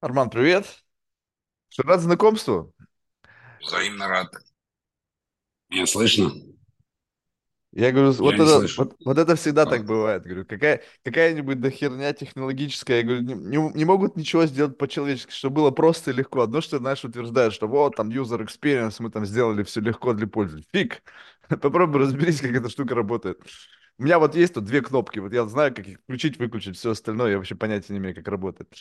Арман, привет. Что, рад знакомству? Взаимно рад. Меня слышно? Я говорю, Я вот это, слышу. вот, вот это всегда А, так бывает. Говорю, какая, какая-нибудь дохерня технологическая. Я говорю, не, не- не могут ничего сделать по-человечески, чтобы было просто и легко. Одно, что, знаешь, утверждают, что вот там user experience, мы там сделали все легко для пользователя. Фиг. Попробуй разберись, как эта штука работает. У меня вот есть тут две кнопки. Вот я знаю, как их включить, выключить, все остальное. Я вообще понятия не имею, как работает.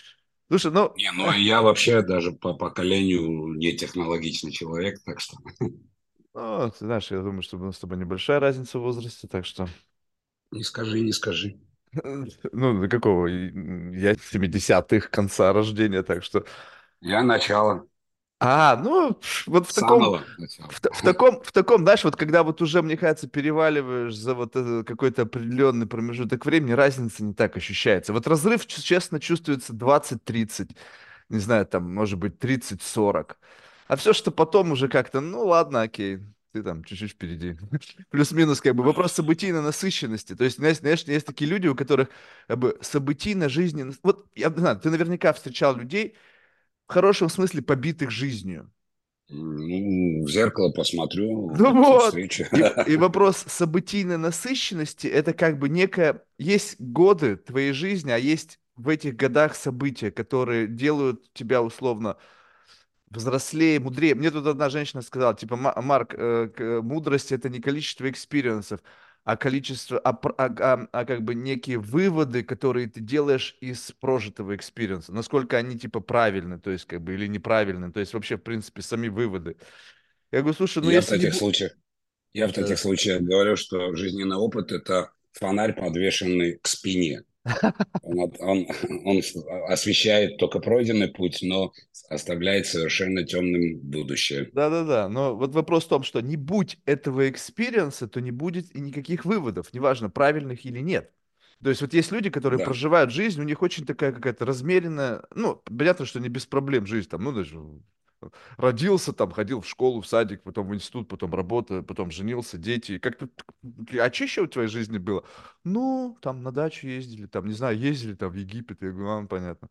Слушай, ну, Не, ну я вообще даже по поколению не технологичный человек, так что ну, ты знаешь, я думаю, что у нас с тобой небольшая разница в возрасте, так что... не скажи, не скажи. Ну, до какого? Я 70-х, конца рождения, так что... Я начало. А, ну, вот в таком, начала. в, в таком, в таком, знаешь, вот когда вот уже, мне кажется, переваливаешь за вот это какой-то определенный промежуток времени, разница не так ощущается. Вот разрыв, честно, чувствуется двадцать-тридцать, не знаю, там, может быть, тридцать-сорок. А все, что потом уже как-то, ну, ладно, окей, ты там чуть-чуть впереди. Плюс-минус, как бы, вопрос событийной насыщенности. То есть, знаешь, знаешь, есть такие люди, у которых, как бы, событийно жизненно... Вот, я знаю, ты наверняка встречал людей, в хорошем смысле побитых жизнью. Ну, в зеркало посмотрю, Ну вот и. И, вопрос событийной насыщенности– это как бы некая... Есть годы твоей жизни, а есть в этих годах события, которые делают тебя условно взрослее, мудрее. Мне тут одна женщина сказала, типа, «Ма- Марк, э, к- мудрость это не количество experience ов, а количество, а, а- а- а как бы некие выводы, которые ты делаешь из прожитого experience а, насколько они типа правильны, то есть как бы или неправильны, то есть вообще в принципе сами выводы. Я говорю, слушай, ну Я в если не таких бу- случаях, я в таких Да. случаях говорю, что жизненный опыт– это фонарь, подвешенный к спине. Он, он, он освещает только пройденный путь, но оставляет совершенно темным будущее. Да-да-да, но вот вопрос в том, что не будь этого experience а, то не будет и никаких выводов, неважно, правильных или нет. То есть вот есть люди, которые Да. проживают жизнь, у них очень такая какая-то размеренная, ну, понятно, что не без проблем жизнь, там, ну, даже родился, там, ходил в школу, в садик, потом в институт, потом работа, потом женился, дети. Как-то, а чище в твоей жизни было? Ну, там на дачу ездили, там, не знаю, ездили там в Египет, я говорю, а, понятно.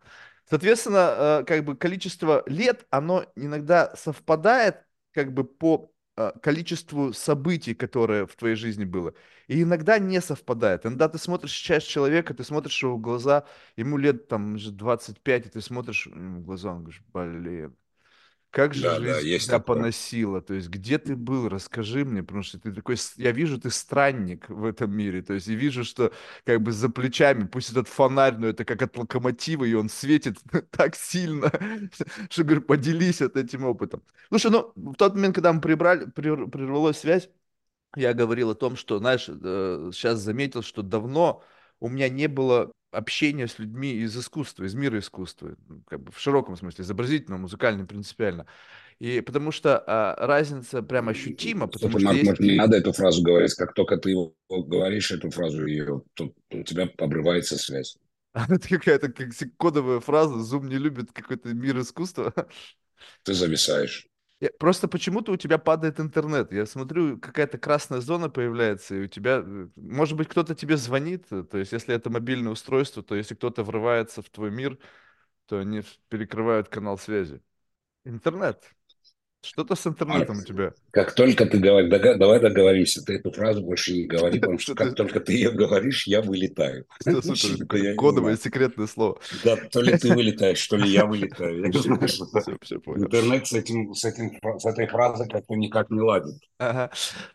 Соответственно, э, как бы количество лет, оно иногда совпадает как бы по э, количеству событий, которые в твоей жизни было. И иногда не совпадает. Иногда ты смотришь сейчас человека, ты смотришь его в глаза, ему лет там уже 25, и ты смотришь ему в глаза, он говоришь, блин, как же Да, да, жизнь есть тебя такое. поносила? То есть, где ты был? Расскажи мне, потому что ты такой, я вижу, ты странник в этом мире. То есть, и вижу, что как бы за плечами, пусть этот фонарь, но это как от локомотива, и он светит так сильно, что, говорю, поделись вот этим опытом. Слушай, ну, в тот момент, когда мы прибрали, прер- прервалась связь, я говорил о том, что, знаешь, сейчас заметил, что давно у меня не было общения с людьми из искусства, из мира искусства, как бы в широком смысле, изобразительного, музыкального, принципиально. И потому что а, разница прям ощутима, потому Слушай, что Марк, есть... может, не надо эту фразу говорить. Как только ты его говоришь, эту фразу, ее, тут у тебя обрывается связь. Это какая-то как кодовая фраза, Zoom не любит какой-то мир искусства. Ты зависаешь. Просто почему-то у тебя падает интернет. Я смотрю, какая-то красная зона появляется, и у тебя, э, может быть, кто-то тебе звонит. э, То есть, если это мобильное устройство, то если кто-то врывается в твой мир, то они перекрывают канал связи. Интернет. Что-то с интернетом у тебя. как только ты говоришь, дога- давай договоримся, ты эту фразу больше не говори, потому что как только ты ее говоришь, я вылетаю. кодовое секретное слово. Да, то ли ты вылетаешь, то ли я вылетаю. Интернет с, этим, с, этим, с этой фразой как-то никак не ладит. Ага.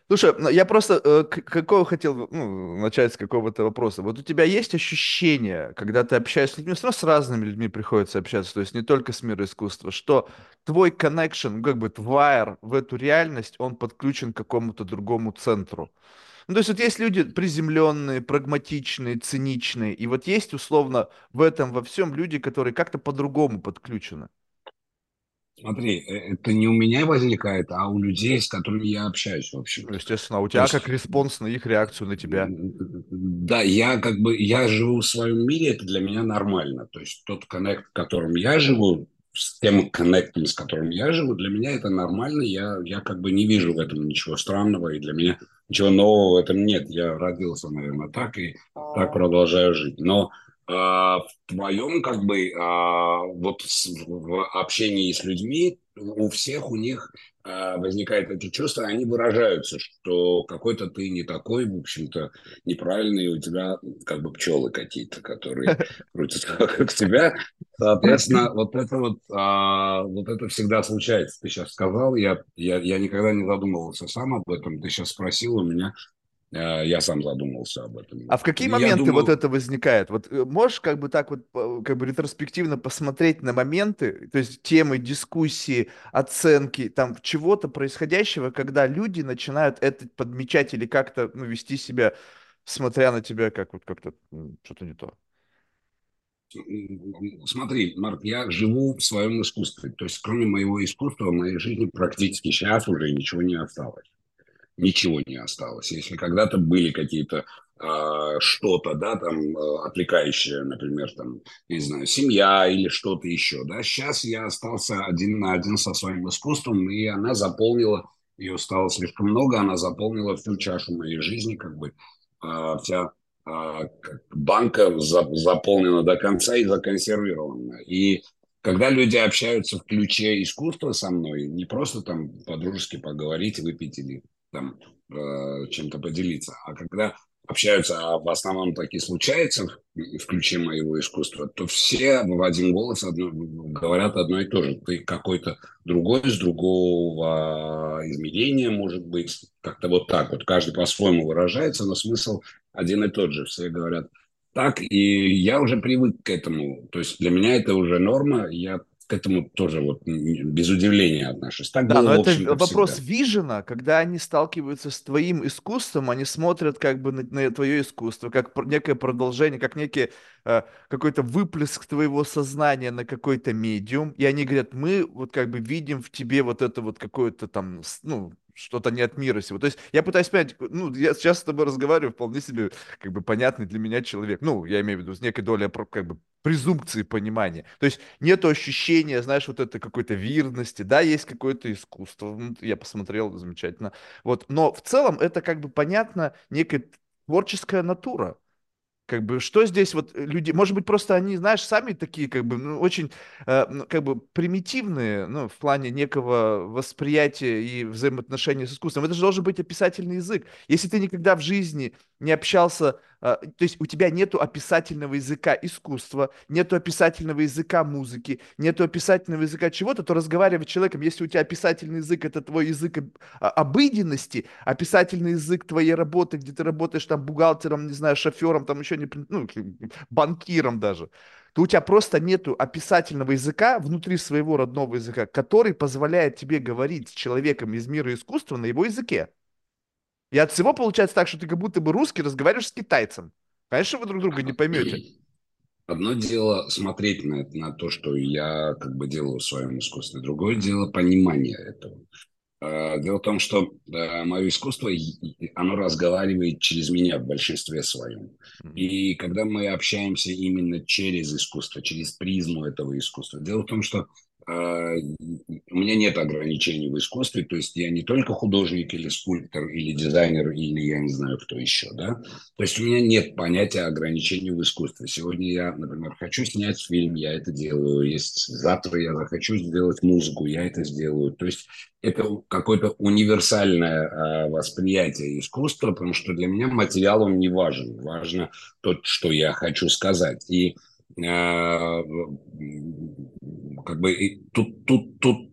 Слушай, ну, я просто э, какого хотел ну, начать с какого-то вопроса. Вот у тебя есть ощущение, когда ты общаешься с людьми, с разными людьми приходится общаться, то есть не только с миром искусства, что твой connection, как бы твой wire в эту реальность, он подключен к какому-то другому центру. Ну, то есть вот есть люди приземленные, прагматичные, циничные, и вот есть условно в этом во всем люди, которые как-то по-другому подключены. Смотри, э, это не у меня возникает, а у людей, с которыми я общаюсь, в Ну, общем-то. естественно, а у То тебя как есть респонс на их реакцию на тебя? Да, я как бы, я живу в своем мире, это для меня нормально. То есть тот connect, в котором я живу, с тем коннектом, с которым я живу, для меня это нормально. Я, я как бы не вижу в этом ничего странного, и для меня ничего нового в этом нет. Я родился, наверное, так и так продолжаю жить. Но а, в твоем как бы а, вот в общении с людьми у всех у них а, возникает это чувство, они выражаются, что какой-то ты не такой, в общем-то, неправильный, у тебя как бы пчелы какие-то, которые крутятся вокруг тебя. Соответственно, вот это вот, вот это всегда случается. Ты сейчас сказал, я, я, я никогда не задумывался сам об этом, ты сейчас спросил у меня, я сам задумался об этом. А в какие я моменты думал... вот это возникает? Вот э, можешь как бы так вот как бы ретроспективно посмотреть на моменты, то есть темы, дискуссии, оценки, там чего-то происходящего, когда люди начинают это подмечать или как-то ну, вести себя, смотря на тебя, как вот как-то что-то не то? Смотри, Марк, я живу в своем искусстве. То есть, кроме моего искусства, в моей жизни практически сейчас уже ничего не осталось ничего не осталось. Если когда-то были какие-то э, что-то, да, там, э, отвлекающее, например, там, не знаю, семья или что-то еще, да, сейчас я остался один на один со своим искусством, и она заполнила, ее стало слишком много, она заполнила всю чашу моей жизни, как бы э, вся э, банка за, заполнена до конца и законсервирована. И когда люди общаются в ключе искусства со мной, не просто там по-дружески поговорить, выпить или там, э, чем-то поделиться. А когда общаются, а в основном такие случается в ключе моего искусства, то все в один голос одно, говорят одно и то же. Ты какой-то другой, с другого измерения, может быть, как-то вот так вот. Каждый по-своему выражается, но смысл один и тот же. Все говорят так, и я уже привык к этому. То есть для меня это уже норма, я к этому тоже вот без удивления отношусь. Так да, было, но это вопрос всегда. вижена, когда они сталкиваются с твоим искусством, они смотрят как бы на, на твое искусство, как некое продолжение, как некий э, какой-то выплеск твоего сознания на какой-то медиум, и они говорят, мы вот как бы видим в тебе вот это вот какое-то там, ну, что-то не от мира сего. То есть я пытаюсь понять, ну, я сейчас с тобой разговариваю, вполне себе, как бы, понятный для меня человек. Ну, я имею в виду с некой долей, как бы, презумпции понимания. То есть нет ощущения, знаешь, вот этой какой-то вирности, да, есть какое-то искусство. Я посмотрел, замечательно. Вот, но в целом это как бы понятно, некая творческая натура как бы, что здесь вот люди, может быть, просто они, знаешь, сами такие, как бы, ну, очень, э, ну, как бы, примитивные, ну, в плане некого восприятия и взаимоотношений с искусством. Это же должен быть описательный язык. Если ты никогда в жизни не общался а, то есть у тебя нету описательного языка искусства, нету описательного языка музыки, нету описательного языка чего-то, то разговаривать с человеком, если у тебя описательный язык это твой язык а, обыденности, описательный язык твоей работы, где ты работаешь там бухгалтером, не знаю, шофером, там еще не, ну, банкиром даже, то у тебя просто нету описательного языка внутри своего родного языка, который позволяет тебе говорить с человеком из мира искусства на его языке. И от всего получается так, что ты как будто бы русский разговариваешь с китайцем. Конечно, вы друг друга не поймете. Одно дело смотреть на, на то, что я как бы делаю в своем искусстве. Другое дело понимание этого. А, дело в том, что мое искусство, оно разговаривает через меня в большинстве своем. И когда мы общаемся именно через искусство, через призму этого искусства, дело в том, что у меня нет ограничений в искусстве, то есть я не только художник или скульптор, или дизайнер, или я не знаю кто еще, да. То есть у меня нет понятия ограничений в искусстве. Сегодня я, например, хочу снять фильм, я это делаю. Есть завтра я захочу сделать музыку, я это сделаю. То есть это какое-то универсальное э, восприятие искусства, потому что для меня материал он не важен. Важно то, что я хочу сказать. И э, как бы тут, тут, тут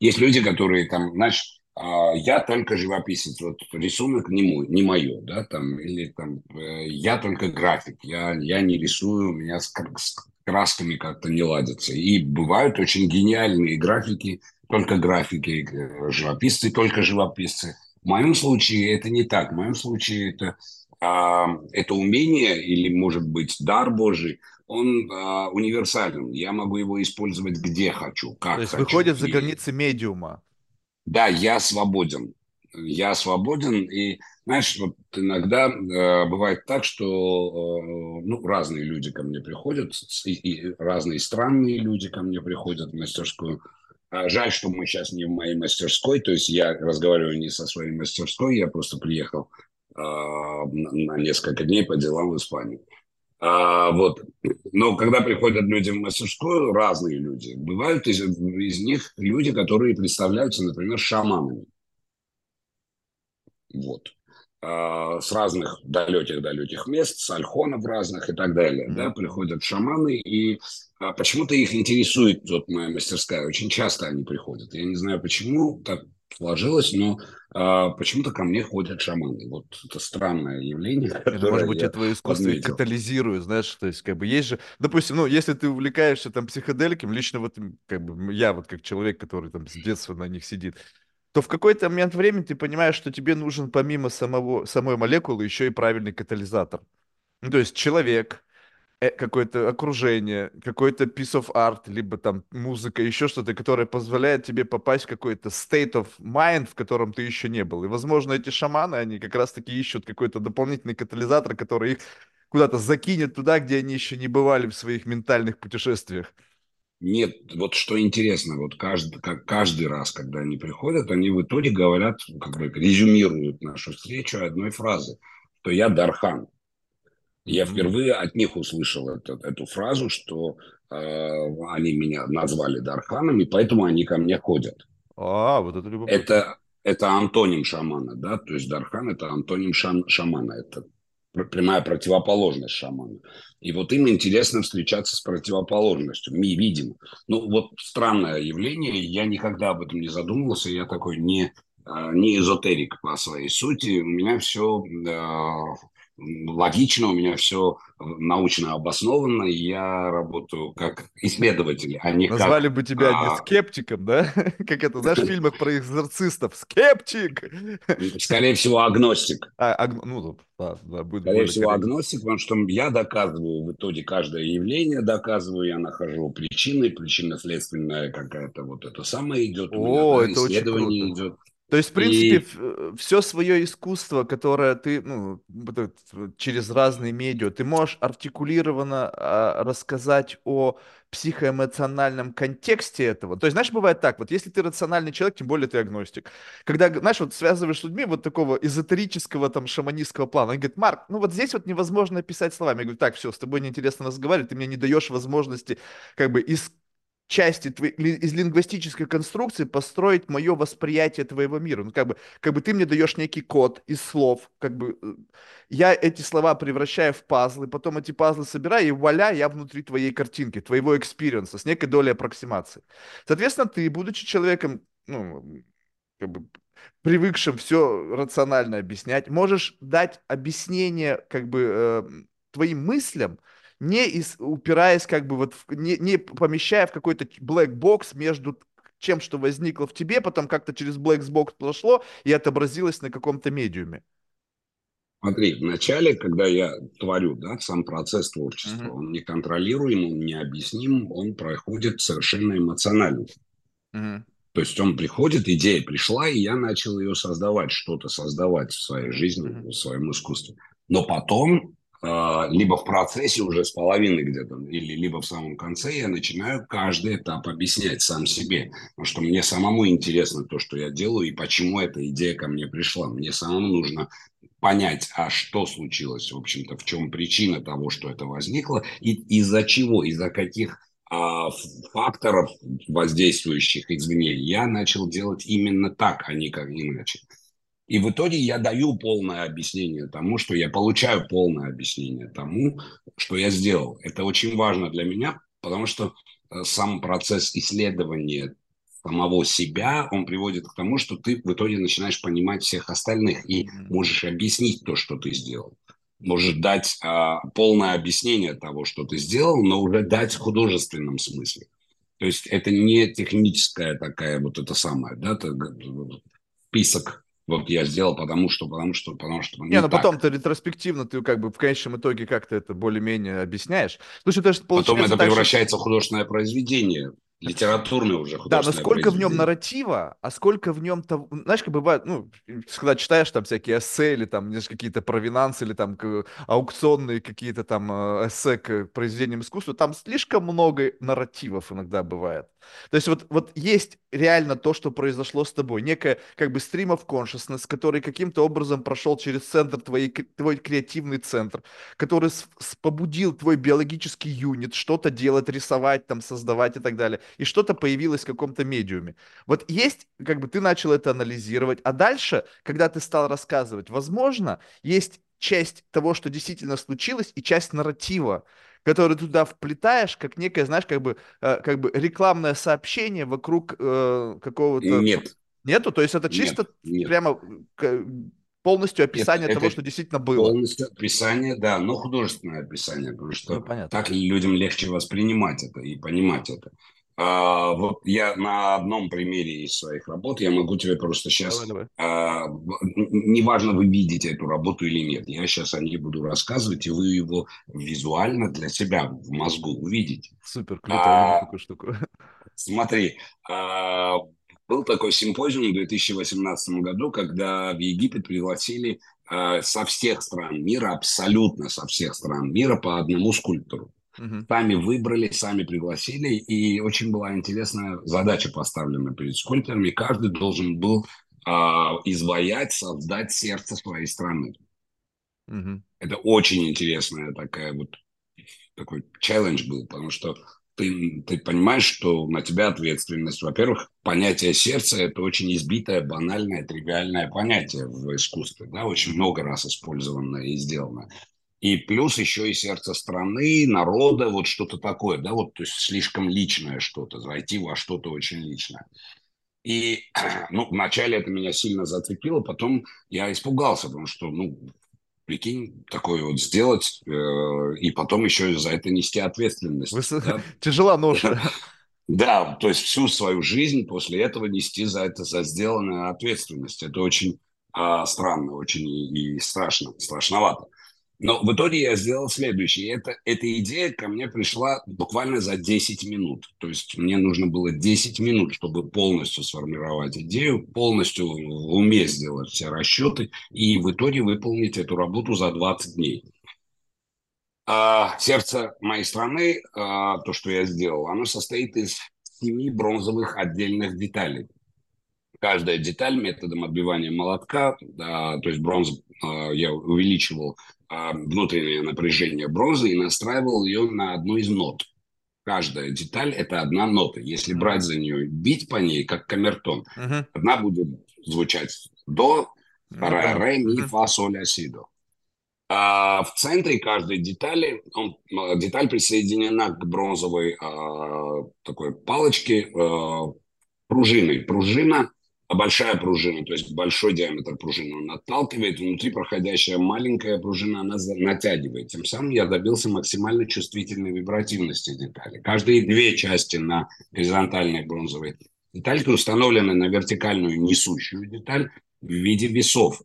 есть люди, которые там, знаешь, а, я только живописец, вот рисунок не мой, не мое, да, там, или там, э, я только график, я, я не рисую, у меня с, с красками как-то не ладится. И бывают очень гениальные графики, только графики, э, живописцы, только живописцы. В моем случае это не так. В моем случае это, а, это умение или, может быть, дар Божий – он э, универсален. Я могу его использовать где хочу, как То есть хочу. выходит за границы медиума. Да, я свободен. Я свободен. И, знаешь, вот иногда э, бывает так, что э, ну, разные люди ко мне приходят, и, и разные странные люди ко мне приходят в мастерскую. А жаль, что мы сейчас не в моей мастерской, то есть я разговариваю не со своей мастерской, я просто приехал э, на несколько дней по делам в Испанию. А, вот. Но когда приходят люди в мастерскую, разные люди, бывают из, из них люди, которые представляются, например, шаманами. Вот. А, с разных далеких-далеких мест, с альхонов разных и так далее. Mm-hmm. Да, приходят шаманы, и а, почему-то их интересует вот моя мастерская. Очень часто они приходят. Я не знаю почему, так сложилось, но а, почему-то ко мне ходят шаманы. Вот это странное явление. Это, может быть, это твое искусство их катализирует, знаешь, то есть, как бы, есть же, допустим, ну, если ты увлекаешься там психоделиком, лично вот, как бы, я вот как человек, который там с детства на них сидит, то в какой-то момент времени ты понимаешь, что тебе нужен помимо самого, самой молекулы еще и правильный катализатор. Ну, то есть человек, какое-то окружение, какой-то piece of art, либо там музыка, еще что-то, которое позволяет тебе попасть в какой-то state of mind, в котором ты еще не был. И, возможно, эти шаманы, они как раз-таки ищут какой-то дополнительный катализатор, который их куда-то закинет туда, где они еще не бывали в своих ментальных путешествиях. Нет, вот что интересно, вот каждый, как каждый раз, когда они приходят, они в итоге говорят, как бы резюмируют нашу встречу одной фразой, что я Дархан. Я впервые от них услышал это, эту фразу, что э, они меня назвали Дарханом, и поэтому они ко мне ходят. А, вот это любопытно. Это, это антоним шамана, да, то есть Дархан – это антоним шам, шамана, это прямая противоположность шамана. И вот им интересно встречаться с противоположностью, ми, видимо. Ну, вот странное явление, я никогда об этом не задумывался, я такой не, а, не эзотерик по своей сути, у меня все логично, у меня все научно обоснованно, и я работаю как исследователь, а не Назвали как... бы тебя а... не скептиком, да? Как это, знаешь, в фильмах про экзорцистов. Скептик! Скорее всего, агностик. А, аг... ну, да, да, будет Скорее всего, корректно. агностик, потому что я доказываю в итоге каждое явление, доказываю, я нахожу причины, причинно-следственная какая-то вот это самое идет. О, меня, да, это исследование идет. То есть, в принципе, и... Э, все свое искусство, которое ты ну, через разные медиа, ты можешь артикулированно а, рассказать о психоэмоциональном контексте этого. То есть, знаешь, бывает так, вот если ты рациональный человек, тем более ты агностик, когда, знаешь, вот связываешь с людьми вот такого эзотерического там шаманистского плана, он говорит, Марк, ну вот здесь вот невозможно описать словами. Я говорю, так, все, с тобой неинтересно разговаривать, ты мне не даешь возможности как бы из части твоей, из лингвистической конструкции построить мое восприятие твоего мира. Ну, как бы, как бы ты мне даешь некий код из слов, как бы э, я эти слова превращаю в пазлы, потом эти пазлы собираю, и вуаля, я внутри твоей картинки, твоего experience а, с некой долей аппроксимации. Соответственно, ты, будучи человеком, ну, как бы, привыкшим все рационально объяснять, можешь дать объяснение, как бы, э, твоим мыслям, не из, упираясь как бы вот, в, не, не помещая в какой-то black box между чем, что возникло в тебе, потом как-то через black box прошло и отобразилось на каком-то медиуме. Смотри, вначале, когда я творю, да, сам процесс творчества, mm-hmm. он неконтролируем, он необъясним, он проходит совершенно эмоционально. Mm-hmm. То есть он приходит, идея пришла, и я начал ее создавать, что-то создавать в своей жизни, в своем искусстве. Но потом либо в процессе уже с половины где-то, или либо в самом конце я начинаю каждый этап объяснять сам себе, потому что мне самому интересно то, что я делаю, и почему эта идея ко мне пришла. Мне самому нужно понять, а что случилось, в общем-то, в чем причина того, что это возникло, и из-за чего, из-за каких а, факторов, воздействующих извне, я начал делать именно так, а не как иначе. И в итоге я даю полное объяснение тому, что я получаю полное объяснение тому, что я сделал. Это очень важно для меня, потому что э, сам процесс исследования самого себя, он приводит к тому, что ты в итоге начинаешь понимать всех остальных и можешь объяснить то, что ты сделал. Можешь дать а, полное объяснение того, что ты сделал, но уже дать в художественном смысле. То есть это не техническая такая вот это самое, да, список вот я сделал, потому что, потому что, потому что. Не, ну потом ты ретроспективно, ты как бы в конечном итоге как-то это более-менее объясняешь. Слушай, то есть получается... Потом это превращается что... в художественное произведение. литературное уже Да, но художественное сколько в нем нарратива, а сколько в нем того... Знаешь, как бывает, ну, когда читаешь там всякие эссе или там, знаешь, какие-то провинансы или там аукционные какие-то там э, эссе к произведениям искусства, там слишком много нарративов иногда бывает. То есть вот, вот есть реально то, что произошло с тобой, некая как бы stream of consciousness, который каким-то образом прошел через центр, твоей, твой креативный центр, который с- с- побудил твой биологический юнит что-то делать, рисовать, там, создавать и так далее, и что-то появилось в каком-то медиуме. Вот есть, как бы ты начал это анализировать, а дальше, когда ты стал рассказывать, возможно, есть часть того, что действительно случилось, и часть нарратива, который туда вплетаешь, как некое, знаешь, как бы, э, как бы рекламное сообщение вокруг э, какого-то... Нет, Нету? То есть это нет, чисто нет. прямо полностью Это, описание того, это что действительно было. полностью описание, да, но художественное описание, потому Ну, что понятно. так людям легче воспринимать это и понимать это. А, вот я на одном примере из своих работ, я могу тебе просто сейчас, Давай, давай. а, неважно, вы видите эту работу или нет, я сейчас о ней буду рассказывать, и вы его визуально для себя в мозгу увидите. Супер, круто, А, такую штуку. Смотри, а, был такой симпозиум в 2018 году, когда в Египет пригласили а, со всех стран мира, абсолютно со всех стран мира по одному скульптору. Мгм. Сами выбрали, сами пригласили, и очень была интересная задача поставлена перед скульпторами. Каждый должен был а, изваять, создать сердце своей страны. Мгм. Это очень интересная такая вот такой челлендж был, потому что ты, ты понимаешь, что на тебя ответственность. Во-первых, понятие сердца – это очень избитое, банальное, тривиальное понятие в искусстве, да, очень много раз использованное и сделано. И плюс еще и сердце страны, народа, вот что-то такое, да, вот, то есть слишком личное что-то, зайти во что-то очень личное. И, ну, вначале это меня сильно зацепило, потом я испугался, потому что, ну, прикинь, такое вот сделать, э, и потом еще за это нести ответственность. Выс- Да? Тяжела ноша. Да, то есть всю свою жизнь после этого нести за это, за сделанную ответственность. Это очень а, странно, очень и, и страшно, страшновато. Но в итоге я сделал следующее. Это, эта идея ко мне пришла буквально за 10 минут. То есть мне нужно было 10 минут, чтобы полностью сформировать идею, полностью в уме сделать все расчеты и в итоге выполнить эту работу за 20 дней. А, сердце моей страны, а, то, что я сделал, оно состоит из семи бронзовых отдельных деталей. Каждая деталь методом отбивания молотка, а, то есть бронза, а, я увеличивал внутреннее напряжение бронзы и настраивал ее на одну из нот. Каждая деталь – это одна нота. Если брать за нее, бить по ней, как камертон, Мгм. одна будет звучать до, Ну, вторая ре, ми, фа, соль, ля, си, до. А в центре каждой детали, он, деталь присоединена к бронзовой а, такой палочке а, пружиной. Пружина, а большая пружина, то есть большой диаметр пружины, он отталкивает, внутри проходящая маленькая пружина, она натягивает. Тем самым я добился максимально чувствительной вибративности детали. Каждые две части на горизонтальной бронзовой детальке установлены на вертикальную несущую деталь в виде весов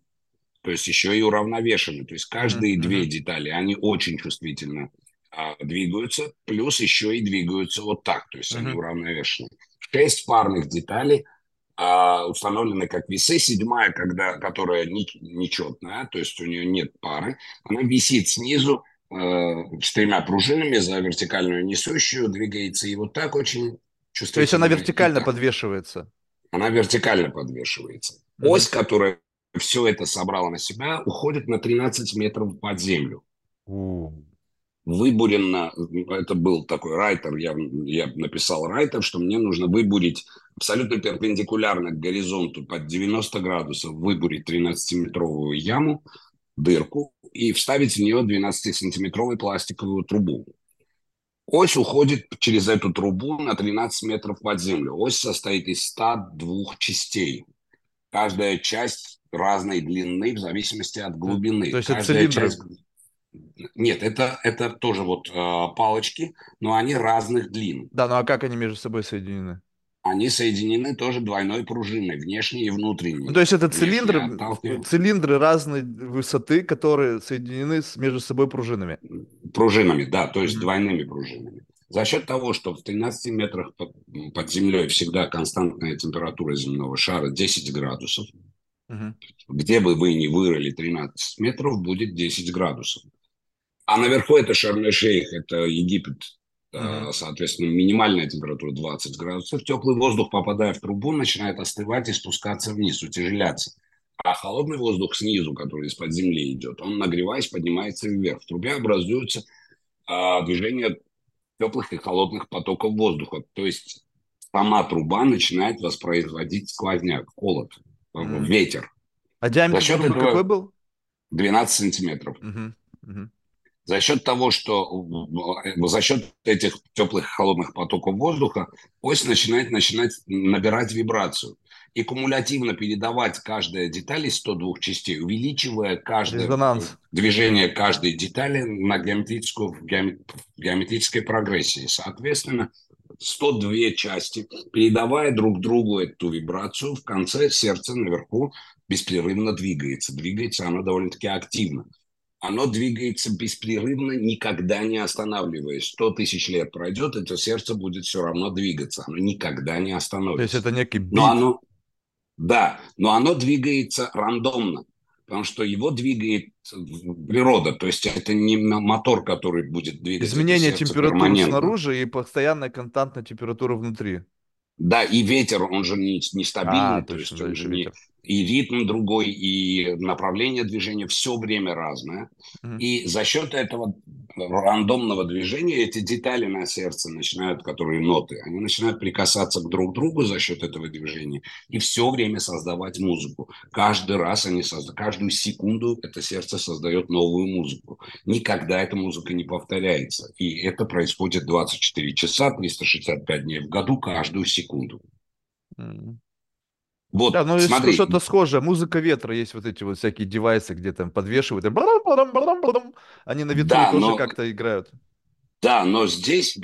то есть еще и уравновешены. То есть каждые Мгм, две детали, они очень чувствительно а, двигаются, плюс еще и двигаются вот так, то есть они Мгм. уравновешены. Шесть парных деталей а, установлены как весы. Седьмая, когда, которая не, нечетная, то есть у нее нет пары, она висит снизу э, с тремя пружинами за вертикальную несущую, двигается и вот так очень То есть она чувствительно. вертикально подвешивается. Она вертикально подвешивается. Ось, которая все это собрала на себя, уходит на 13 метров под землю. Выбурено, это был такой райтер, я, я написал райтер, что мне нужно выбурить абсолютно перпендикулярно к горизонту под 90 градусов, выбурить 13-метровую яму, дырку и вставить в нее 12-сантиметровую пластиковую трубу. Ось уходит через эту трубу на 13 метров под землю. Ось состоит из 102 частей. Каждая часть разной длины в зависимости от глубины. То есть это Каждая цилиндры? часть... Нет, это, это тоже вот э, палочки, но они разных длин. Да, ну а как они между собой соединены? Они соединены тоже двойной пружиной, внешней и внутренней. Ну, то есть это цилиндры, цилиндры разной высоты, которые соединены с, между собой пружинами. пружинами, да, то есть Мгм. двойными пружинами. За счет того, что в 13 метрах под, под землей всегда константная температура земного шара 10 градусов, угу. где бы вы ни вырыли 13 метров, будет 10 градусов. А наверху это Шарм-эль-Шейх, это Египет, угу. соответственно, минимальная температура 20 градусов. Теплый воздух, попадая в трубу, начинает остывать и спускаться вниз, утяжеляться. А холодный воздух снизу, который из-под земли идет, он, нагреваясь, поднимается вверх. В трубе образуется а, движение теплых и холодных потоков воздуха. То есть сама труба начинает воспроизводить сквозняк, холод, mm. ветер. А диаметр За этого какой был? 12 сантиметров. Uh-huh. Uh-huh. За счет того, что за счет этих теплых холодных потоков воздуха ось начинает, начинать набирать вибрацию и кумулятивно передавать каждая деталь из 102 частей, увеличивая каждое Резонанс. движение каждой детали на геометрическую, геометрической прогрессии. Соответственно, 102 части, передавая друг другу эту вибрацию, в конце сердце наверху беспрерывно двигается. Двигается оно довольно-таки активно. Оно двигается беспрерывно, никогда не останавливаясь. Сто тысяч лет пройдет, это сердце будет все равно двигаться. Оно никогда не остановится. То есть это некий бит. Но оно, да, но оно двигается рандомно, потому что его двигает природа, то есть это не мотор, который будет двигаться. Изменение температуры снаружи и постоянная константная температура внутри. Да, и ветер, он же не, нестабильный, а, то есть он же не, и ритм другой, и направление движения все время разное. Mm-hmm. И за счет этого рандомного движения эти детали на сердце начинают, которые ноты, они начинают прикасаться к друг другу за счет этого движения и все время создавать музыку. Каждый раз они создают, каждую секунду это сердце создает новую музыку. Никогда эта музыка не повторяется. И это происходит 24 часа, 365 дней в году, каждую секунду. Mm-hmm. Вот, да, ну смотри. что-то схожее. Музыка ветра есть вот эти вот всякие девайсы, где там подвешивают. Они на ветру да, тоже но... как-то играют. Да, но здесь,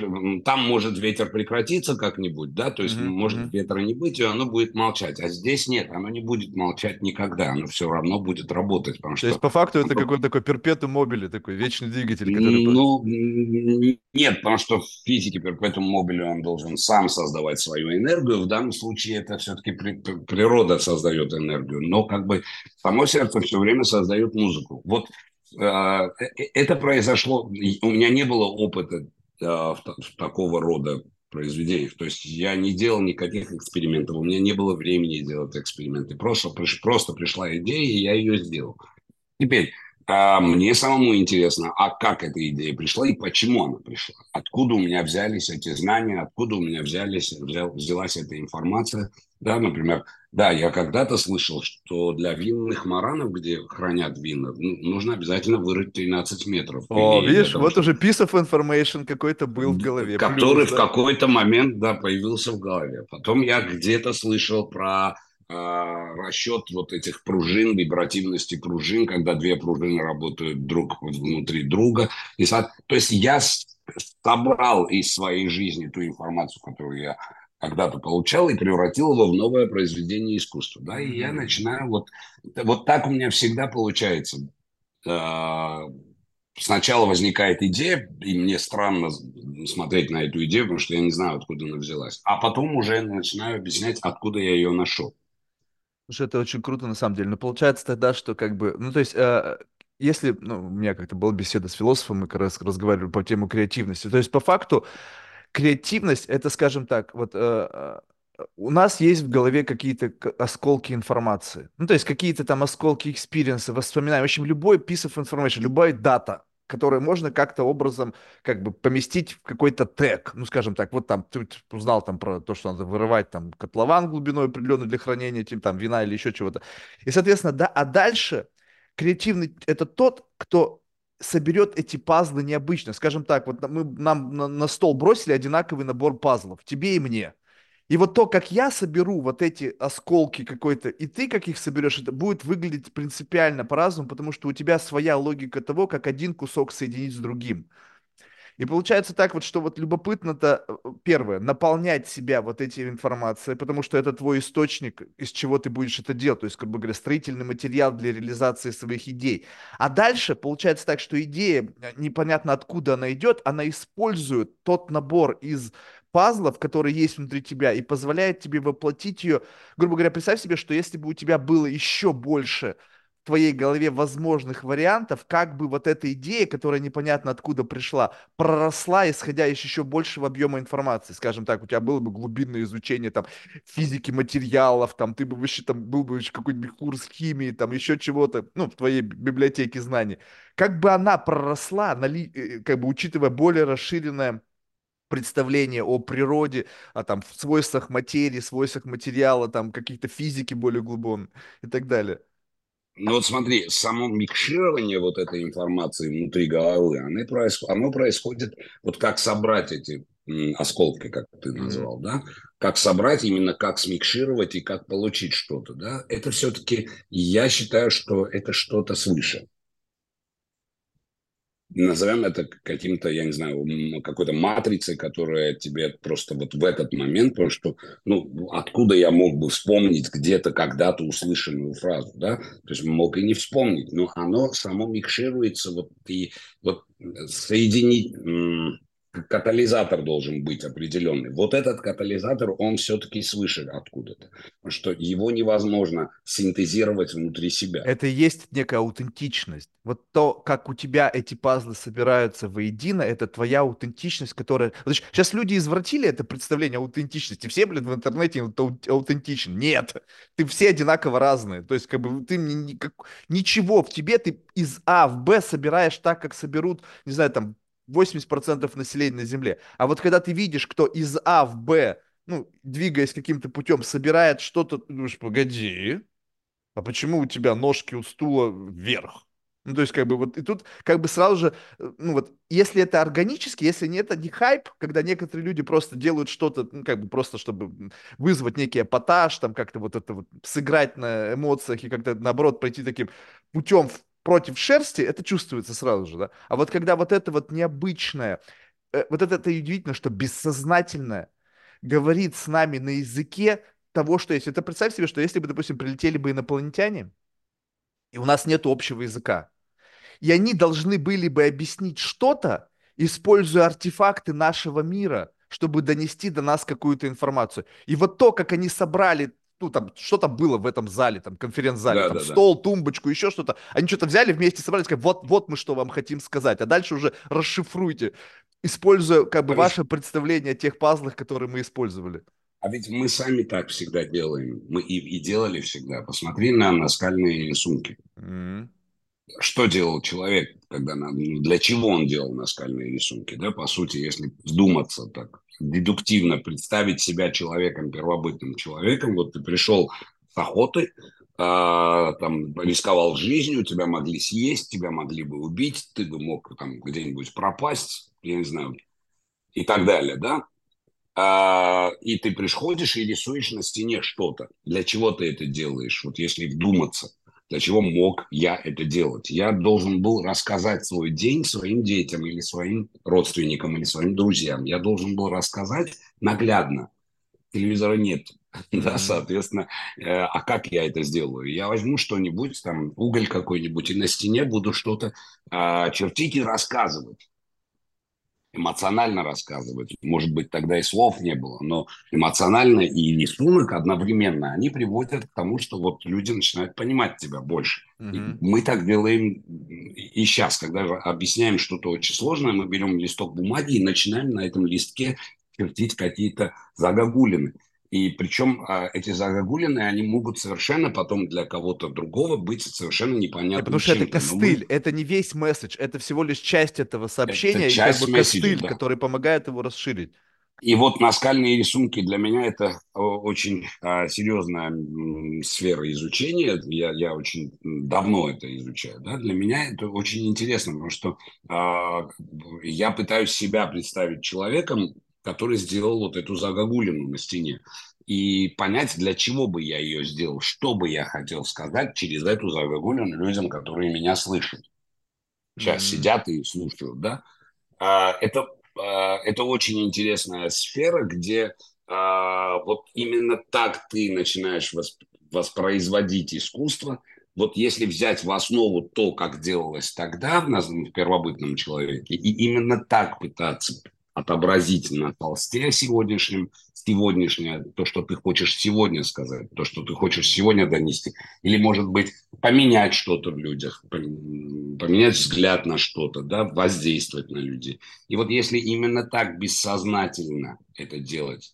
там может ветер прекратиться как-нибудь, да, то есть mm-hmm. может ветра не быть, и оно будет молчать. А здесь нет, оно не будет молчать никогда, оно все равно будет работать. Потому то что... есть по факту это какой-то такой перпетум мобили, такой вечный двигатель, который... Ну, нет, потому что в физике перпетум мобили он должен сам создавать свою энергию. В данном случае это все-таки при... природа создает энергию, но как бы само сердце все время создает музыку. Вот это произошло, у меня не было опыта а, в такого рода произведениях. То есть я не делал никаких экспериментов, у меня не было времени делать эксперименты. Просто, просто пришла идея, и я ее сделал. Теперь, а мне самому интересно, а как эта идея пришла и почему она пришла? Откуда у меня взялись эти знания, откуда у меня взялись, взял, взялась эта информация? Да, например, да, я когда-то слышал, что для винных маранов, где хранят вина, ну, нужно обязательно вырыть 13 метров. О, идее, видишь, вот что... уже piece of information какой-то был в голове. Который плюс, в да? какой-то момент, да, появился в голове. Потом я где-то слышал про а, расчет вот этих пружин, вибративности пружин, когда две пружины работают друг внутри друга. И, то есть я собрал из своей жизни ту информацию, которую я когда-то получал, и превратил его в новое произведение искусства. Да? И я начинаю вот, вот так у меня всегда получается. А, сначала возникает идея, и мне странно смотреть на эту идею, потому что я не знаю, откуда она взялась. А потом уже начинаю объяснять, откуда я ее нашел. Слушай, это очень круто на самом деле. Но получается тогда, что как бы, ну то есть, э, если, ну, у меня как-то была беседа с философом, мы как раз разговаривали по тему креативности. То есть по факту креативность, это, скажем так, вот э, э у нас есть в голове какие-то осколки информации. Ну, то есть какие-то там осколки experience а, воспоминания. В общем, любой piece of information, любая data, которые можно как-то образом как бы поместить в какой-то тег, ну, скажем так, вот там ты узнал там про то, что надо вырывать там котлован глубиной определенную для хранения тем, там вина или еще чего-то. И, соответственно, да, а дальше креативный – это тот, кто соберет эти пазлы необычно. Скажем так, вот мы, нам на, на стол бросили одинаковый набор пазлов, тебе и мне – и вот то, как я соберу вот эти осколки какой-то, и ты как их соберешь, это будет выглядеть принципиально по-разному, потому что у тебя своя логика того, как один кусок соединить с другим. И получается так вот, что вот любопытно-то, э, первое, наполнять себя вот этой информацией, потому что это твой источник, из чего ты будешь это делать, то есть, как бы говоря, строительный материал для реализации своих идей. А дальше получается так, что идея, э, непонятно откуда она идет, она использует тот набор из пазлов, которые есть внутри тебя, и позволяет тебе воплотить ее. Грубо говоря, представь себе, что если бы у тебя было еще больше твоей голове возможных вариантов, как бы вот эта идея, которая непонятно откуда пришла, проросла, исходя из еще большего объема информации. Скажем так, у тебя было бы глубинное изучение там физики материалов, там ты бы вообще там был бы еще какой-нибудь курс химии, там еще чего-то, ну, в твоей библиотеке знаний. Как бы она проросла, э, как бы учитывая более расширенное представление о природе, о там свойствах материи, свойствах материала, там каких-то физики более глубоком и так далее. Ну вот смотри, само микширование вот этой информации внутри головы, оно, происходит, оно происходит, вот как собрать эти осколки, как ты назвал, да, как собрать, именно как смикшировать и как получить что-то, да, это все-таки, я считаю, что это что-то свыше назовем это каким-то, я не знаю, какой-то матрицей, которая тебе просто вот в этот момент, потому что, ну, откуда я мог бы вспомнить где-то когда-то услышанную фразу, да, то есть мог и не вспомнить, но оно само микшируется, вот и вот соединить катализатор должен быть определенный. Вот этот катализатор, он все-таки свыше откуда-то. Что его невозможно синтезировать внутри себя. Это и есть некая аутентичность. Вот то, как у тебя эти пазлы собираются воедино, это твоя аутентичность, которая... Вот сейчас люди извратили это представление аутентичности. Все, блин, в интернете аутентичен. Нет, ты все одинаково разные. То есть, как бы, ты никак... ничего в тебе, ты из А в Б собираешь так, как соберут, не знаю, там, 80% населения на Земле. А вот когда ты видишь, кто из А в Б, ну, двигаясь каким-то путем, собирает что-то, ты думаешь, погоди, а почему у тебя ножки у стула вверх? Ну, то есть, как бы, вот, и тут, как бы, сразу же, ну, вот, если это органически, если не это не хайп, когда некоторые люди просто делают что-то, ну, как бы, просто чтобы вызвать некий эпатаж, там, как-то вот это вот, сыграть на эмоциях и как-то, наоборот, пойти таким путем против шерсти, это чувствуется сразу же, да. А вот когда вот это вот необычное, э, вот это, это удивительно, что бессознательное говорит с нами на языке того, что есть. Это представь себе, что если бы, допустим, прилетели бы инопланетяне, и у нас нет общего языка, и они должны были бы объяснить что-то, используя артефакты нашего мира, чтобы донести до нас какую-то информацию. И вот то, как они собрали ну, там, что там было в этом зале, там, конференц-зале, да, там, да, стол, да. тумбочку, еще что-то. Они что-то взяли вместе, собрали, сказали, вот, вот мы что вам хотим сказать, а дальше уже расшифруйте, используя, как бы, а ваше представление о тех пазлах, которые мы использовали. А ведь мы сами так всегда делаем, мы и, и делали всегда. Посмотри на наскальные рисунки. Mm-hmm. Что делал человек, когда, для чего он делал наскальные рисунки, да, по сути, если вдуматься так дедуктивно представить себя человеком, первобытным человеком. Вот ты пришел с охоты, а, там рисковал жизнью, тебя могли съесть, тебя могли бы убить, ты бы мог там где-нибудь пропасть, я не знаю, и так далее, да? А, и ты приходишь и рисуешь на стене что-то. Для чего ты это делаешь? Вот если вдуматься – для чего мог я это делать? Я должен был рассказать свой день своим детям или своим родственникам или своим друзьям. Я должен был рассказать наглядно. Телевизора нет. Mm-hmm. Да, соответственно, э, а как я это сделаю? Я возьму что-нибудь, там, уголь какой-нибудь, и на стене буду что-то э, чертить и рассказывать эмоционально рассказывать. Может быть, тогда и слов не было, но эмоционально и рисунок одновременно, они приводят к тому, что вот люди начинают понимать тебя больше. Mm-hmm. мы так делаем и сейчас, когда объясняем что-то очень сложное, мы берем листок бумаги и начинаем на этом листке чертить какие-то загогулины. И причем а, эти загогулины, они могут совершенно потом для кого-то другого быть совершенно непонятным. Потому что это костыль, мы... это не весь месседж, это всего лишь часть этого сообщения, это часть и как бы костыль, да. который помогает его расширить. И вот наскальные рисунки для меня это очень а, серьезная сфера изучения. Я, я очень давно это изучаю. Да? Для меня это очень интересно, потому что а, я пытаюсь себя представить человеком, который сделал вот эту загогулину на стене. И понять, для чего бы я ее сделал, что бы я хотел сказать через эту загогулину людям, которые меня слышат. Сейчас mm-hmm. сидят и слушают, да. А, Это, а, это очень интересная сфера, где а, вот именно так ты начинаешь восп- воспроизводить искусство. Вот если взять в основу то, как делалось тогда в, нас- в первобытном человеке, и именно так пытаться отобразить на холсте сегодняшнем, сегодняшнее, то, что ты хочешь сегодня сказать, то, что ты хочешь сегодня донести, или, может быть, поменять что-то в людях, пом- поменять взгляд на что-то, да, воздействовать на людей. И вот если именно так бессознательно это делать,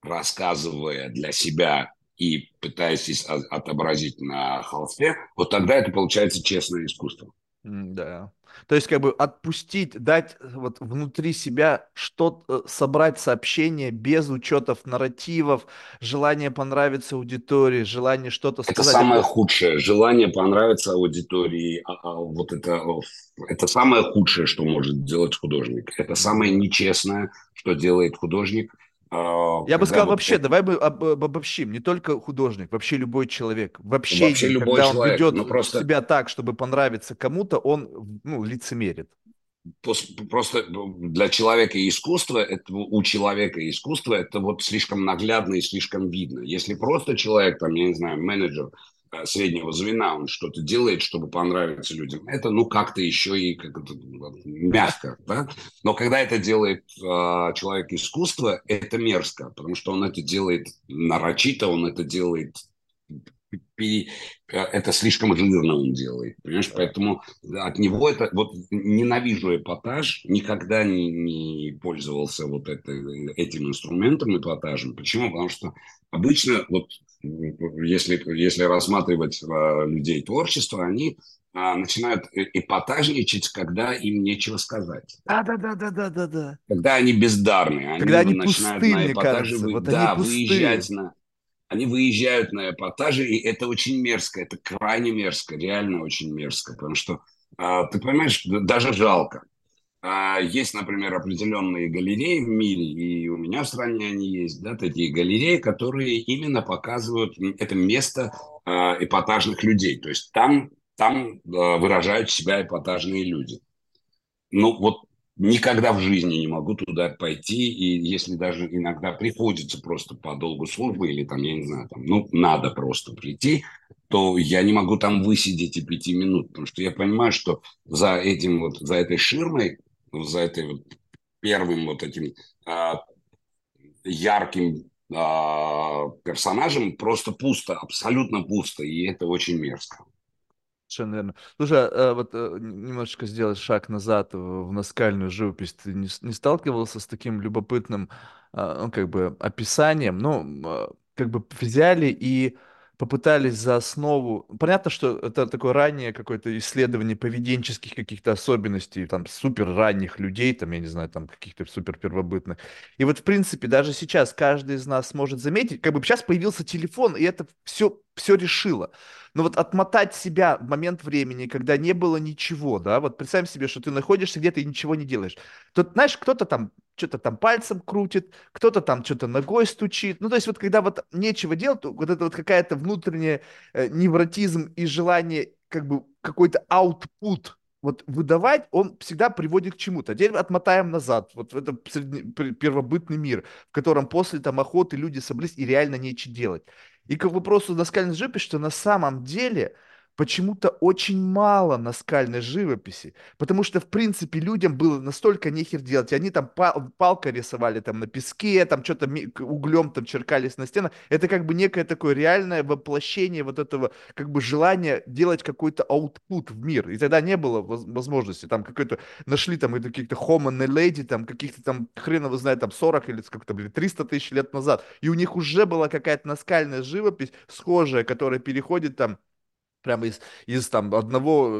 рассказывая для себя и пытаясь о- отобразить на холсте, вот тогда это получается честное искусство. Да. То есть как бы отпустить, дать э, вот внутри себя что-то, э, собрать сообщение без учетов нарративов, желание понравиться аудитории, желание что-то Это сказать. самое Это худшее. Желание понравиться аудитории. а- а вот это, это самое худшее, что может делать художник. Это самое нечестное, что делает художник. А, Я бы Когда сказал вообще, давай мы об- об- обобщим, не только художник, вообще любой человек. В вообще общении, любой когда он человек. ведет Ну просто себя так, чтобы понравиться кому-то, он, ну, лицемерит. просто для человека искусства, это, у человека искусства это вот слишком наглядно и слишком видно. Если просто человек, там, я не знаю, менеджер среднего звена, он что-то делает, чтобы понравиться людям, это, ну, как-то еще и как это, мягко, да? Но когда это делает э, человек искусства, это мерзко, потому что он это делает нарочито, он это делает пи- это слишком жирно он делает, понимаешь? Поэтому от него это вот ненавижу эпатаж, никогда не, не пользовался вот это, этим инструментом эпатажем. Почему? Потому что обычно вот если если рассматривать а, людей творчества, они а, начинают э- эпатажничать, когда им нечего сказать. Да, да, да, да, да, да, да. Когда они бездарные, Когда они они начинают пусты, на эпатаже, кажется, вы, вот они да, пусты. выезжать на они выезжают на эпатаже, и это очень мерзко, это крайне мерзко, реально очень мерзко, потому что, а, ты понимаешь, даже жалко. А, есть, например, определенные галереи в мире, и у меня в стране они есть, да, такие галереи, которые именно показывают это место а, эпатажных людей, то есть там, там выражают себя эпатажные люди ну вот никогда в жизни не могу туда пойти, и если даже иногда приходится просто по долгу службы или там, я не знаю, там, ну, надо просто прийти, то я не могу там высидеть и пяти минут, потому что я понимаю, что за этим вот, за этой ширмой, за этой вот первым вот этим а, ярким а, персонажем просто пусто, абсолютно пусто, и это очень мерзко. Совершенно верно. Слушай, а, а вот э, немножечко сделать шаг назад в наскальную живопись. Ты не, не сталкивался с таким любопытным, а, ну, как бы, описанием? Ну, как бы взяли и попытались за основу... Понятно, что это такое раннее какое-то исследование поведенческих каких-то особенностей, там, супер ранних людей, там, я не знаю, там, каких-то супер первобытных. И вот, в принципе, даже сейчас каждый из нас может заметить, как бы сейчас появился телефон, и это все, все решило. Но вот отмотать себя в момент времени, когда не было ничего, да, вот представь себе, что ты находишься где-то и ничего не делаешь. Тут, знаешь, кто-то там что-то там пальцем крутит, кто-то там что-то ногой стучит. Ну, то есть вот когда вот нечего делать, вот это вот какая-то внутренняя э, невротизм и желание как бы какой-то output вот выдавать, он всегда приводит к чему-то. А Теперь отмотаем назад, вот в этот первобытный мир, в котором после там охоты люди собрались и реально нечего делать. И к вопросу наскальной живописи, что на самом деле почему-то очень мало наскальной живописи, потому что, в принципе, людям было настолько нехер делать, и они там пал- палкой рисовали там на песке, там что-то углем там черкались на стенах, это как бы некое такое реальное воплощение вот этого как бы желания делать какой-то аутпут в мир, и тогда не было воз- возможности, там какой-то, нашли там каких-то homo naledi, там каких-то там, хрен его знает, там 40 или сколько там, или 300 тысяч лет назад, и у них уже была какая-то наскальная живопись схожая, которая переходит там прямо из, из там одного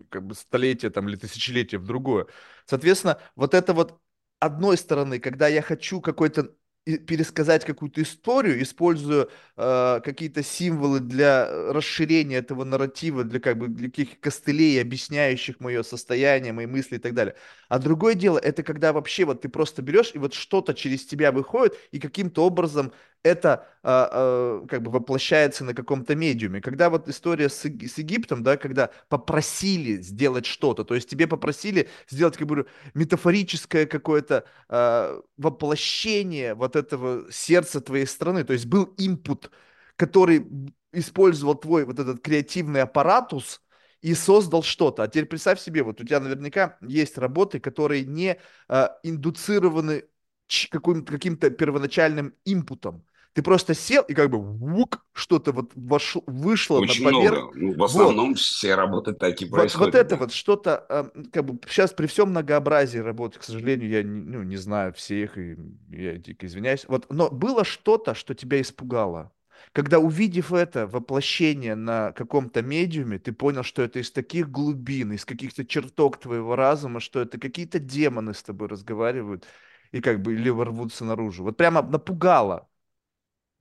э, как бы столетия там или тысячелетия в другое. Соответственно, вот это вот одной стороны, когда я хочу какой-то и- пересказать какую-то историю, используя э, какие-то символы для э, расширения этого нарратива, для как бы для каких костылей, объясняющих мое состояние, мои мысли и так далее. А другое дело, это когда вообще вот ты просто берешь и вот что-то через тебя выходит и каким-то образом это а, а, как бы воплощается на каком-то медиуме. Когда вот история с, с Египтом, да, когда попросили сделать что-то, то есть тебе попросили сделать как бы метафорическое какое-то а, воплощение вот этого сердца твоей страны, то есть был инпут, который использовал твой вот этот креативный аппаратус и создал что-то. А теперь представь себе, вот у тебя наверняка есть работы, которые не а, индуцированы каким-то первоначальным импутом. Ты просто сел и как бы вук, что-то вот вошло, вышло на Очень поверх. много. Ну, в Вот. основном все работы так и Вот, вот происходят, это да. вот что-то, э, как бы сейчас при всем многообразии работы, к сожалению, я не, ну, не знаю всех, и я дико извиняюсь. Вот, но было что-то, что тебя испугало. Когда, увидев это воплощение на каком-то медиуме, ты понял, что это из таких глубин, из каких-то чертог твоего разума, что это какие-то демоны с тобой разговаривают и как бы или рвутся наружу. Вот прямо напугало.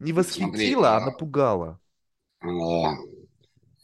Не Смотри, восхитило, а а, напугало. а,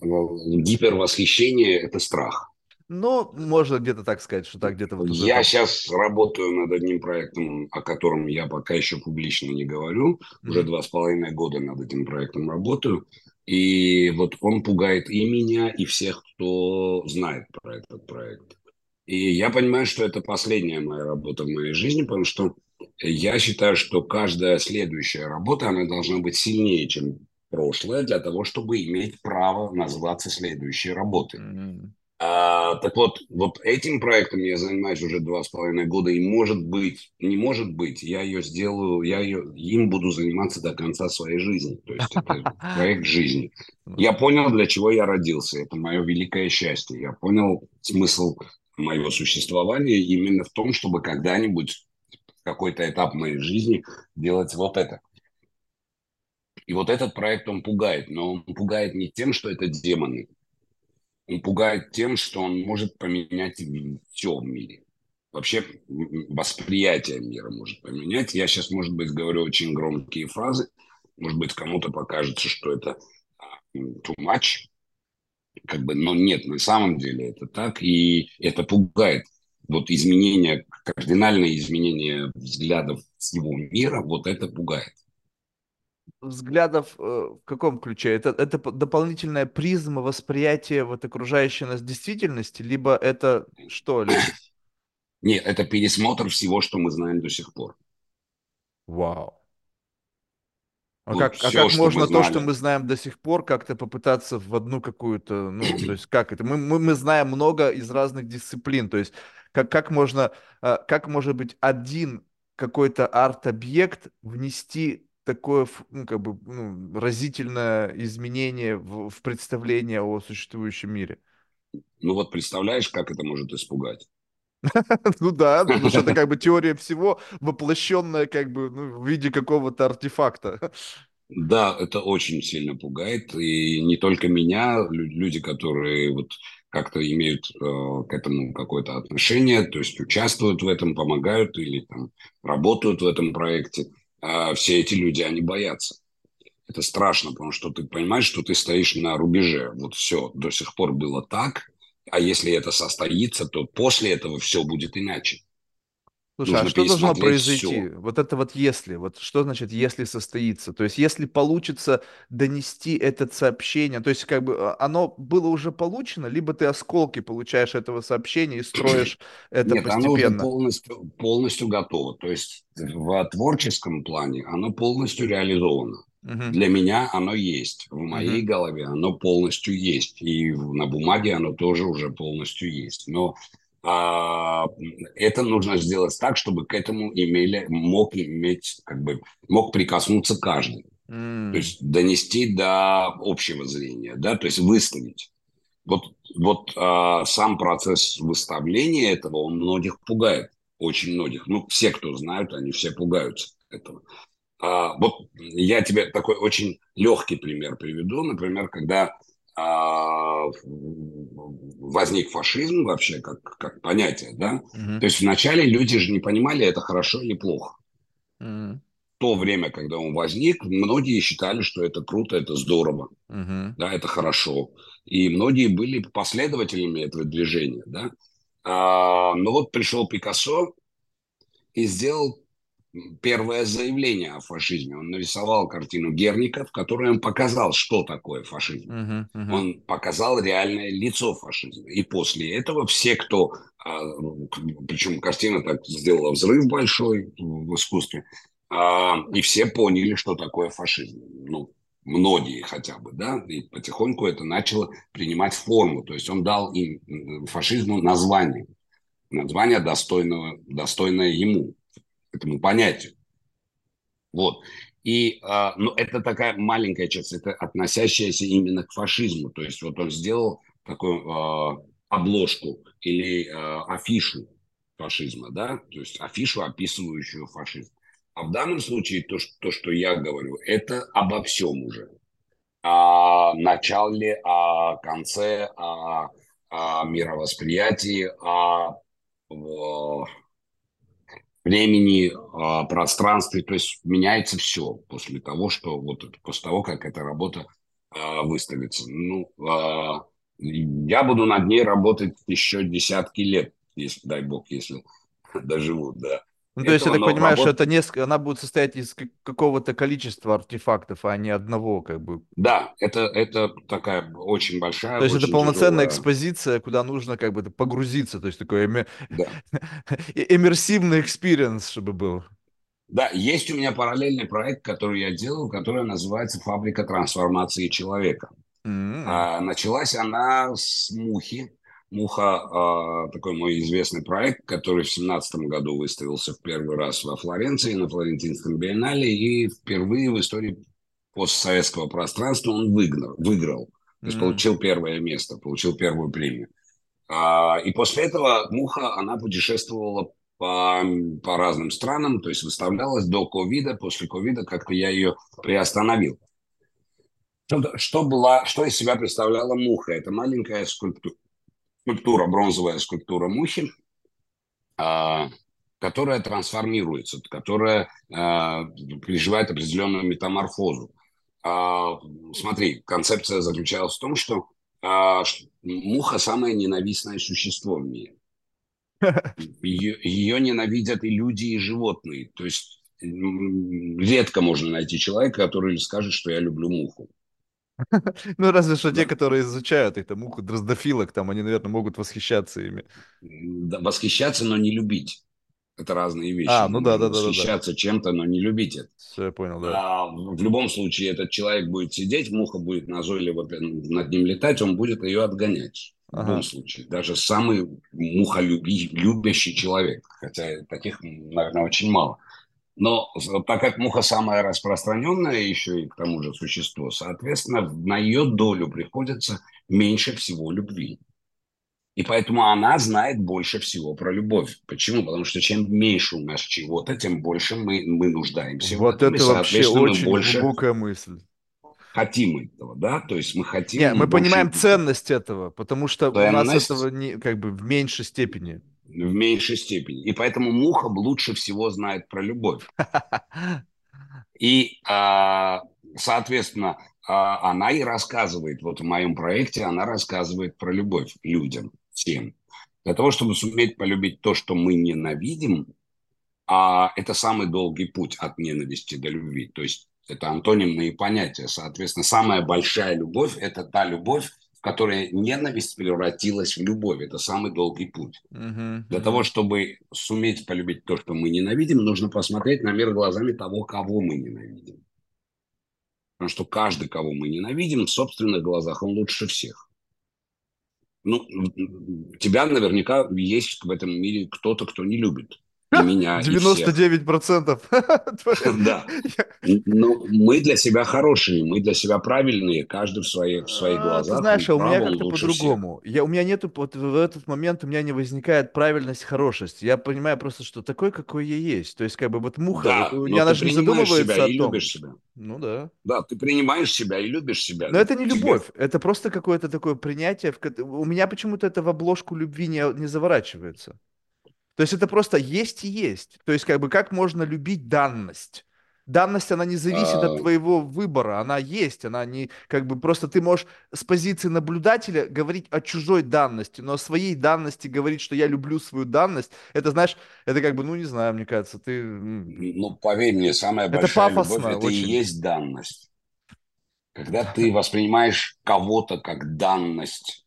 гипервосхищение– это страх. Ну, можно где-то так сказать, что так где-то вот Я сейчас работаю над одним проектом, о котором я пока еще публично не говорю. Уже два с половиной года над этим проектом работаю. И вот он пугает и меня, и всех, кто знает про этот проект. И я понимаю, что это последняя моя работа в моей жизни, потому что я считаю, что каждая следующая работа, она должна быть сильнее, чем прошлое, для того, чтобы иметь право называться следующей работой. Мгм. А, так вот, вот этим проектом я занимаюсь уже два с половиной года, и может быть, не может быть, я ее сделаю, я ее, им буду заниматься до конца своей жизни. То есть это проект жизни. Я понял, для чего я родился. Это мое великое счастье. Я понял смысл моего существования именно в том, чтобы когда-нибудь какой-то этап моей жизни делать вот это. И вот этот проект, он пугает, но он пугает не тем, что это демоны, он пугает тем, что он может поменять все в мире. Вообще восприятие мира может поменять. Я сейчас, может быть, говорю очень громкие фразы. Может быть, кому-то покажется, что это too much. Как бы, но нет, на самом деле это так. И это пугает. Вот изменение, кардинальное изменение взглядов всего мира, вот это пугает взглядов э, в каком ключе? Это, это дополнительная призма восприятия вот окружающей нас действительности, либо это что-либо? Нет, это пересмотр всего, что мы знаем до сих пор. Вау. А Вот как, а все, как что мы можно то, что мы знаем до сих пор, как-то попытаться в одну какую-то, ну, то есть как это? Мы, мы, мы знаем много из разных дисциплин, то есть как, как можно, а, как может быть один какой-то арт-объект внести такое, ну, как бы, ну, разительное изменение в, в представление о существующем мире? Ну вот представляешь, как это может испугать? Ну да, потому что это как бы теория всего, воплощенная как бы ну, в виде какого-то артефакта. Да, это очень сильно пугает. И не только меня, лю- люди, которые вот как-то имеют э, к этому какое-то отношение, то есть участвуют в этом, помогают или там работают в этом проекте, а все эти люди, они боятся. Это страшно, потому что ты понимаешь, что ты стоишь на рубеже. Вот все до сих пор было так, а если это состоится, то после этого все будет иначе. Слушай, а Нужно что должно произойти? все. Вот это вот если, вот что значит если состоится? То есть если получится донести это сообщение, то есть как бы а, оно было уже получено, либо ты осколки получаешь этого сообщения и строишь это Нет, оно уже постепенно. полностью, полностью готово. То есть в творческом плане оно полностью реализовано. Мгм, Для меня оно есть. В моей мгм. голове оно полностью есть. И на бумаге оно тоже уже полностью есть. Но а, это нужно сделать так, чтобы к этому имели, мог иметь, как бы, мог прикоснуться каждый. То М, есть донести до общего зрения, да, то есть выставить. Вот, вот а, сам процесс выставления этого, он многих пугает, очень многих. Ну, все, кто знают, они все пугаются этого. А, вот я тебе такой очень легкий пример приведу. Например, когда возник фашизм вообще как, как понятие, да, мгм, то есть вначале люди же не понимали, это хорошо или плохо. мгм, В то время, когда он возник, многие считали, что это круто, это здорово, мгм. да, это хорошо. И многие были последователями этого движения, да. А, но вот пришел Пикассо и сделал первое заявление о фашизме. Он нарисовал картину Герника, в которой он показал, что такое фашизм. Мгм, мгм. Он показал реальное лицо фашизма. И после этого все, кто... а, Причем картина так сделала взрыв большой в искусстве. а, И все поняли, что такое фашизм. Ну, многие хотя бы, да, и потихоньку это начало принимать форму. То есть он дал им фашизму название. Название достойного, достойное ему, этому понятию. Вот. И а, ну, это такая маленькая часть, это относящаяся именно к фашизму. То есть вот он сделал такую а, обложку или а, афишу фашизма, да, то есть афишу, описывающую фашизм. А в данном случае то, что, то, что я говорю, это обо всем уже. О начале, о конце, о, о мировосприятии, о, о времени, о пространстве. То есть меняется все после того, что вот после того, как эта работа а, выставится. Ну, а, я буду над ней работать еще десятки лет, если, дай бог, если доживу до Ну, то есть я так понимаю, что работа это несколько, она будет состоять из как- какого-то количества артефактов, а не одного, как бы. Да, это, это такая очень большая, То есть это полноценная тяжелая, экспозиция, куда нужно как бы погрузиться, то есть такой эме- да. иммерсивный experience, чтобы был. Да, есть у меня параллельный проект, который я делаю, который называется «Фабрика трансформации человека». М. А, началась она с «Мухи». «Муха» а, такой мой известный проект, который в семнадцатом году выставился в первый раз во Флоренции, на Флорентинском биеннале, и впервые в истории постсоветского пространства он выиграл, выиграл. То есть М. получил первое место, получил первую премию. А, И после этого Муха, она путешествовала по, по разным странам, то есть выставлялась до ковида, после ковида как-то я ее приостановил. Что, что, была, что из себя представляла Муха? Это маленькая скульптура, скульптура бронзовая скульптура Мухи, а, которая трансформируется, которая а, переживает определенную метаморфозу. А, смотри, концепция заключалась в том, что муха самое ненавистное существо в мире. Ее, ненавидят и люди, и животные. То есть редко можно найти человека, который скажет, что я люблю муху. Ну, разве что те, Да. которые изучают их, там, муху дроздофилок, там, они, наверное, могут восхищаться ими. Да, Восхищаться, но не любить. Это разные вещи. А, ну да, да, да, да, да. восхищаться чем-то, но не любить это. Все, я понял, да. А в в любом случае этот человек будет сидеть, муха будет назойливо над ним летать, он будет ее отгонять. В Ага. любом случае. Даже самый мухолюбящий человек. Хотя таких, наверное, очень мало. Но так как муха самая распространенная еще и к тому же существо, соответственно, на ее долю приходится меньше всего любви. И поэтому она знает больше всего про любовь. Почему? Потому что чем меньше у нас чего-то, тем больше мы, мы нуждаемся в Вот этом, и, это вообще соответственно, мы очень больше глубокая мысль. хотим этого, да? То есть мы хотим... Не, мы больше понимаем ценность этого, потому что у нас Ценность? этого не, как бы в меньшей степени. В меньшей степени. И поэтому муха лучше всего знает про любовь. И, а, соответственно, а, она и рассказывает, вот в моем проекте она рассказывает про любовь людям, всем. Для того, чтобы суметь полюбить то, что мы ненавидим, а это самый долгий путь от ненависти до любви. То есть это антонимные понятия. Соответственно, самая большая любовь – это та любовь, в которой ненависть превратилась в любовь. Это самый долгий путь. Мгм, Для того, чтобы суметь полюбить то, что мы ненавидим, нужно посмотреть на мир глазами того, кого мы ненавидим. Потому что каждый, кого мы ненавидим, в собственных глазах он лучше всех. Ну, у тебя наверняка есть в этом мире кто-то, кто не любит. И меня, и всех. 99%. Да. Но мы для себя хорошие, мы для себя правильные, каждый в своих, в своих А, глазах. Ты знаешь, а у меня как-то по-другому. Я, у меня нету, вот в этот момент у меня не возникает правильность, хорошесть. Я понимаю просто, что такой, какой я есть. То есть, как бы вот муха, Да, вот, у меня она ты же не принимаешь задумывается себя о и том. любишь себя. Ну да. Да, ты принимаешь себя и любишь себя. Но это не Тебе- любовь, это просто какое-то такое принятие. У меня почему-то это в обложку любви не, не заворачивается. То есть это просто есть и есть. То есть как бы как можно любить данность? Данность, она не зависит от твоего выбора, она есть, она не, как бы, просто ты можешь с позиции наблюдателя говорить о чужой данности, но о своей данности говорить, что я люблю свою данность, это, знаешь, это как бы, ну, не знаю, мне кажется, ты... Ну, поверь мне, самая это большая пафосно, любовь, это очень. и есть данность. Когда ты воспринимаешь кого-то как данность,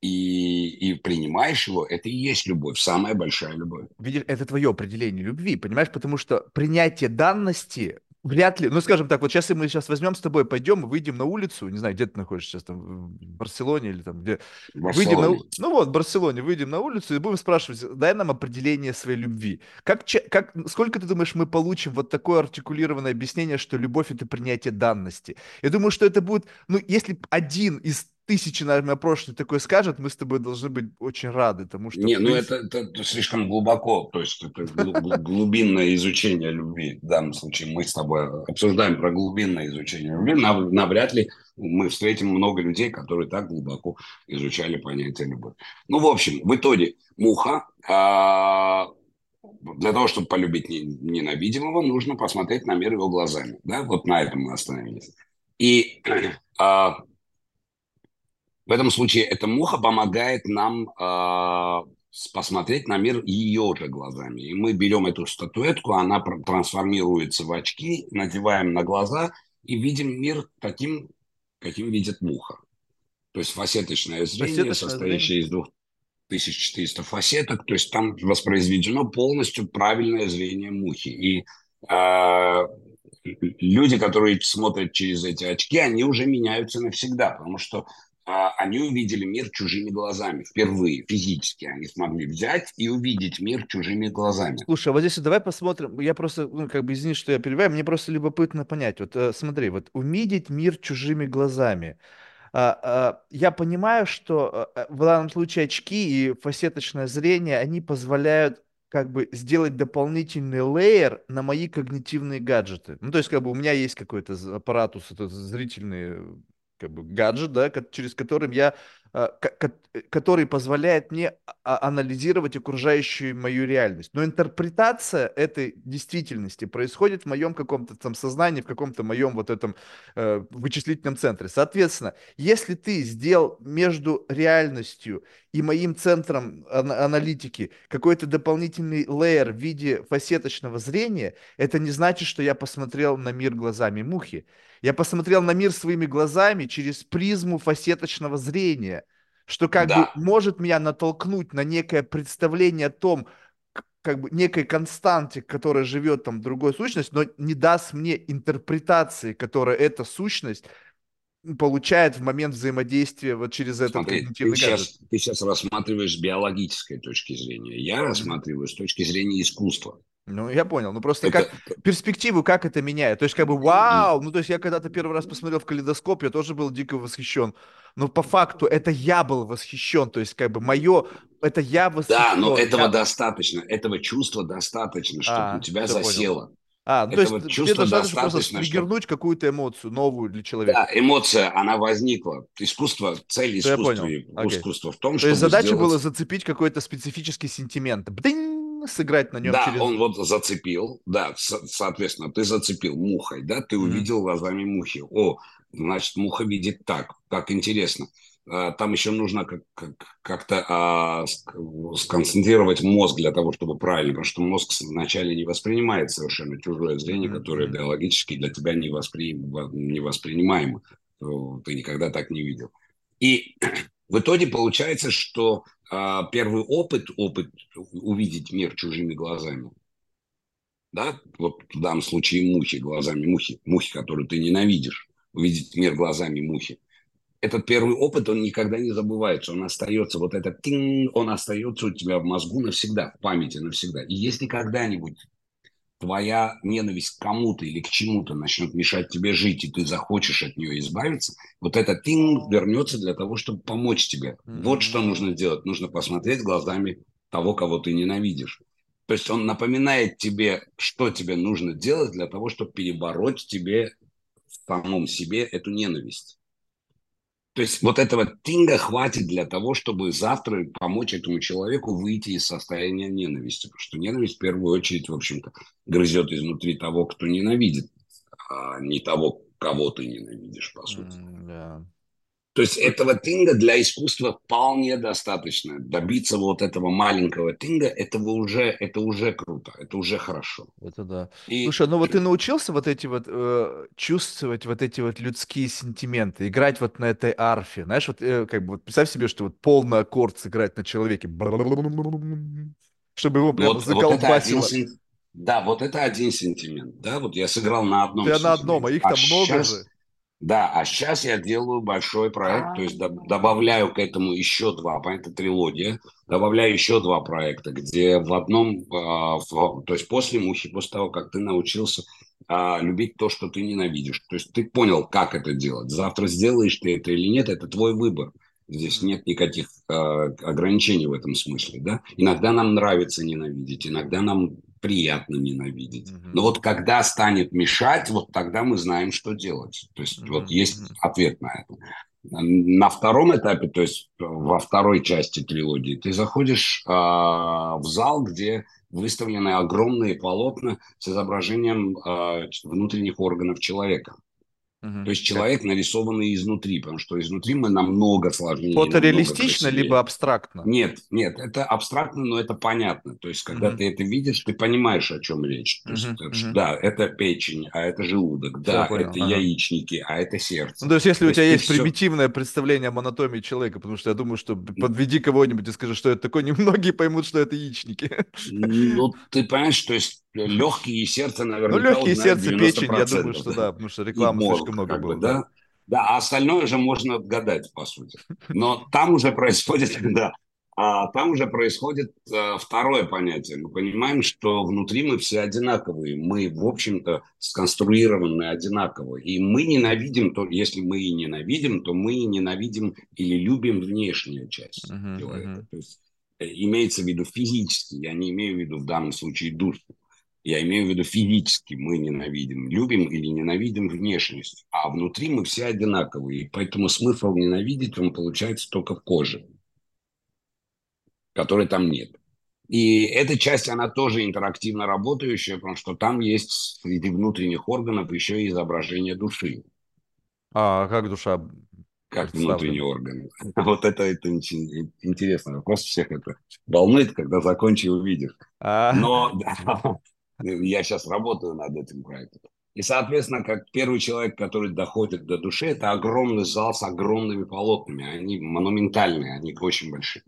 и, и принимаешь его, это и есть любовь, самая большая любовь. Видишь, это твое определение любви, понимаешь? Потому что принятие данности вряд ли, ну, скажем так, вот сейчас мы сейчас возьмем с тобой, пойдем, выйдем на улицу, не знаю, где ты находишься сейчас, там, в Барселоне или там, где, выйдем на, ну вот, в Барселоне, выйдем на улицу и будем спрашивать, дай нам определение своей любви. Как, как, сколько ты думаешь, мы получим вот такое артикулированное объяснение, что любовь — это принятие данности? Я думаю, что это будет, ну, если один из тысячи, наверное, прошлый такой скажет, мы с тобой должны быть очень рады тому, что... Не, ну это, это, это слишком глубоко, то есть это глубинное изучение любви. В данном случае мы с тобой обсуждаем про глубинное изучение любви. Навряд ли мы встретим много людей, которые так глубоко изучали понятие любовь. Ну, в общем, в итоге муха а, для того, чтобы полюбить ненавидимого, нужно посмотреть на мир его глазами. Да? Вот на этом мы остановились. И а, в этом случае эта муха помогает нам э, посмотреть на мир ее же глазами. И мы берем эту статуэтку, она трансформируется в очки, надеваем на глаза и видим мир таким, каким видит муха. То есть фасеточное зрение, фасеточное состоящее зрение. из 2400 фасеток, то есть там воспроизведено полностью правильное зрение мухи. И э, люди, которые смотрят через эти очки, они уже меняются навсегда, потому что они увидели мир чужими глазами впервые, физически. Они смогли взять и увидеть мир чужими глазами. Слушай, а вот здесь давай посмотрим. Я просто, ну, как бы, извини, что я перебиваю, мне просто любопытно понять. Вот э, смотри, вот увидеть мир чужими глазами. А, а, я понимаю, что э, в данном случае очки и фасеточное зрение, они позволяют как бы сделать дополнительный лейер на мои когнитивные гаджеты. Ну, то есть, как бы у меня есть какой-то аппаратус, это зрительный как бы гаджет, да, через которым я, который позволяет мне а, анализировать окружающую мою реальность. Но интерпретация этой действительности происходит в моем каком-то там сознании, в каком-то моем вот этом э, вычислительном центре. Соответственно, если ты сделал между реальностью и моим центром аналитики какой-то дополнительный лейер в виде фасеточного зрения, это не значит, что я посмотрел на мир глазами мухи. Я посмотрел на мир своими глазами через призму фасеточного зрения, что как да. бы может меня натолкнуть на некое представление о том, как бы некой константе, которая живет там другой сущность, но не даст мне интерпретации, которая эта сущность получает в момент взаимодействия вот через этот Смотри, когнитивный ты сейчас, ты сейчас рассматриваешь с биологической точки зрения. Я рассматриваю с точки зрения искусства. Ну, я понял. Ну, просто это... как перспективу, как это меняет. То есть, как бы, вау! Ну, то есть, я когда-то первый раз посмотрел в калейдоскоп, я тоже был дико восхищен. Но по факту это я был восхищен. То есть, как бы, мое, это я восхищен. Да, но этого я... достаточно. Этого чувства достаточно, чтобы а, у тебя засело. Понял. А, ну, то есть чувство тебе достаточно, достаточно просто триггернуть чтобы... какую-то эмоцию новую для человека. Да, эмоция, она возникла. Искусство, цель искусства, искусства в том, то чтобы есть задача сделать... была зацепить какой-то специфический сентимент. Бдинь! Сыграть на нем да, через... он вот зацепил, да, соответственно, ты зацепил мухой, да, ты mm-hmm. увидел глазами мухи. О, значит, муха видит так, так интересно. А, там еще нужно как- как- как-то а, сконцентрировать мозг для того, чтобы правильно, потому что мозг вначале не воспринимает совершенно чужое зрение, mm-hmm. которое биологически для тебя не, воспри... не воспринимаемо. Ты никогда так не видел. И в итоге получается, что а, первый опыт, опыт увидеть мир чужими глазами, да, вот в данном случае мухи, глазами мухи, мухи, которую ты ненавидишь, увидеть мир глазами мухи. Этот первый опыт, он никогда не забывается, он остается, вот этот тинг, он остается у тебя в мозгу навсегда, в памяти навсегда. И если когда-нибудь твоя ненависть к кому-то или к чему-то начнет мешать тебе жить, и ты захочешь от нее избавиться, вот этот тинг вернется для того, чтобы помочь тебе. Mm-hmm. Вот что нужно сделать. Нужно посмотреть глазами того, кого ты ненавидишь. То есть он напоминает тебе, что тебе нужно делать для того, чтобы перебороть тебе в самом себе эту ненависть. То есть вот этого тинга хватит для того, чтобы завтра помочь этому человеку выйти из состояния ненависти. Потому что ненависть в первую очередь, в общем-то, грызет изнутри того, кто ненавидит, а не того, кого ты ненавидишь, по сути. Mm, yeah. То есть этого тинга для искусства вполне достаточно. Добиться вот этого маленького тинга, этого уже, это уже круто, это уже хорошо. Это да. И... Слушай, ну вот ты научился вот эти вот э, чувствовать вот эти вот людские сентименты, играть вот на этой арфе, знаешь, вот э, как бы вот представь себе, что вот полный аккорд сыграть на человеке, чтобы его прям вот, заколбасило. Вот один, да, вот это один сентимент, да, вот я сыграл на одном. Ты на одном, а их а там много сейчас... же. Да, а сейчас я делаю большой проект, то есть добавляю к этому еще два, это трилогия, добавляю еще два проекта, где в одном, а, то есть после мухи, после того, как ты научился а, любить то, что ты ненавидишь, то есть ты понял, как это делать, завтра сделаешь ты это или нет, это твой выбор. Здесь нет никаких э, ограничений в этом смысле, да. Иногда нам нравится ненавидеть, иногда нам приятно ненавидеть. Но вот когда станет мешать, вот тогда мы знаем, что делать. То есть вот есть ответ на это. На втором этапе, то есть во второй части трилогии, ты заходишь э, в зал, где выставлены огромные полотна с изображением э, внутренних органов человека. Угу. То есть человек нарисованный изнутри, потому что изнутри мы намного сложнее. Фотореалистично, либо абстрактно? Нет, нет, это абстрактно, но это понятно. То есть, когда угу. ты это видишь, ты понимаешь, о чем речь. То есть, угу. что, да, это печень, а это желудок, да, это ага. яичники, а это сердце. Ну, то есть, если то у тебя есть все... примитивное представление об анатомии человека, потому что я думаю, что подведи кого-нибудь и скажи, что это такое, немногие поймут, что это яичники. Ну, ты понимаешь, то есть легкие и сердце, наверное, Ну, легкие сердце, печень, я думаю, что да, потому что рекламы слишком много было. да? Да, а остальное уже можно отгадать, по сути. Но там уже происходит, да, а там уже происходит а, второе понятие. Мы понимаем, что внутри мы все одинаковые. Мы, в общем-то, сконструированы одинаково. И мы ненавидим, то, если мы и ненавидим, то мы ненавидим или любим внешнюю часть uh-huh, человека. Uh-huh. То есть э, имеется в виду физически, я не имею в виду в данном случае душу. Я имею в виду физически мы ненавидим, любим или ненавидим внешность, а внутри мы все одинаковые. И поэтому смысл ненавидеть, он получается только в коже, которой там нет. И эта часть, она тоже интерактивно работающая, потому что там есть среди внутренних органов еще и изображение души. А как душа? Как внутренний орган. Вот это, это интересно. Вопрос всех это волнует, когда закончи увидишь. А... Но Я сейчас работаю над этим проектом. И, соответственно, как первый человек, который доходит до души, это огромный зал с огромными полотнами. Они монументальные, они очень большие.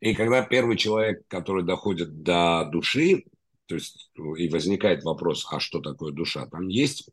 И когда первый человек, который доходит до души, то есть и возникает вопрос, а что такое душа, там есть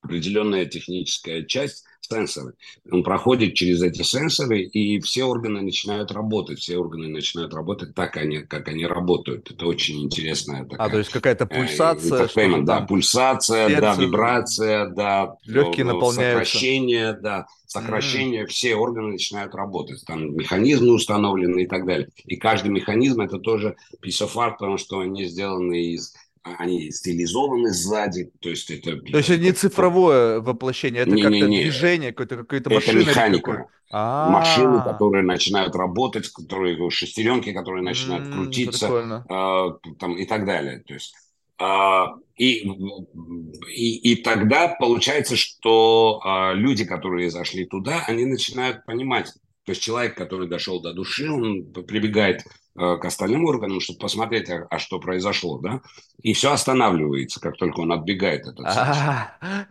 определенная техническая часть, сенсоры. Он проходит через эти сенсоры, и все органы начинают работать. Все органы начинают работать так, они, как они работают. Это очень интересная такая... А, то есть какая-то э, пульсация? Э, да, пульсация, сердце, да, вибрация, да. Легкие наполняются. Сокращение, да. Сокращение, mm. все органы начинают работать. Там механизмы установлены и так далее. И каждый механизм это тоже piece of art, потому что они сделаны из они стилизованы сзади, то есть это... То есть это не цифровое воплощение, это как-то движение, какое-то какая-то машина. Это механика. А-а-а. Машины, которые начинают работать, которые шестеренки, которые начинают крутиться, э, там и так далее. То есть и, и, и тогда получается, что люди, которые зашли туда, они начинают понимать, то есть человек, который дошел до души, он прибегает к остальным органам, чтобы посмотреть, а, а что произошло, да, и все останавливается, как только он отбегает этот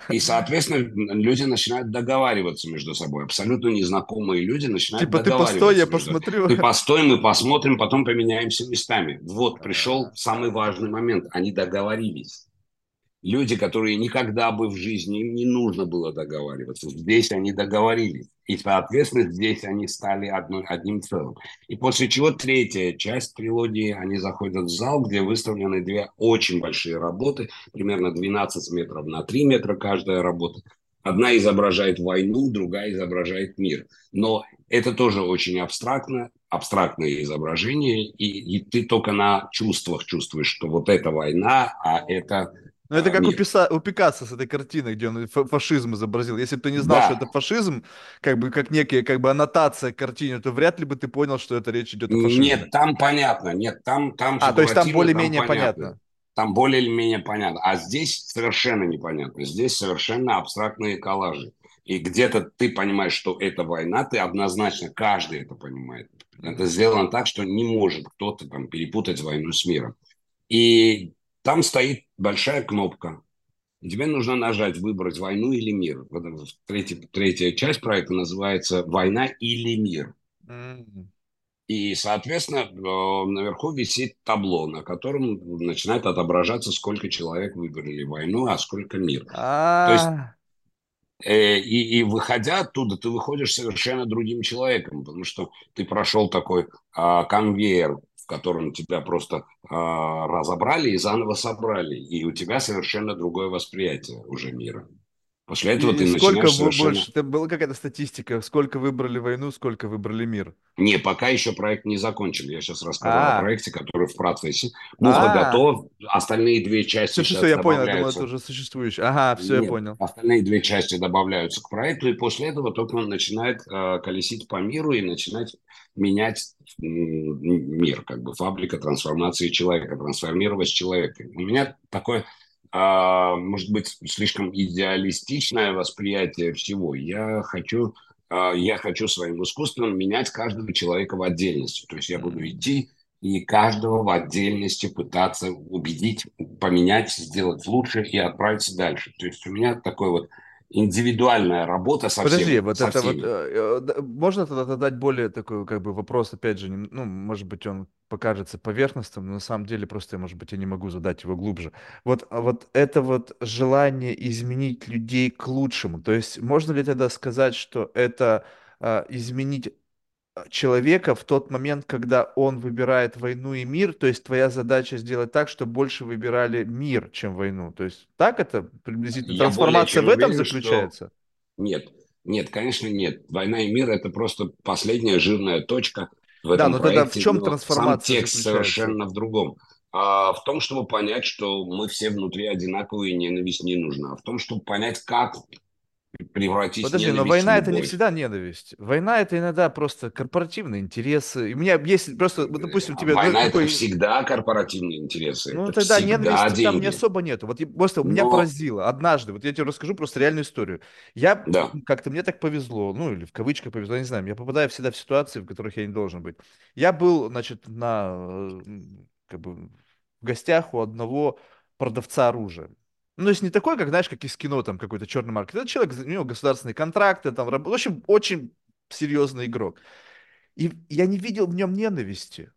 И, соответственно, люди начинают договариваться между собой. Абсолютно незнакомые люди начинают типа, договариваться. Ты постой, я посмотрю. Ты постой, мы посмотрим, потом поменяемся местами. Вот, пришел самый важный момент. Они договорились люди, которые никогда бы в жизни им не нужно было договариваться. Здесь они договорились. И, соответственно, здесь они стали одной, одним целым. И после чего третья часть трилогии, они заходят в зал, где выставлены две очень большие работы, примерно 12 метров на 3 метра каждая работа. Одна изображает войну, другая изображает мир. Но это тоже очень абстрактно, абстрактное изображение, и, и ты только на чувствах чувствуешь, что вот это война, а это Ну, это как у, Писа, у Пикассо с этой картиной, где он фашизм изобразил. Если бы ты не знал, да. что это фашизм, как бы как некая как бы аннотация к картине, то вряд ли бы ты понял, что это речь идет о фашизме. Нет, там понятно. Нет, там, там А, то есть там более-менее понятно. понятно. Там более-менее понятно. А здесь совершенно непонятно. Здесь совершенно абстрактные коллажи. И где-то ты понимаешь, что это война, ты однозначно, каждый это понимает. Это сделано так, что не может кто-то там перепутать войну с миром. И там стоит большая кнопка. И тебе нужно нажать, выбрать войну или мир. Вот третья, третья часть проекта называется «Война или мир». Mm-hmm. И, соответственно, наверху висит табло, на котором начинает отображаться, сколько человек выбрали войну, а сколько мир. То есть а. э, и, и выходя оттуда, ты выходишь совершенно другим человеком, потому что ты прошел такой а, конвейер котором тебя просто э, разобрали и заново собрали, и у тебя совершенно другое восприятие уже мира. После этого и ты сколько начинаешь совершенно... больше? Там была какая-то статистика, сколько выбрали войну, сколько выбрали мир? Не, пока еще проект не закончен. Я сейчас расскажу А-а-а. о проекте, который в процессе. Муха готов, остальные две части все, все, я понял, я думал, это уже существующее. Ага, все, Нет, я понял. Остальные две части добавляются к проекту, и после этого только он начинает э, колесить по миру и начинать менять мир, как бы фабрика трансформации человека, трансформировать человека. У меня такое а, может быть, слишком идеалистичное восприятие всего. Я хочу, а, я хочу своим искусством менять каждого человека в отдельности. То есть я буду идти и каждого в отдельности пытаться убедить, поменять, сделать лучше и отправиться дальше. То есть у меня такой вот индивидуальная работа со Подожди, всеми. вот со это всеми. вот, э, э, можно тогда задать более такой как бы вопрос, опять же, ну, может быть, он покажется поверхностным, но на самом деле просто, может быть, я не могу задать его глубже. Вот, а вот это вот желание изменить людей к лучшему, то есть можно ли тогда сказать, что это а, изменить человека в тот момент, когда он выбирает войну и мир, то есть твоя задача сделать так, чтобы больше выбирали мир, чем войну. То есть так это приблизительно Я трансформация в этом уверен, заключается? Что... Нет, нет, конечно, нет. Война и мир это просто последняя жирная точка в этом Да, но проекте, тогда в чем трансформация сам текст совершенно в другом. А в том, чтобы понять, что мы все внутри одинаковые, ненависть не нужна. А в том, чтобы понять, как превратить Подожди, но война это не всегда ненависть. Война это иногда просто корпоративные интересы. У меня есть просто, вот, допустим, тебе... Война ну, это всегда корпоративные интересы. Ну это тогда ненависти деньги. там не особо нету. Вот просто но... меня поразило однажды, вот я тебе расскажу просто реальную историю. Я да. как-то, мне так повезло, ну или в кавычках повезло, я не знаю, я попадаю всегда в ситуации, в которых я не должен быть. Я был, значит, на, э, как бы, в гостях у одного продавца оружия. Ну, то есть не такой, как, знаешь, как из кино, там, какой-то черный маркет. Это человек, у него государственные контракты, там, в общем, очень серьезный игрок. И я не видел в нем ненависти.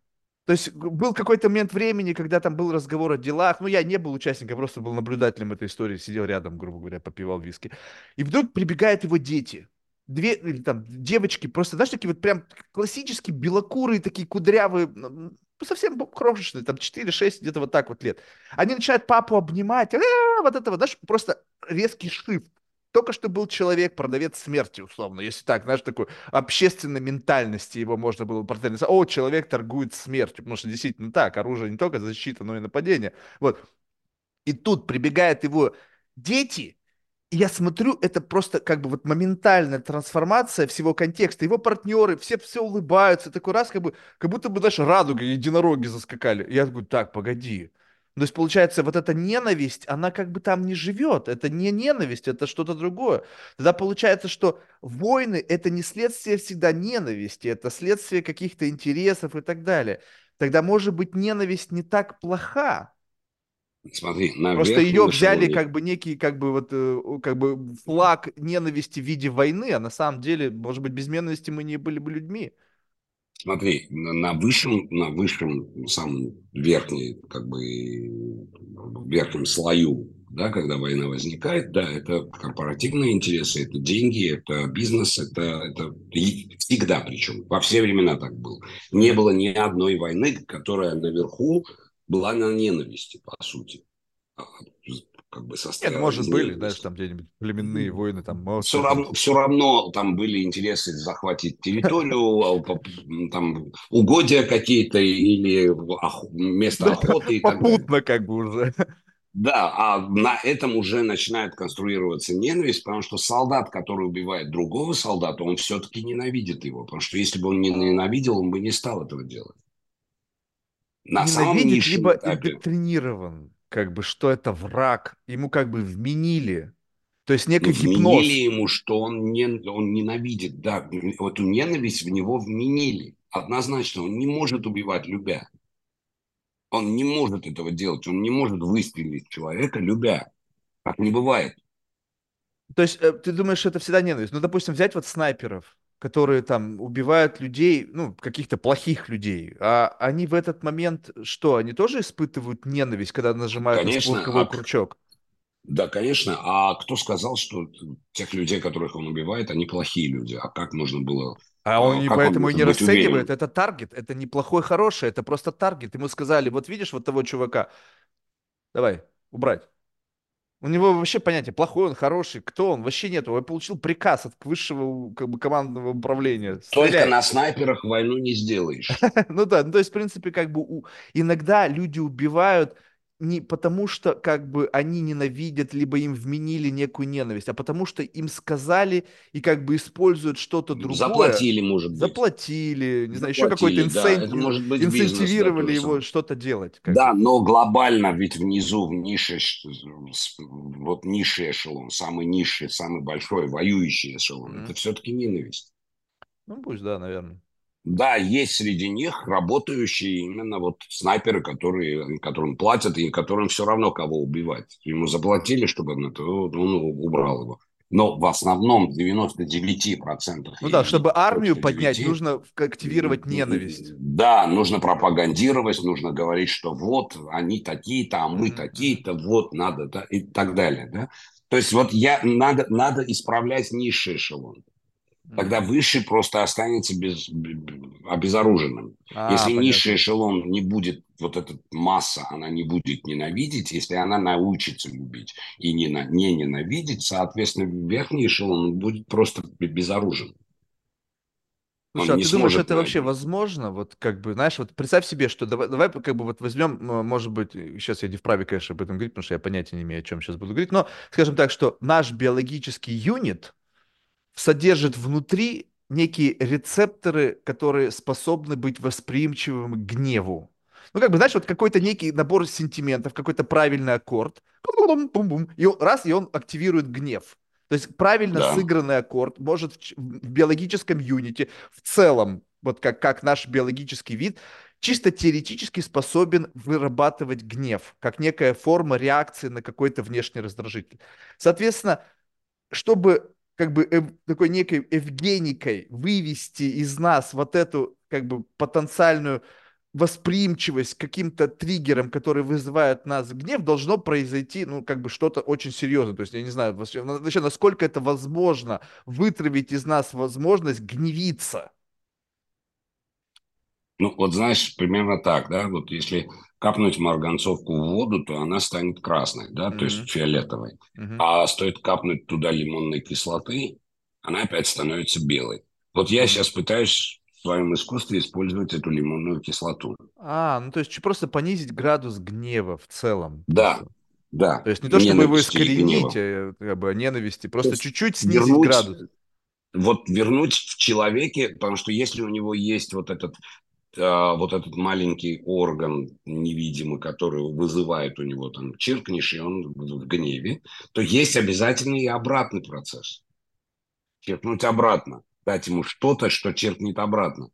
То есть был какой-то момент времени, когда там был разговор о делах. Ну, я не был участником, просто был наблюдателем этой истории, сидел рядом, грубо говоря, попивал виски. И вдруг прибегают его дети. Две, или там, девочки, просто, знаешь, такие вот прям классические белокурые, такие кудрявые, совсем крошечные, там 4-6, где-то вот так вот лет. Они начинают папу обнимать, а, вот этого, знаешь, просто резкий шрифт. Только что был человек, продавец смерти, условно, если так, знаешь, такой общественной ментальности его можно было портретировать. О, человек торгует смертью, потому что действительно так, оружие не только защита, но и нападение. Вот. И тут прибегают его дети, я смотрю, это просто как бы вот моментальная трансформация всего контекста. Его партнеры, все все улыбаются, такой раз как бы, как будто бы даже радуга, единороги заскакали. Я говорю, так, погоди. То есть, получается, вот эта ненависть, она как бы там не живет. Это не ненависть, это что-то другое. Тогда получается, что войны — это не следствие всегда ненависти, это следствие каких-то интересов и так далее. Тогда, может быть, ненависть не так плоха, Смотри, наверх, Просто ее взяли как бы некий как бы вот э, как бы флаг ненависти в виде войны, а на самом деле, может быть, без ненависти мы не были бы людьми. Смотри, на высшем, на высшем, самом верхней, как бы верхнем слою, да, когда война возникает, да, это корпоративные интересы, это деньги, это бизнес, это, это всегда причем, во все времена так было. Не было ни одной войны, которая наверху была на ненависти, по сути. А, как бы Нет, может, были, знаешь, там где-нибудь племенные войны, там... Может, все, равно, все равно там были интересы захватить территорию, а, там угодья какие-то или место охоты далее. как бы уже. Да, а на этом уже начинает конструироваться ненависть, потому что солдат, который убивает другого солдата, он все-таки ненавидит его. Потому что если бы он не ненавидел, он бы не стал этого делать. На самом низшем либо этапе. индоктринирован, как бы, что это враг, ему как бы вменили. То есть Ну, некий вменили гипноз. ему, что он, не, он ненавидит. Да, эту ненависть в него вменили. Однозначно, он не может убивать любя. Он не может этого делать. Он не может выстрелить человека, любя. Так не бывает. То есть э, ты думаешь, это всегда ненависть? Ну, допустим, взять вот снайперов, которые там убивают людей, ну, каких-то плохих людей, а они в этот момент что, они тоже испытывают ненависть, когда нажимают на Конечно, спусковой а крючок? Да, конечно. А кто сказал, что тех людей, которых он убивает, они плохие люди? А как можно было, А он а, не как он поэтому и не расценивает, уверен? это таргет, это не плохой, хороший, это просто таргет. Ему сказали, вот видишь вот того чувака, давай, убрать. У него вообще понятие, плохой он, хороший, кто он, вообще нету. Он получил приказ от высшего как бы, командного управления, Только на снайперах войну не сделаешь. Ну да, ну то есть, в принципе, как бы у- иногда люди убивают не потому, что как бы они ненавидят, либо им вменили некую ненависть, а потому что им сказали и как бы используют что-то другое, Заплатили, может быть. заплатили, не знаю, еще какой-то Заплатили, да. инсен- Это ин- может быть бизнес, да, инцентивировали его что-то делать, как бы. Да, но глобально ведь внизу, в нише, вот низший эшелон, самый низший, самый большой, воюющий эшелон, это Мгм. все-таки ненависть. Ну пусть, да, наверное. Да, есть среди них работающие именно вот снайперы, которые, которым платят и которым все равно кого убивать. Ему заплатили, чтобы он, это, он убрал его. Но в основном в 99%, Ну да, чтобы армию точно поднять, 9, нужно активировать ненависть. да, нужно пропагандировать, нужно говорить, что вот они такие-то, а мы мгм, такие-то, вот надо, да, и так далее. Да? То есть вот я, надо, надо исправлять низший эшелон. Тогда высший просто останется без, обезоруженным. А, Если низший понятно. эшелон не будет, вот эта масса, она не будет ненавидеть, если она научится любить и не, не ненавидеть, соответственно, верхний эшелон будет просто безоружен. Слушай, Он а ты думаешь, это вообще возможно? Вот как бы, знаешь, вот представь себе, что давай, давай как бы вот возьмем, может быть, сейчас я не вправе, конечно, об этом говорить, потому что я понятия не имею, о чем сейчас буду говорить, но, скажем так, что наш биологический юнит содержит внутри некие рецепторы, которые способны быть восприимчивыми к гневу. Ну, как бы, знаешь, вот какой-то некий набор сентиментов, какой-то правильный аккорд, и он- раз, и он активирует гнев. То есть правильно Да. сыгранный аккорд может в биологическом юните в целом, вот как, как наш биологический вид, чисто теоретически способен вырабатывать гнев, как некая форма реакции на какой-то внешний раздражитель. Соответственно, чтобы как бы эв- такой некой Евгеникой вывести из нас вот эту как бы потенциальную восприимчивость каким-то триггерам, которые вызывают нас гнев, должно произойти, ну, как бы что-то очень серьезное. То есть, я не знаю, вообще, на- вообще, насколько это возможно вытравить из нас возможность гневиться. Ну, вот знаешь, примерно так, да, вот если капнуть марганцовку в воду, то она станет красной, да, то есть фиолетовой. Мгм. А стоит капнуть туда лимонной кислоты, она опять становится белой. Вот я Мгм. сейчас пытаюсь в своем искусстве использовать эту лимонную кислоту. А, ну, то есть, просто понизить градус гнева в целом. Да, Просто. То да, есть, не то, чтобы и искоренить, а, как бы, а ненависти, То просто есть чуть-чуть снизить вернуть, градус. вот вернуть в человеке, потому что если у него есть вот этот вот этот маленький орган невидимый, который вызывает у него там чиркнешь, и он в гневе, то есть обязательно и обратный процесс. Черкнуть обратно. Дать ему что-то, что черкнет обратно.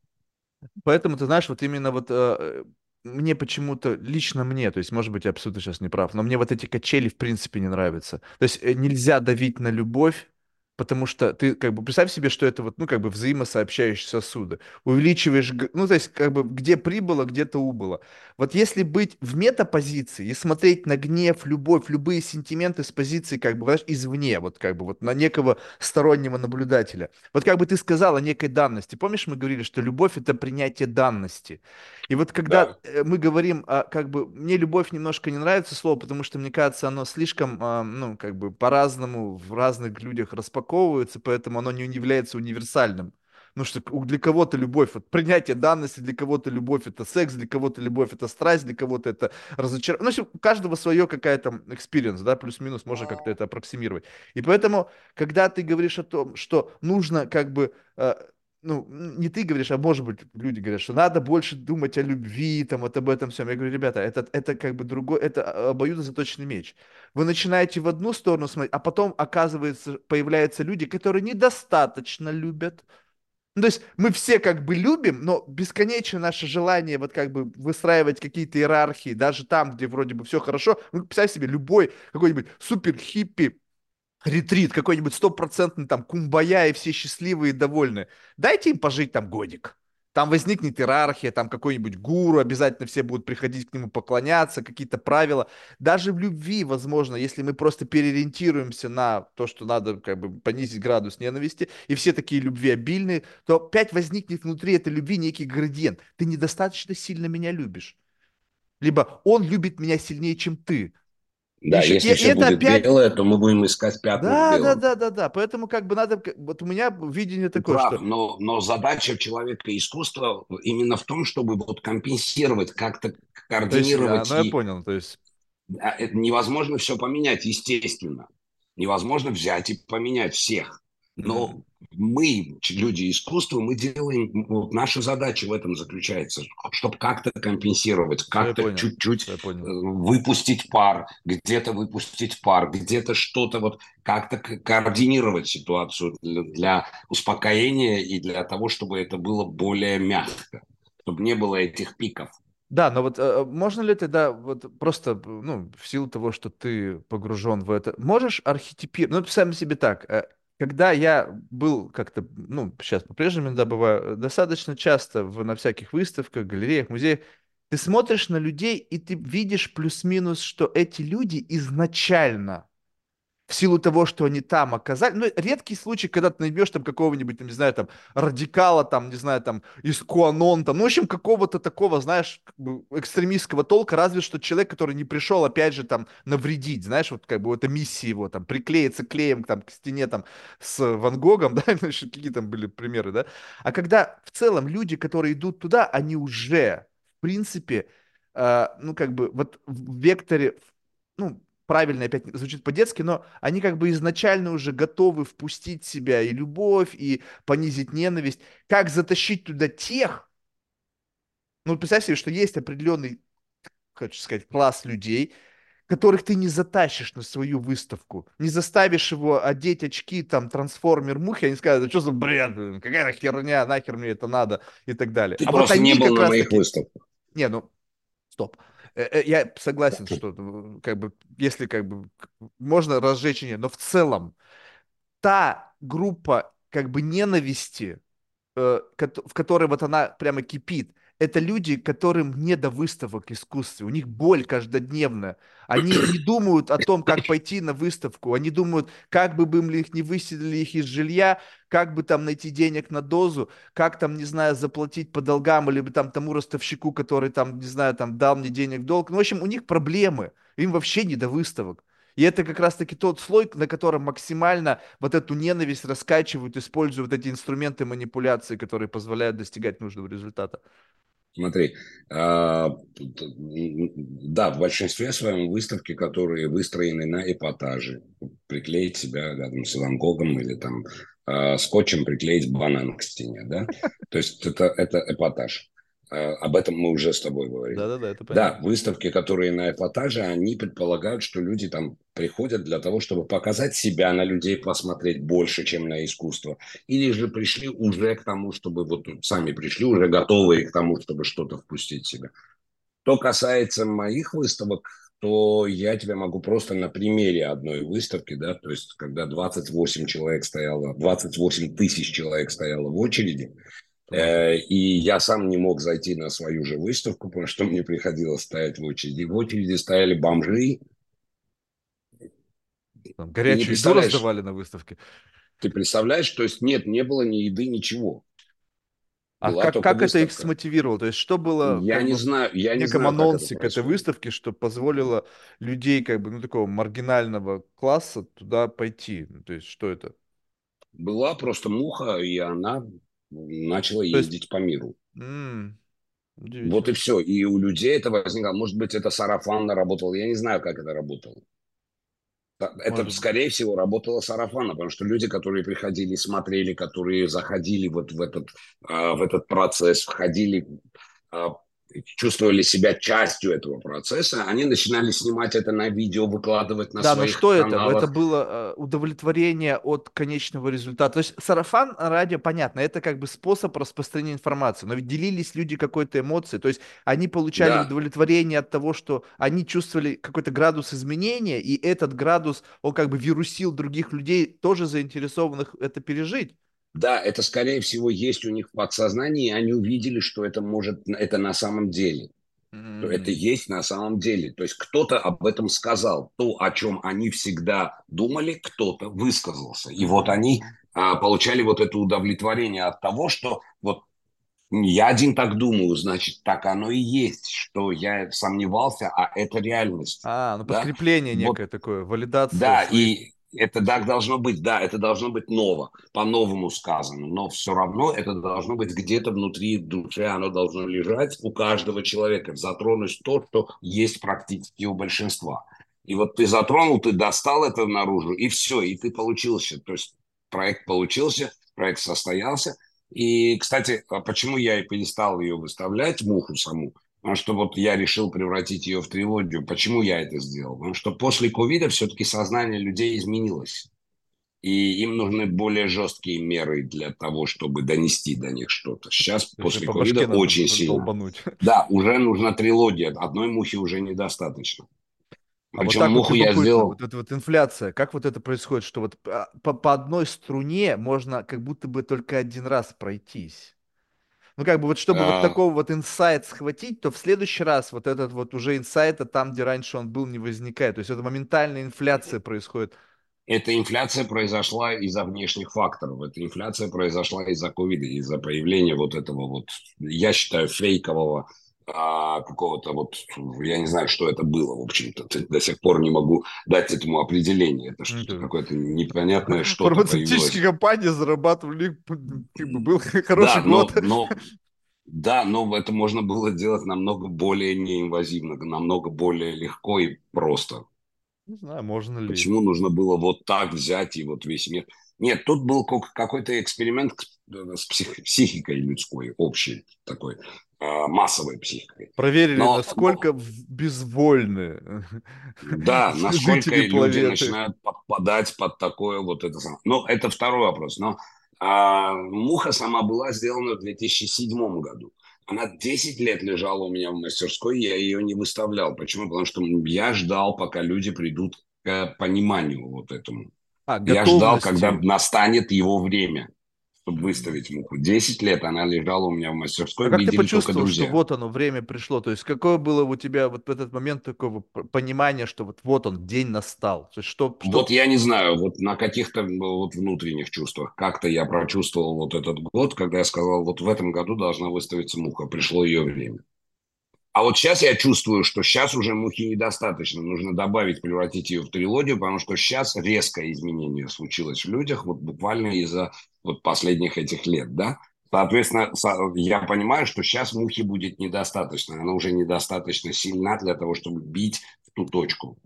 Поэтому, ты знаешь, вот именно вот э, мне почему-то, лично мне, то есть, может быть, я абсолютно сейчас не прав, но мне вот эти качели в принципе не нравятся. То есть э, нельзя давить на любовь, потому что ты как бы представь себе, что это вот, ну, как бы взаимосообщающие сосуды. Увеличиваешь, ну, то есть, как бы где прибыло, где-то убыло. Вот если быть в метапозиции и смотреть на гнев, любовь, любые сентименты с позиции, как бы, знаешь, извне, вот как бы вот на некого стороннего наблюдателя. Вот как бы ты сказал о некой данности. Помнишь, мы говорили, что любовь это принятие данности. И вот когда Да. мы говорим, а, как бы, мне любовь немножко не нравится слово, потому что, мне кажется, оно слишком, а, ну, как бы, по-разному в разных людях распаковывается, поэтому оно не является универсальным Ну что для кого-то любовь, вот принятие данности, для кого-то любовь это секс, для кого-то любовь это страсть, для кого-то это разочарование. Ну, в общем, у каждого свое какая-то experience, да, плюс-минус можно как-то это аппроксимировать. И поэтому, когда ты говоришь о том, что нужно как бы э, ну, не ты говоришь, а может быть, люди говорят, что надо больше думать о любви, там, вот об этом всем. Я говорю, ребята, это, это как бы другой, это а, обоюдозаточный меч. Вы начинаете в одну сторону смотреть, а потом, оказывается, появляются люди, которые недостаточно любят. Ну, то есть мы все как бы любим, но бесконечно наше желание вот как бы выстраивать какие-то иерархии, даже там, где вроде бы все хорошо. Ну, представь себе, любой какой-нибудь супер хиппи ретрит, какой-нибудь стопроцентный там кумбая, и все счастливые и довольны. Дайте им пожить там годик. Там возникнет иерархия, там какой-нибудь гуру, обязательно все будут приходить к нему поклоняться, какие-то правила. Даже в любви, возможно, если мы просто переориентируемся на то, что надо как бы понизить градус ненависти, и все такие любви обильные, то опять возникнет внутри этой любви некий градиент. Ты недостаточно сильно меня любишь. Либо он любит меня сильнее, чем ты. Да, еще, если и, все это будет опять... белое, то мы будем искать пятна да, Да, да, да, да. Поэтому как бы надо... Вот у меня видение такое, прав, что... Но, но задача человека искусства именно в том, чтобы вот компенсировать, как-то координировать. То есть, да, ну, я понял, то есть... Это невозможно все поменять, естественно. Невозможно взять и поменять всех. Но мы, люди искусства, мы делаем, вот наша задача в этом заключается, чтобы как-то компенсировать, как-то чуть-чуть э, выпустить пар, где-то выпустить пар, где-то что-то вот как-то координировать ситуацию для, для успокоения и для того, чтобы это было более мягко, чтобы не было этих пиков. Да, но вот э, можно ли ты, да, вот просто, ну, в силу того, что ты погружен в это, можешь архетипировать, ну, сам себе так, э, когда я был как-то, ну, сейчас по-прежнему да, бываю, достаточно часто в, на всяких выставках, галереях, музеях, ты смотришь на людей, и ты видишь плюс-минус, что эти люди изначально в силу того, что они там оказались. Ну, редкий случай, когда ты найдешь там какого-нибудь, там, не знаю, там, радикала, там, не знаю, там, из Куанон, там, ну, в общем, какого-то такого, знаешь, как бы экстремистского толка, разве что человек, который не пришел, опять же, там, навредить, знаешь, вот, как бы, это миссия его, там, приклеиться клеем, там, к стене, там, с Ван Гогом, да, какие там были примеры, да, а когда в целом люди, которые идут туда, они уже, в принципе, э, ну, как бы, вот в векторе, ну, правильно опять звучит по-детски, но они как бы изначально уже готовы впустить себя и любовь, и понизить ненависть. Как затащить туда тех, ну, представь себе, что есть определенный, хочу сказать, класс людей, которых ты не затащишь на свою выставку, не заставишь его одеть очки, там, трансформер мухи, они скажут, да что за бред, какая херня, нахер мне это надо, и так далее. Ты а просто вот они не был на моих таки... выставках. Не, ну, стоп. Э, э, я согласен, что ну, как бы, если как бы можно разжечь ее, но в целом та группа как бы ненависти, э, в которой вот она прямо кипит, это люди, которым не до выставок искусства, у них боль каждодневная. Они не думают о том, как пойти на выставку, они думают, как бы бы их не выселили их из жилья, как бы там найти денег на дозу, как там, не знаю, заплатить по долгам, или бы там тому ростовщику, который там, не знаю, там дал мне денег в долг. Ну, в общем, у них проблемы, им вообще не до выставок. И это как раз-таки тот слой, на котором максимально вот эту ненависть раскачивают, используя вот эти инструменты манипуляции, которые позволяют достигать нужного результата. Смотри, а, да, в большинстве своем выставки, которые выстроены на эпатаже, приклеить себя рядом с Ван Гогом или там а, скотчем приклеить банан к стене, да, то есть это, это эпатаж. Э, об этом мы уже с тобой говорили. Да-да-да, это понятно. Да, выставки, которые на эпатаже, они предполагают, что люди там приходят для того, чтобы показать себя на людей, посмотреть больше, чем на искусство. Или же пришли уже к тому, чтобы вот сами пришли уже готовые к тому, чтобы что-то впустить в себя. Что касается моих выставок, то я тебе могу просто на примере одной выставки, да, то есть когда 28 человек стояло, 28 тысяч человек стояло в очереди, и я сам не мог зайти на свою же выставку, потому что мне приходилось стоять в очереди. В очереди стояли бомжи. Там горячую еду раздавали на выставке. Ты представляешь, то есть нет, не было ни еды, ничего. А Была как, как это их смотивировало? То есть что было я не знаю, я не знаю, анонсе к этой выставке, что позволило людей как бы ну такого маргинального класса туда пойти? То есть что это? Была просто муха, и она начало То есть, ездить по миру. м, Вот и все. И у людей это возникло. Может быть, это сарафанно работало. Я не знаю, как это работало. Это, Может скорее всего, работало сарафанно, потому что люди, которые приходили, смотрели, которые заходили вот в этот, а, в этот процесс, входили, а, чувствовали себя частью этого процесса, они начинали снимать это на видео, выкладывать на Да, но своих что это? Это каналах. было э, удовлетворение от конечного результата. То есть сарафан радио, понятно, это как бы способ распространения информации, но ведь делились люди какой-то эмоцией, то есть они получали Да, удовлетворение от того, что они чувствовали какой-то градус изменения, и этот градус, он как бы вирусил других людей, тоже заинтересованных это пережить. Да, это, скорее всего, есть у них в подсознании, и они увидели, что это может, это на самом деле. то это есть на самом деле. То есть кто-то об этом сказал. То, о чем они всегда думали, кто-то высказался. И вот они а, получали вот это удовлетворение от того, что вот я один так думаю, значит, так оно и есть, что я сомневался, а это реальность. А, ну Да? подкрепление Вот некое такое, валидация да, своих и это так должно быть, да, это должно быть ново, по-новому сказано, но все равно это должно быть где-то внутри души, оно должно лежать у каждого человека, затронуть то, что есть практически у большинства. И вот ты затронул, ты достал это наружу, и все, и ты получился. То есть проект получился, проект состоялся. И, кстати, а почему я и перестал ее выставлять, муху саму, что вот я решил превратить ее в трилогию. Почему я это сделал? Потому что после ковида все-таки сознание людей изменилось. И им нужны более жесткие меры для того, чтобы донести до них что-то. Сейчас, То есть после по ковида, очень сильно. долбануть. Да, уже нужна трилогия. Одной мухи уже недостаточно. А вот Причем вот муху я любопытно, сделал... вот эта вот инфляция, как вот это происходит, что вот а, по, по одной струне можно как будто бы только один раз пройтись. Ну, как бы вот чтобы вот э, такого вот инсайт схватить, то в следующий раз вот этот вот уже инсайт, а там, где раньше он был, не возникает. То есть это моментальная инфляция происходит. эта инфляция произошла из-за внешних факторов. Эта инфляция произошла из-за ковида, из-за появления вот этого вот, я считаю, фейкового а, какого-то вот, я не знаю, что это было, в общем-то. До сих пор не могу дать этому определение. Это что-то это какое-то непонятное что-то Фармацевтические компании зарабатывали, как бы был хороший Да, год. но, но да, но это можно было делать намного более неинвазивно, намного более легко и просто. Не знаю, можно ли. Почему нужно было вот так взять и вот весь мир? Нет, тут был какой-то эксперимент с псих- психикой людской, общей такой, а, массовой психикой. Проверили, Но насколько в- безвольны да, насколько люди планеты. начинают подпадать под такое вот это самое. Ну, это второй вопрос. Но а, «Муха» сама была сделана в 2007 году. Она 10 лет лежала у меня в мастерской, я ее не выставлял. Почему? Потому что я ждал, пока люди придут к пониманию вот этому. А, Я ждал, когда настанет его время, чтобы выставить муху. Десять лет она лежала у меня в А мастерской, как ты почувствовал, что вот оно, время пришло? То есть какое было у тебя вот в этот момент такого понимания, что вот вот он, день настал? То есть что, Вот что... я не знаю, вот на каких-то вот внутренних чувствах. Как-то я прочувствовал вот этот год, когда я сказал, вот в этом году должна выставиться муха, пришло ее время. А вот сейчас я чувствую, что сейчас уже мухи недостаточно. Нужно добавить, превратить ее в трилогию, потому что сейчас резкое изменение случилось в людях, вот буквально из-за вот последних этих лет, да. Соответственно, со- я понимаю, что сейчас мухи будет недостаточно. Она уже недостаточно сильна для того, чтобы бить в ту точку,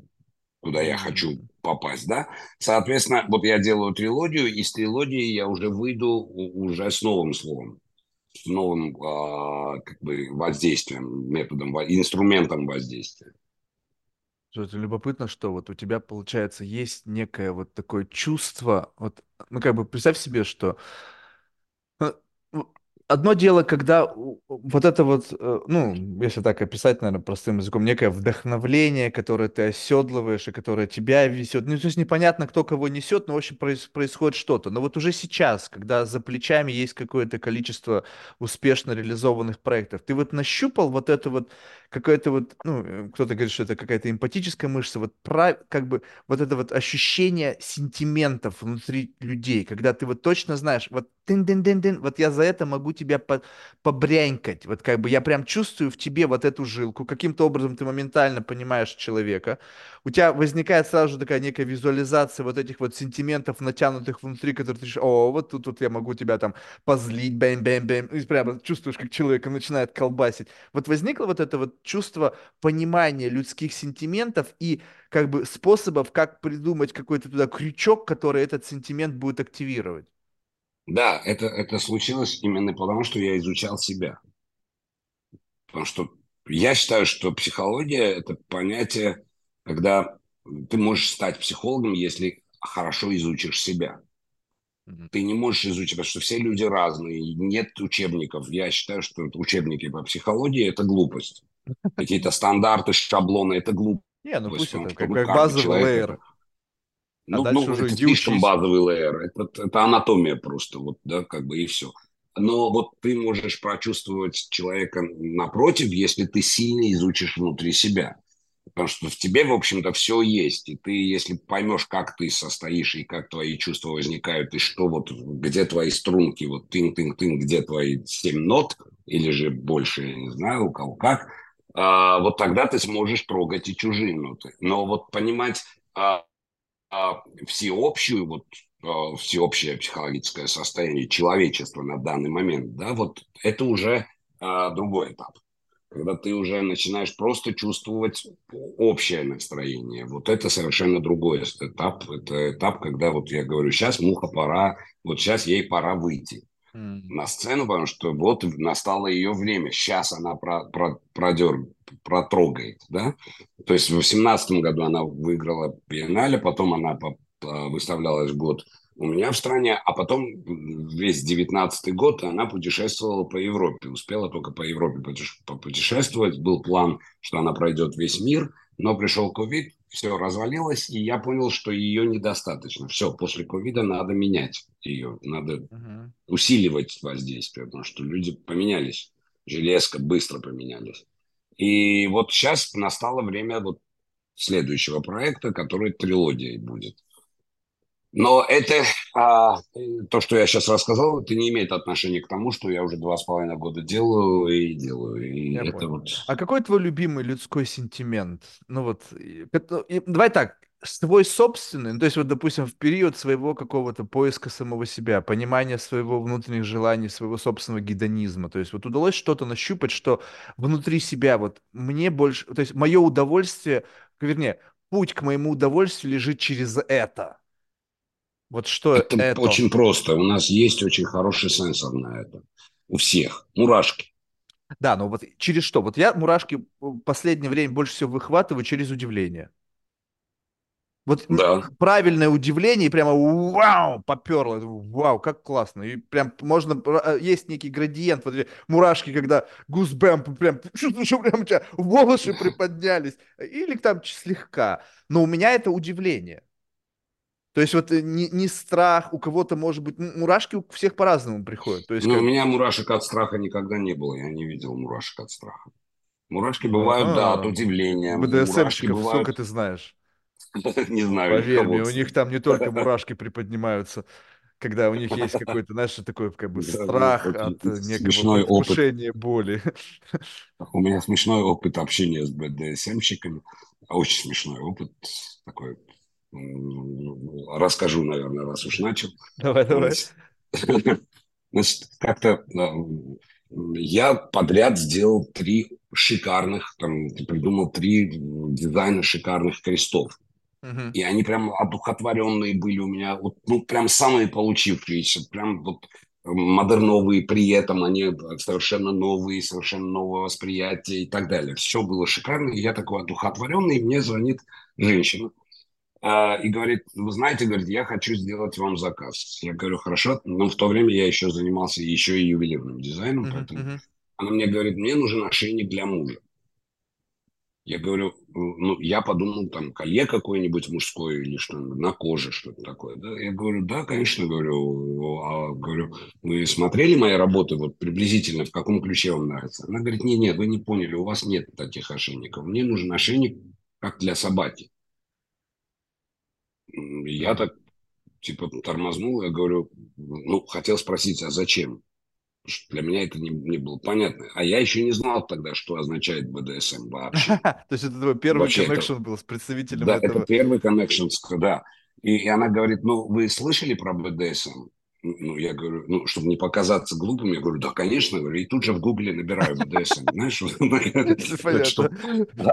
куда я хочу попасть, да. Соответственно, вот я делаю трилогию, и с трилогии я уже выйду уже с новым словом новым а, как бы воздействием, методом, инструментом воздействия. Это любопытно, что вот у тебя, получается, есть некое вот такое чувство, вот, ну, как бы представь себе, что э, одно дело, когда вот это вот, э, ну, если так описать, наверное, простым языком, некое вдохновление, которое ты оседлываешь и которое тебя везет. Ну, то есть непонятно, кто кого несет, но, в общем, проис- происходит что-то. Но вот уже сейчас, когда за плечами есть какое-то количество успешно реализованных проектов, ты вот нащупал вот это вот какая-то вот, ну, э, кто-то говорит, что это какая-то эмпатическая мышца, вот прав, как бы вот это вот ощущение сентиментов внутри людей, когда ты вот точно знаешь, вот тын-дын-дын-дын, вот я за это могу тебя по побренькать, вот как бы я прям чувствую в тебе вот эту жилку, каким-то образом ты моментально понимаешь человека, у тебя возникает сразу же такая некая визуализация вот этих вот сентиментов, натянутых внутри, которые ты решишь, о, вот тут вот я могу тебя там позлить, бэм-бэм-бэм, и прямо чувствуешь, как человека начинает колбасить. Вот возникло вот это вот чувство понимания людских сентиментов и как бы способов, как придумать какой-то туда крючок, который этот сентимент будет активировать. Да, это, это случилось именно потому, что я изучал себя. Потому что я считаю, что психология – это понятие, когда ты можешь стать психологом, если хорошо изучишь себя. Ты не можешь изучить, потому что все люди разные, нет учебников. Я считаю, что учебники по психологии – это глупость. Какие-то стандарты, шаблоны – это глупость. Не, ну пусть это как, как базовый лейер. Ну, а ну это слишком базовый лейер. Это, это анатомия просто, вот, да, как бы и все. Но вот ты можешь прочувствовать человека напротив, если ты сильно изучишь внутри себя. Потому что в тебе, в общем-то, все есть. И ты, если поймешь, как ты состоишь, и как твои чувства возникают, и что вот, где твои струнки, вот тын-тын-тын, где твои семь нот, или же больше, я не знаю, у кого как, вот тогда ты сможешь трогать и чужие ноты. Но вот понимать а, а, всеобщую, вот а, всеобщее психологическое состояние человечества на данный момент, да, вот это уже а, другой этап когда ты уже начинаешь просто чувствовать общее настроение. Вот это совершенно другой этап. Это этап, когда вот я говорю, сейчас муха пора, вот сейчас ей пора выйти на сцену, потому что вот настало ее время. Сейчас она про, про, продер, протрогает, да. То есть в 2018 году она выиграла биеннале, потом она выставлялась год у меня в стране, а потом весь девятнадцатый год она путешествовала по Европе, успела только по Европе путешествовать, был план, что она пройдет весь мир, но пришел ковид, все развалилось, и я понял, что ее недостаточно. Все, после ковида надо менять ее, надо uh-huh. усиливать воздействие, потому что люди поменялись, железко быстро поменялись. И вот сейчас настало время вот следующего проекта, который трилогией будет – но это, а, то, что я сейчас рассказал, это не имеет отношения к тому, что я уже два с половиной года делаю и делаю. И я это вот... А какой твой любимый людской сентимент? Ну вот, давай так, свой собственный, ну, то есть вот, допустим, в период своего какого-то поиска самого себя, понимания своего внутренних желаний, своего собственного гедонизма, то есть вот удалось что-то нащупать, что внутри себя вот мне больше, то есть мое удовольствие, вернее, путь к моему удовольствию лежит через это. Вот что это? Это очень просто. У нас есть очень хороший сенсор на это. У всех. Мурашки. Да, но вот через что? Вот я мурашки в последнее время больше всего выхватываю через удивление. Вот да. правильное удивление, и прямо вау, поперло, вау, как классно. И прям можно, э, есть некий градиент, вот мурашки, когда гусбэм, прям, что прям у тебя волосы приподнялись, или там слегка. Но у меня это удивление. То есть вот э, не, не страх, у кого-то может быть, мурашки у всех по-разному приходят. То есть, ну, как... у меня мурашек от страха никогда не было, я не видел мурашек от страха. Мурашки бывают, А-а-а. да, от удивления. БДСМщиков бывают... сколько ты знаешь? Не знаю. Поверь мне, у них там не только мурашки приподнимаются, когда у них есть какой-то, знаешь, такой как бы страх от некого предвкушения боли. У меня смешной опыт общения с БДСМщиками. Очень смешной опыт такой расскажу, наверное, раз уж начал. Давай, давай. Значит, как-то я подряд сделал три шикарных, там, придумал три дизайна шикарных крестов. Uh-huh. И они прям одухотворенные были у меня, вот, ну, прям самые получившиеся, прям вот модерновые при этом, они совершенно новые, совершенно новое восприятие и так далее. Все было шикарно, и я такой одухотворенный, и мне звонит женщина и говорит, вы знаете, говорит, я хочу сделать вам заказ. Я говорю, хорошо, но в то время я еще занимался еще и ювелирным дизайном, uh-huh, поэтому uh-huh. она мне говорит, мне нужен ошейник для мужа. Я говорю, ну, я подумал, там, колье какое-нибудь мужское или что на коже что-то такое. Да? Я говорю, да, конечно, говорю. А, говорю, вы смотрели мои работы, вот приблизительно, в каком ключе вам нравится? Она говорит, нет, нет, вы не поняли, у вас нет таких ошейников. Мне нужен ошейник, как для собаки. Я так, типа, тормознул, я говорю, ну, хотел спросить, а зачем? Для меня это не, не было понятно. А я еще не знал тогда, что означает БДСМ вообще. То есть это твой первый коннекшн был с представителем да, этого? это первый connection, да. И она говорит, ну, вы слышали про БДСМ? Ну, я говорю, ну, чтобы не показаться глупым, я говорю, да, конечно, говорю, и тут же в Гугле набираю БДСМ, знаешь?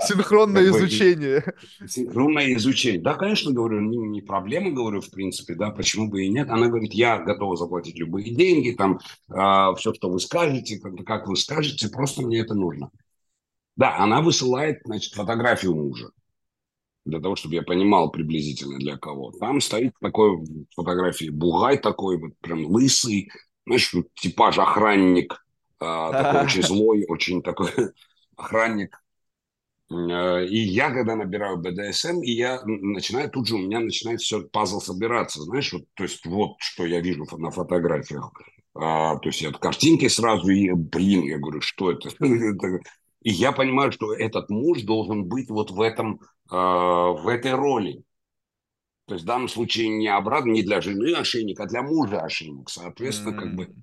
Синхронное изучение. Синхронное изучение. Да, конечно, говорю, не проблема, говорю, в принципе, да, почему бы и нет. Она говорит, я готова заплатить любые деньги, там, а, все, что вы скажете, как вы скажете, просто мне это нужно. Да, она высылает, значит, фотографию мужа для того, чтобы я понимал приблизительно для кого. Там стоит такой фотографии бугай такой, вот прям лысый, знаешь, типаж охранник, э, такой очень злой, очень такой охранник. Э, и я, когда набираю БДСМ, и я начинаю, тут же у меня начинает все, пазл собираться, знаешь, вот, то есть вот, что я вижу на фотографиях. А, то есть от картинки сразу, и, блин, я говорю, что это? И я понимаю, что этот муж должен быть вот в этом Э, в этой роли. То есть в данном случае не обратно, не для жены ошейник, а для мужа ошейник. Соответственно, mm. как бы...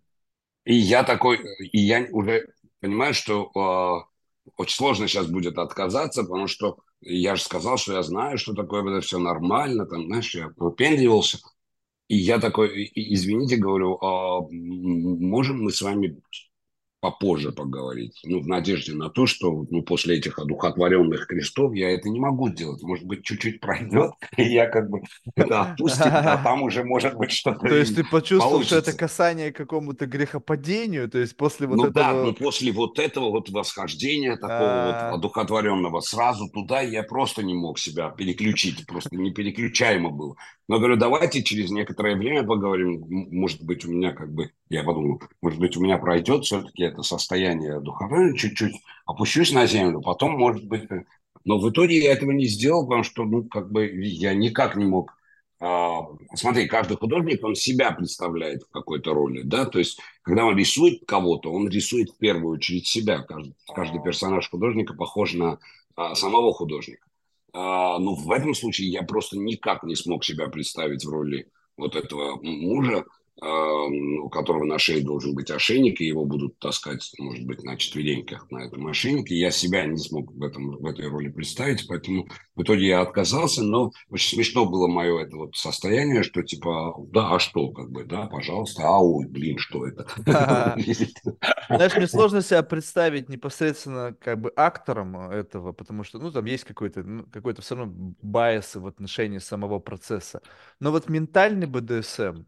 И я такой, и я уже понимаю, что э, очень сложно сейчас будет отказаться, потому что я же сказал, что я знаю, что такое, это все нормально, там, знаешь, я выпендривался. И я такой, извините, говорю, а можем мы с вами попозже поговорить. Ну, в надежде на то, что ну, после этих одухотворенных крестов я это не могу сделать. Может быть, чуть-чуть пройдет, и я как бы это отпустит, а там уже может быть что-то То есть ты почувствовал, что это касание к какому-то грехопадению? То есть после вот ну, этого... да, ну после вот этого вот восхождения такого вот а. одухотворенного сразу туда я просто не мог себя переключить, просто непереключаемо был. Но говорю, давайте через некоторое время поговорим. Может быть, у меня как бы, я подумал, может быть, у меня пройдет все-таки это состояние духовное, чуть-чуть опущусь на землю, потом, может быть... Но в итоге я этого не сделал, потому что, ну, как бы я никак не мог... А, смотри, каждый художник, он себя представляет в какой-то роли, да, то есть, когда он рисует кого-то, он рисует в первую очередь себя. Каждый, каждый персонаж художника похож на а, самого художника. А, ну, в этом случае я просто никак не смог себя представить в роли вот этого мужа, у которого на шее должен быть ошейник, и его будут таскать, может быть, на четвереньках на этом ошейнике. Я себя не смог в, этом, в этой роли представить, поэтому в итоге я отказался, но очень смешно было мое это вот состояние, что типа, да, а что, как бы, да, пожалуйста, а ой, блин, что это? Знаешь, мне сложно себя представить непосредственно как бы актором этого, потому что, ну, там есть какой-то, ну, какой-то все равно байс в отношении самого процесса. Но вот ментальный БДСМ,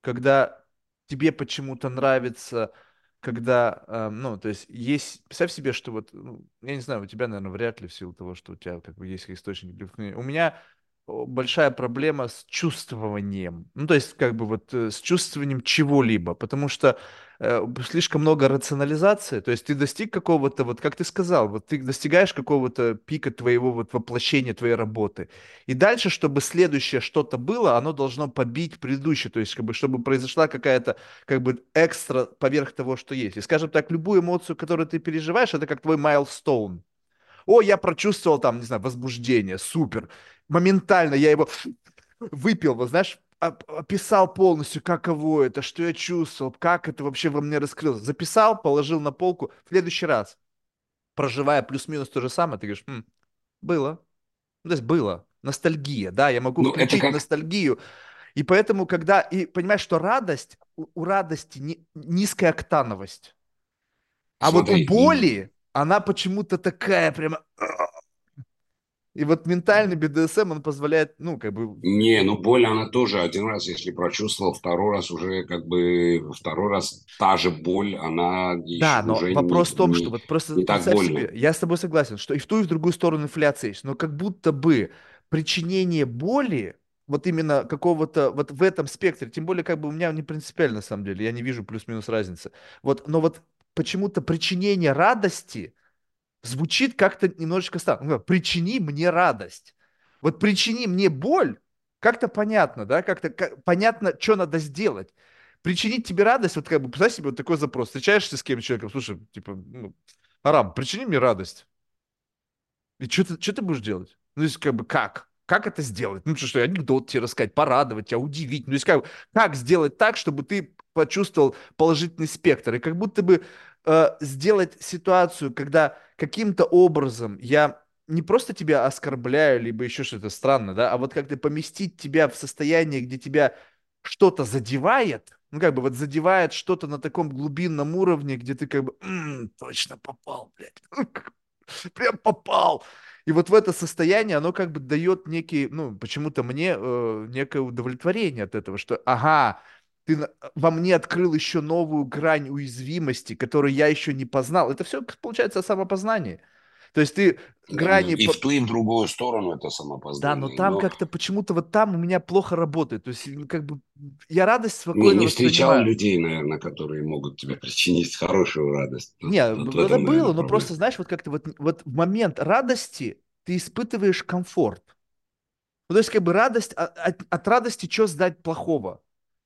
когда тебе почему-то нравится, когда, э, ну, то есть есть, представь себе, что вот, ну, я не знаю, у тебя, наверное, вряд ли в силу того, что у тебя как бы есть источник У меня большая проблема с чувствованием. Ну, то есть, как бы вот э, с чувствованием чего-либо, потому что э, слишком много рационализации, то есть ты достиг какого-то, вот как ты сказал, вот ты достигаешь какого-то пика твоего вот воплощения твоей работы. И дальше, чтобы следующее что-то было, оно должно побить предыдущее, то есть, как бы, чтобы произошла какая-то, как бы, экстра поверх того, что есть. И, скажем так, любую эмоцию, которую ты переживаешь, это как твой майлстоун. О, я прочувствовал там, не знаю, возбуждение, супер. Моментально я его выпил, вот знаешь, описал полностью, каково это, что я чувствовал, как это вообще во мне раскрылось. Записал, положил на полку. В следующий раз, проживая плюс-минус то же самое, ты говоришь, М, было. Ну, то есть было. Ностальгия, да, я могу ну, включить как... ностальгию. И поэтому, когда, и понимаешь, что радость, у, у радости ни, низкая октановость. А Смотри, вот у боли, она почему-то такая прямо... И вот ментальный БДСМ, он позволяет, ну, как бы... Не, ну, боль, она тоже один раз, если прочувствовал, второй раз уже, как бы, второй раз та же боль, она Да, но уже вопрос не, в том, не, что вот просто не так больно. Себе, я с тобой согласен, что и в ту, и в другую сторону инфляция есть, но как будто бы причинение боли, вот именно какого-то, вот в этом спектре, тем более, как бы у меня не принципиально, на самом деле, я не вижу плюс-минус разницы. Вот, но вот почему-то причинение радости звучит как-то немножечко странно. Причини мне радость. Вот причини мне боль, как-то понятно, да, как-то как, понятно, что надо сделать. Причинить тебе радость, вот как бы, представь себе вот такой запрос. Встречаешься с кем человеком, слушай, типа, ну, Арам, причини мне радость. И что ты, что ты будешь делать? Ну, то есть, как бы, как? Как это сделать? Ну, что, что анекдот тебе рассказать, порадовать тебя, удивить. Ну, то есть, как, как сделать так, чтобы ты почувствовал положительный спектр? И как будто бы э, сделать ситуацию, когда каким-то образом я не просто тебя оскорбляю, либо еще что-то странно, да, а вот как-то поместить тебя в состояние, где тебя что-то задевает, ну, как бы вот задевает что-то на таком глубинном уровне, где ты как бы, м-м, точно попал, блядь, прям попал. И вот в это состояние оно как бы дает некий, ну, почему-то мне э, некое удовлетворение от этого, что, ага, ты во мне открыл еще новую грань уязвимости, которую я еще не познал. Это все, получается, самопознание. То есть ты грани... И в ту, и в другую сторону это самопознание. Да, но там но... как-то почему-то вот там у меня плохо работает. То есть как бы я радость спокойно Не, не встречал людей, наверное, которые могут тебе причинить хорошую радость. Не, вот это этом, было, наверное, но просто, знаешь, вот как-то вот, вот в момент радости ты испытываешь комфорт. Ну, то есть как бы радость, от, а, от радости что сдать плохого?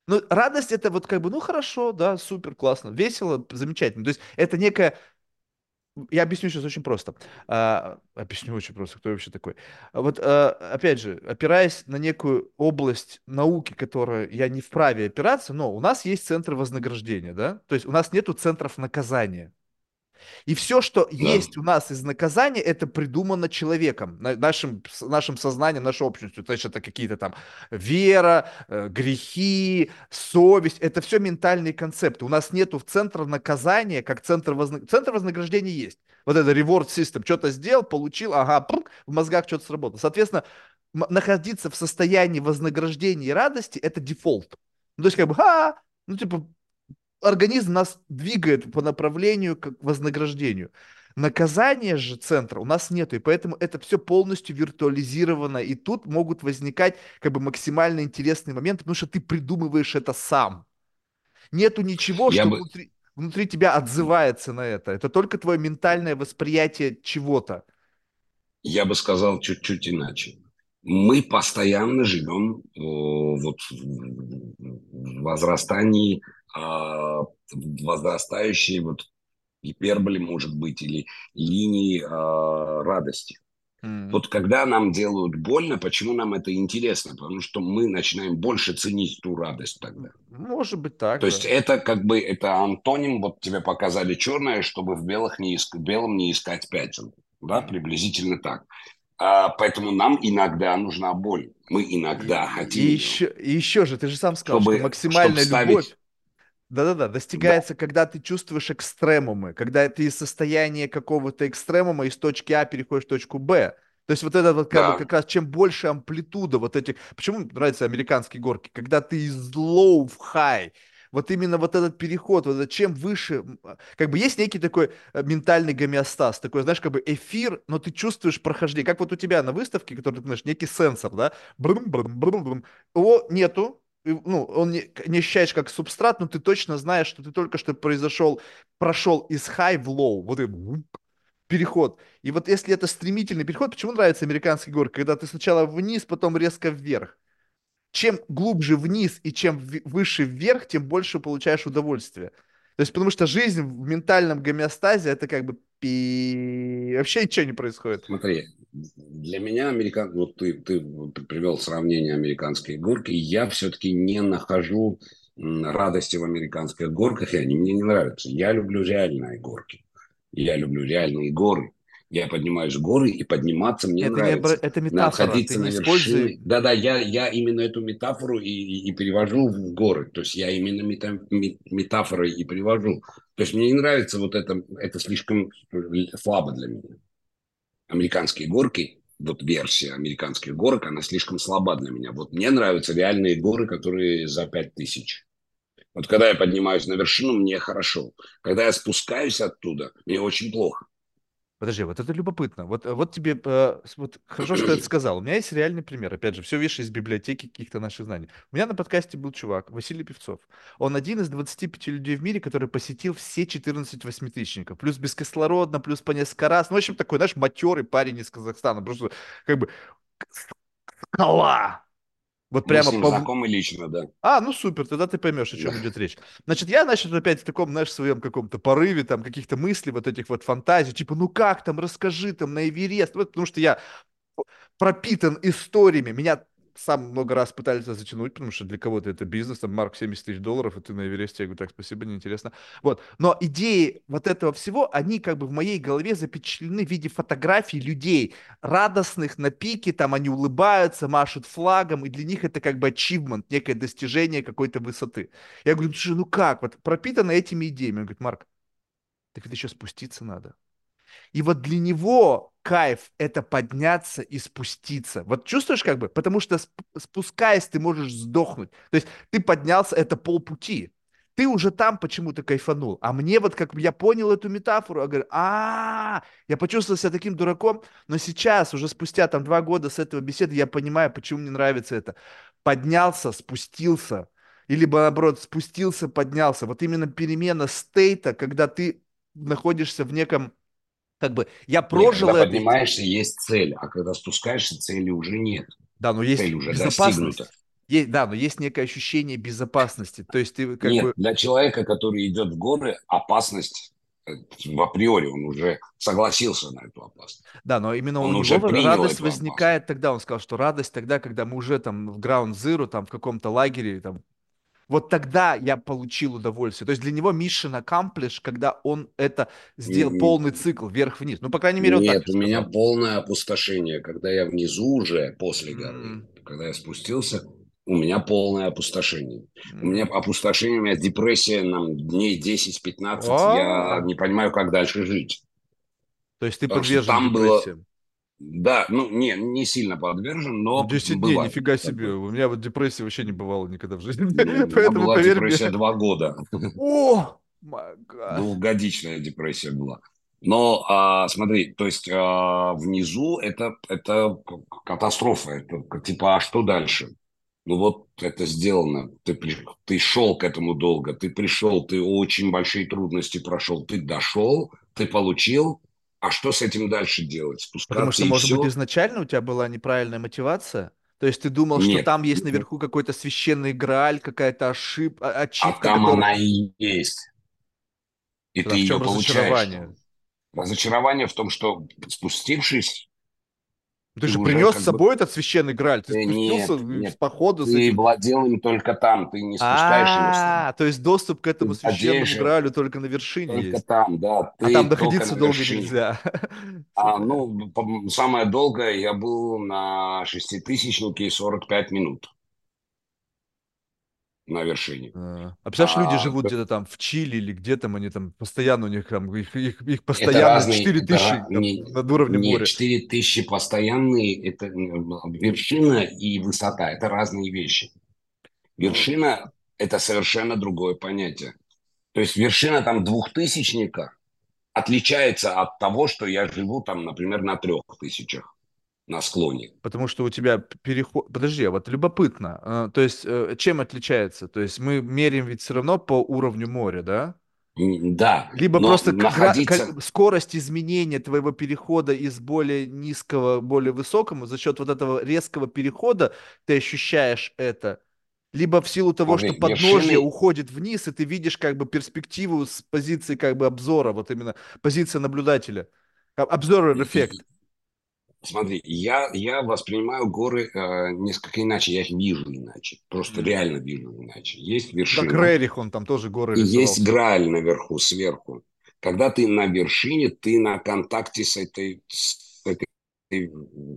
Ну, радость это вот как бы, ну хорошо, да, супер, классно, весело, замечательно. То есть это некая я объясню сейчас очень просто. А, объясню очень просто, кто вообще такой. Вот, а, опять же, опираясь на некую область науки, которая я не вправе опираться, но у нас есть центры вознаграждения, да? То есть у нас нету центров наказания. И все, что да. есть у нас из наказания, это придумано человеком, нашим, нашим сознанием, нашей общностью. То есть это какие-то там вера, э, грехи, совесть. Это все ментальные концепты. У нас нету в центре наказания, как центр, возна... центр вознаграждения есть. Вот это reward system. Что-то сделал, получил, ага, прук, в мозгах что-то сработало. Соответственно, находиться в состоянии вознаграждения и радости – это дефолт. Ну, то есть как бы, а, ну, типа, организм нас двигает по направлению к вознаграждению. Наказания же центра у нас нету, и поэтому это все полностью виртуализировано, и тут могут возникать как бы максимально интересные моменты, потому что ты придумываешь это сам. Нету ничего, Я что бы... внутри, внутри тебя отзывается на это. Это только твое ментальное восприятие чего-то. Я бы сказал чуть-чуть иначе. Мы постоянно живем э, вот в возрастании а, возрастающие вот гиперболи, может быть, или линии э, радости. Mm-hmm. Вот когда нам делают больно, почему нам это интересно? Потому что мы начинаем больше ценить ту радость тогда. Может быть так. То да. есть это как бы это антоним, вот тебе показали черное, чтобы в белых не иск... белом не искать пятен. Да, приблизительно так. А, поэтому нам иногда нужна боль. Мы иногда хотим. И еще, и еще же, ты же сам сказал, чтобы, что максимальная чтобы ставить... да-да-да, достигается, да. когда ты чувствуешь экстремумы, когда ты из состояния какого-то экстремума из точки А переходишь в точку Б. То есть вот это вот как, да. бы, как раз чем больше амплитуда вот этих... Почему нравятся американские горки? Когда ты из low в high, вот именно вот этот переход, вот это, чем выше, а, как бы есть некий такой э, ментальный гомеостаз, такой, знаешь, как бы эфир, но ты чувствуешь прохождение, как вот у тебя на выставке, который ты знаешь, некий сенсор, да, брум, брум, брум, брум. его нету, ну, он не, не ощущаешь как субстрат, но ты точно знаешь, что ты только что произошел, прошел из high в low, вот и переход. И вот если это стремительный переход, почему нравится американский город, когда ты сначала вниз, потом резко вверх? Чем глубже вниз и чем выше вверх, тем больше получаешь удовольствие. То есть, потому что жизнь в ментальном гомеостазе это как бы пи... вообще ничего не происходит. Смотри, для меня американ... вот ты, ты, привел сравнение американской горки, я все-таки не нахожу радости в американских горках, и они мне не нравятся. Я люблю реальные горки. Я люблю реальные горы. Я поднимаюсь в горы, и подниматься мне это нравится. Не, это метафора, находиться ты на вершине. Да-да, я, я именно эту метафору и, и, и перевожу в горы. То есть я именно мета, метафорой и перевожу. То есть мне не нравится вот это, это слишком слабо для меня американские горки, вот версия американских горок, она слишком слаба для меня. Вот мне нравятся реальные горы, которые за 5000. Вот когда я поднимаюсь на вершину, мне хорошо. Когда я спускаюсь оттуда, мне очень плохо. Подожди, вот это любопытно. Вот, э, вот тебе, э, вот хорошо, что ты это сказал. У меня есть реальный пример. Опять же, все видишь из библиотеки каких-то наших знаний. У меня на подкасте был чувак, Василий Певцов. Он один из 25 людей в мире, который посетил все 14 восьмитысячников. Плюс бескислородно, плюс по несколько раз. Ну, в общем, такой, знаешь, матерый парень из Казахстана. Просто как бы скала. Вот Мы с прямо ним по... знакомы лично, да. А, ну супер, тогда ты поймешь, о чем идет речь. Значит, я, значит, опять в таком, знаешь, своем каком-то порыве, там, каких-то мыслей, вот этих вот фантазий, типа, ну как там, расскажи там на Эверест, вот, потому что я пропитан историями, меня сам много раз пытались затянуть, потому что для кого-то это бизнес, там, Марк 70 тысяч долларов, и ты на Эвересте, я говорю, так, спасибо, неинтересно. Вот, но идеи вот этого всего, они как бы в моей голове запечатлены в виде фотографий людей, радостных на пике, там они улыбаются, машут флагом, и для них это как бы achievement, некое достижение какой-то высоты. Я говорю, слушай, ну как, вот пропитано этими идеями. Он говорит, Марк, так это еще спуститься надо. И вот для него кайф — это подняться и спуститься. Вот чувствуешь как бы? Потому что спускаясь, ты можешь сдохнуть. То есть ты поднялся, это полпути. Ты уже там почему-то кайфанул. А мне вот как я понял эту метафору, я говорю, а, я почувствовал себя таким дураком, но сейчас, уже спустя там два года с этого беседы, я понимаю, почему мне нравится это. Поднялся, спустился, или наоборот, спустился, поднялся. Вот именно перемена стейта, когда ты находишься в неком как бы я прожил нет, когда это. поднимаешься, есть цель, а когда спускаешься, цели уже нет. Да, но есть цель уже безопасность. Достигнута. Есть, да, но есть некое ощущение безопасности. То есть ты как Нет, бы... для человека, который идет в горы, опасность э, в априори, он уже согласился на эту опасность. Да, но именно он у него радость возникает опасность. тогда, он сказал, что радость тогда, когда мы уже там в Ground Zero, там в каком-то лагере, там вот тогда я получил удовольствие. То есть для него mission accomplished, когда он это сделал, mm-hmm. полный цикл, вверх-вниз. Ну, по крайней мере, Нет, так у меня полное опустошение. Когда я внизу уже, после горы, mm-hmm. когда я спустился, у меня полное опустошение. Mm-hmm. У меня опустошение, у меня депрессия на дней 10-15. Oh. Я не понимаю, как дальше жить. То есть ты Потому подвержен там депрессиям? Было да, ну не, не сильно подвержен, но 10 дней, бывает. нифига себе. У меня вот депрессии вообще не бывало никогда в жизни. Ну, Поэтому, была поверь депрессия мне... два года. О, Двухгодичная депрессия была. Но а, смотри, то есть а, внизу это, это катастрофа. Это типа, а что дальше? Ну вот это сделано. Ты, ты шел к этому долго, ты пришел, ты очень большие трудности прошел, ты дошел, ты получил, а что с этим дальше делать? Спускаться Потому что, может все? быть, изначально у тебя была неправильная мотивация? То есть ты думал, Нет. что там есть наверху какой-то священный грааль, какая-то ошибка, ачивка? А там которая... она и есть. И Тогда ты ее получаешь. Разочарование? разочарование в том, что спустившись ты, ты же принес с собой бы... этот священный граль, ты спустился нет, нет. с похода. Ты этим... владел им только там, ты не спускаешься. А, то есть доступ к этому священному гралю только на вершине Только есть. там, да. А там находиться долго нельзя. А, ну, самое долгое я был на шеститысячнике 45 минут на вершине. А, а представляешь, а, люди живут это... где-то там в Чили или где там они там постоянно у них там их, их, их постоянно разные, 4 тысячи это, там, не, над уровнем нет, моря. 4 тысячи постоянные, это вершина и высота, это разные вещи. Вершина – это совершенно другое понятие. То есть вершина там двухтысячника отличается от того, что я живу там, например, на трех тысячах на склоне. Потому что у тебя переход... Подожди, а вот любопытно. А, то есть э, чем отличается? То есть мы меряем ведь все равно по уровню моря, да? Да. Либо просто находиться... как, скорость изменения твоего перехода из более низкого более высокому за счет вот этого резкого перехода ты ощущаешь это. Либо в силу того, Смотри, что подножье вершины... уходит вниз, и ты видишь как бы перспективу с позиции как бы обзора, вот именно позиция наблюдателя. Обзор эффект. Смотри, я, я воспринимаю горы э, несколько иначе, я их вижу иначе, просто mm. реально вижу иначе. Есть вершина. Так Рерих, он там тоже горы И есть Грааль наверху, сверху. Когда ты на вершине, ты на контакте с этой, с этой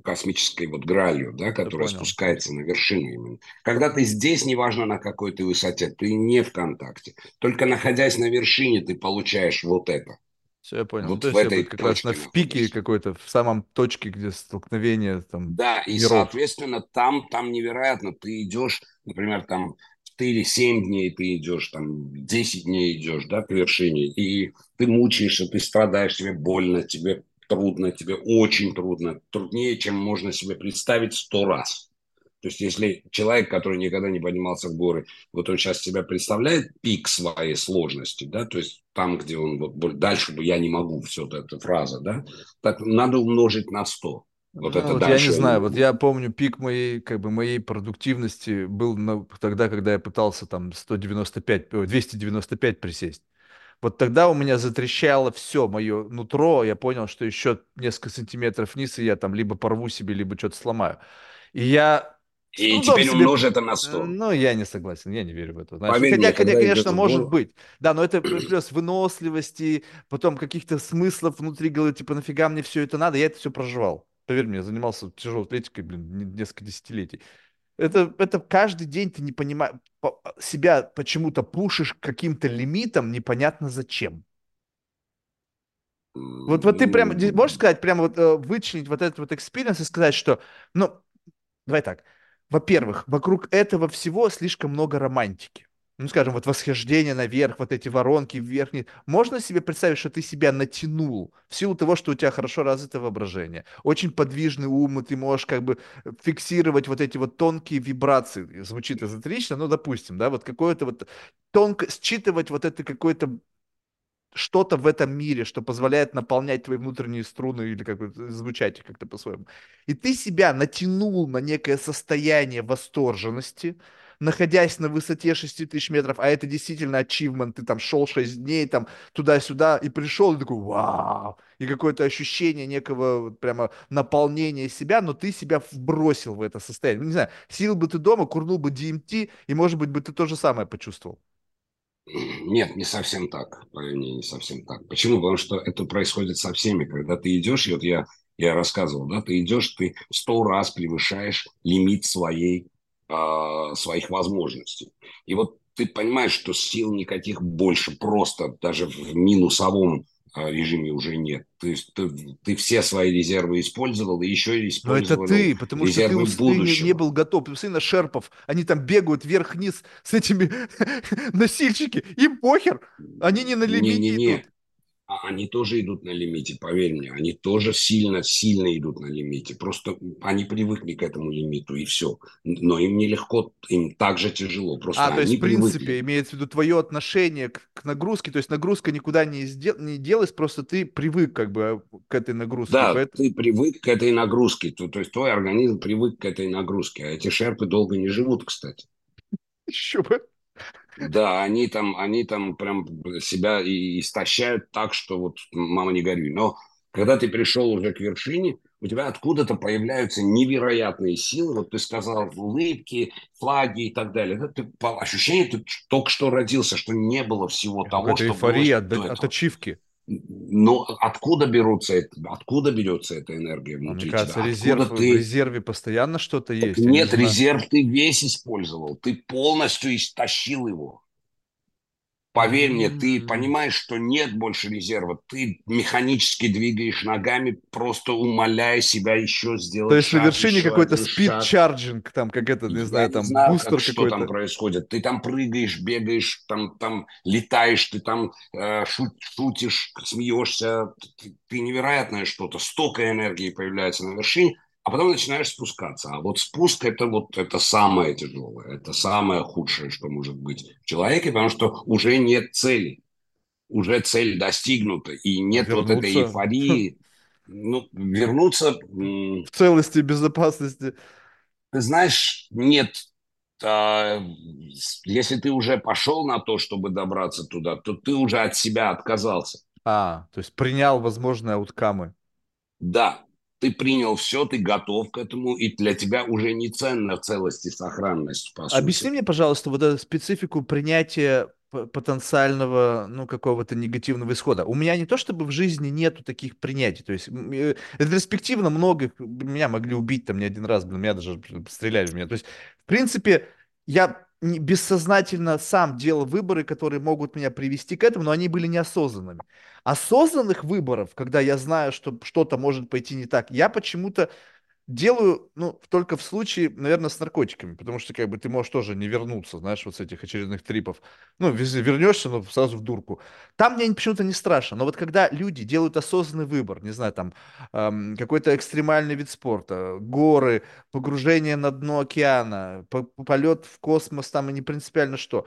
космической вот гралью, да, которая спускается на вершину именно. Когда ты здесь, неважно на какой ты высоте, ты не в контакте. Только находясь на вершине, ты получаешь вот это. Все, я понял. Вот ну, то есть этой как раз на, в пике какой-то, в самом точке, где столкновение там. Да, и миров. соответственно там, там невероятно. Ты идешь, например, там 4-7 дней ты идешь, там 10 дней идешь, да, к вершине, и ты мучаешься, ты страдаешь, тебе больно, тебе трудно, тебе очень трудно, труднее, чем можно себе представить сто раз. То есть, если человек, который никогда не поднимался в горы, вот он сейчас себя представляет пик своей сложности, да, то есть там, где он, вот дальше бы я не могу, все вот эта фраза, да, так надо умножить на 100. Вот ну, это вот дальше. Я не знаю, вот я помню пик моей, как бы, моей продуктивности был на, тогда, когда я пытался там 195, 295 присесть. Вот тогда у меня затрещало все мое нутро, я понял, что еще несколько сантиметров вниз, и я там либо порву себе, либо что-то сломаю. И я и теперь себе... умножь это на 100. Ну, я не согласен, я не верю в это. Знаешь. Поверь Хотя, мне, конечно, может был... быть. Да, но это плюс выносливости, потом каких-то смыслов внутри головы, типа, нафига мне все это надо, я это все проживал. Поверь мне, я занимался тяжелой атлетикой, блин, несколько десятилетий. Это, это каждый день ты не понимаешь, себя почему-то пушишь каким-то лимитом, непонятно зачем. Вот, вот ты прям, можешь сказать, прямо вот э, вычленить вот этот вот experience и сказать, что, ну, давай так, во-первых, вокруг этого всего слишком много романтики. Ну, скажем, вот восхождение наверх, вот эти воронки вверх. Можно себе представить, что ты себя натянул в силу того, что у тебя хорошо развито воображение, очень подвижный ум, и ты можешь как бы фиксировать вот эти вот тонкие вибрации. Звучит эзотерично, но допустим, да, вот какое-то вот тонко считывать вот это какое-то что-то в этом мире, что позволяет наполнять твои внутренние струны или как бы звучать как-то по-своему. И ты себя натянул на некое состояние восторженности, находясь на высоте 6 тысяч метров, а это действительно ачивмент, ты там шел 6 дней там туда-сюда и пришел, и такой вау, и какое-то ощущение некого прямо наполнения себя, но ты себя вбросил в это состояние. Ну, не знаю, сил бы ты дома, курнул бы DMT, и, может быть, бы ты то же самое почувствовал. Нет, не совсем так. Не, не совсем так. Почему? Потому что это происходит со всеми. Когда ты идешь, и вот я, я рассказывал, да, ты идешь, ты сто раз превышаешь лимит своей, э, своих возможностей. И вот ты понимаешь, что сил никаких больше просто даже в минусовом режиме уже нет. То есть ты, ты все свои резервы использовал, и еще использовал Но это ты, потому что ты не, не был готов. Посмотри на шерпов, они там бегают вверх-вниз с этими носильщики, им похер, они не на лимите не, не, не. А они тоже идут на лимите, поверь мне, они тоже сильно-сильно идут на лимите. Просто они привыкли к этому лимиту, и все. Но им нелегко, им также тяжело. Просто а, то есть, в принципе, привыкли. имеется в виду твое отношение к, к нагрузке, то есть нагрузка никуда не, сдел, не делась, просто ты привык как бы к этой нагрузке. Да, поэтому... ты привык к этой нагрузке, то, то есть твой организм привык к этой нагрузке. А эти шерпы долго не живут, кстати. Еще бы. Да, они там, они там прям себя и истощают так, что вот мама не горюй. Но когда ты пришел уже к вершине, у тебя откуда-то появляются невероятные силы. Вот ты сказал улыбки, флаги и так далее. Это ты, по ощущению, ты только что родился, что не было всего того, что эйфория было. от, от ачивки. Но откуда берутся это, откуда берется эта энергия а внутри Мне кажется, тебя? резерв, ты... в резерве постоянно что-то есть. Нет, не резерв ты весь использовал, ты полностью истощил его. Поверь мне, ты понимаешь, что нет больше резерва. Ты механически двигаешь ногами, просто умоляя себя еще сделать. То есть шаг, на вершине какой-то спид-чарджинг, там, как это, не знаю, там, знаю, бустер как, что там происходит. Ты там прыгаешь, бегаешь, там, там летаешь, ты там э, шут, шутишь, смеешься. Ты, ты невероятное что-то. Столько энергии появляется на вершине а потом начинаешь спускаться. А вот спуск это вот это самое тяжелое, это самое худшее, что может быть в человеке, потому что уже нет цели, уже цель достигнута, и нет вернуться. вот этой эйфории. Ну, вернуться... В целости безопасности. Ты знаешь, нет а, если ты уже пошел на то, чтобы добраться туда, то ты уже от себя отказался. А, то есть принял возможные ауткамы. Да, ты принял все, ты готов к этому, и для тебя уже не ценна целость и сохранность. По Объясни сути. мне, пожалуйста, вот эту специфику принятия потенциального, ну, какого-то негативного исхода. У меня не то, чтобы в жизни нету таких принятий. То есть, э, ретроспективно многих меня могли убить там не один раз, блин, меня даже стреляли в меня. То есть, в принципе, я бессознательно сам делал выборы, которые могут меня привести к этому, но они были неосознанными. Осознанных выборов, когда я знаю, что что-то может пойти не так, я почему-то делаю, ну, только в случае, наверное, с наркотиками, потому что, как бы, ты можешь тоже не вернуться, знаешь, вот с этих очередных трипов. Ну, вернешься, но сразу в дурку. Там мне почему-то не страшно, но вот когда люди делают осознанный выбор, не знаю, там, эм, какой-то экстремальный вид спорта, горы, погружение на дно океана, по- полет в космос, там, и не принципиально что,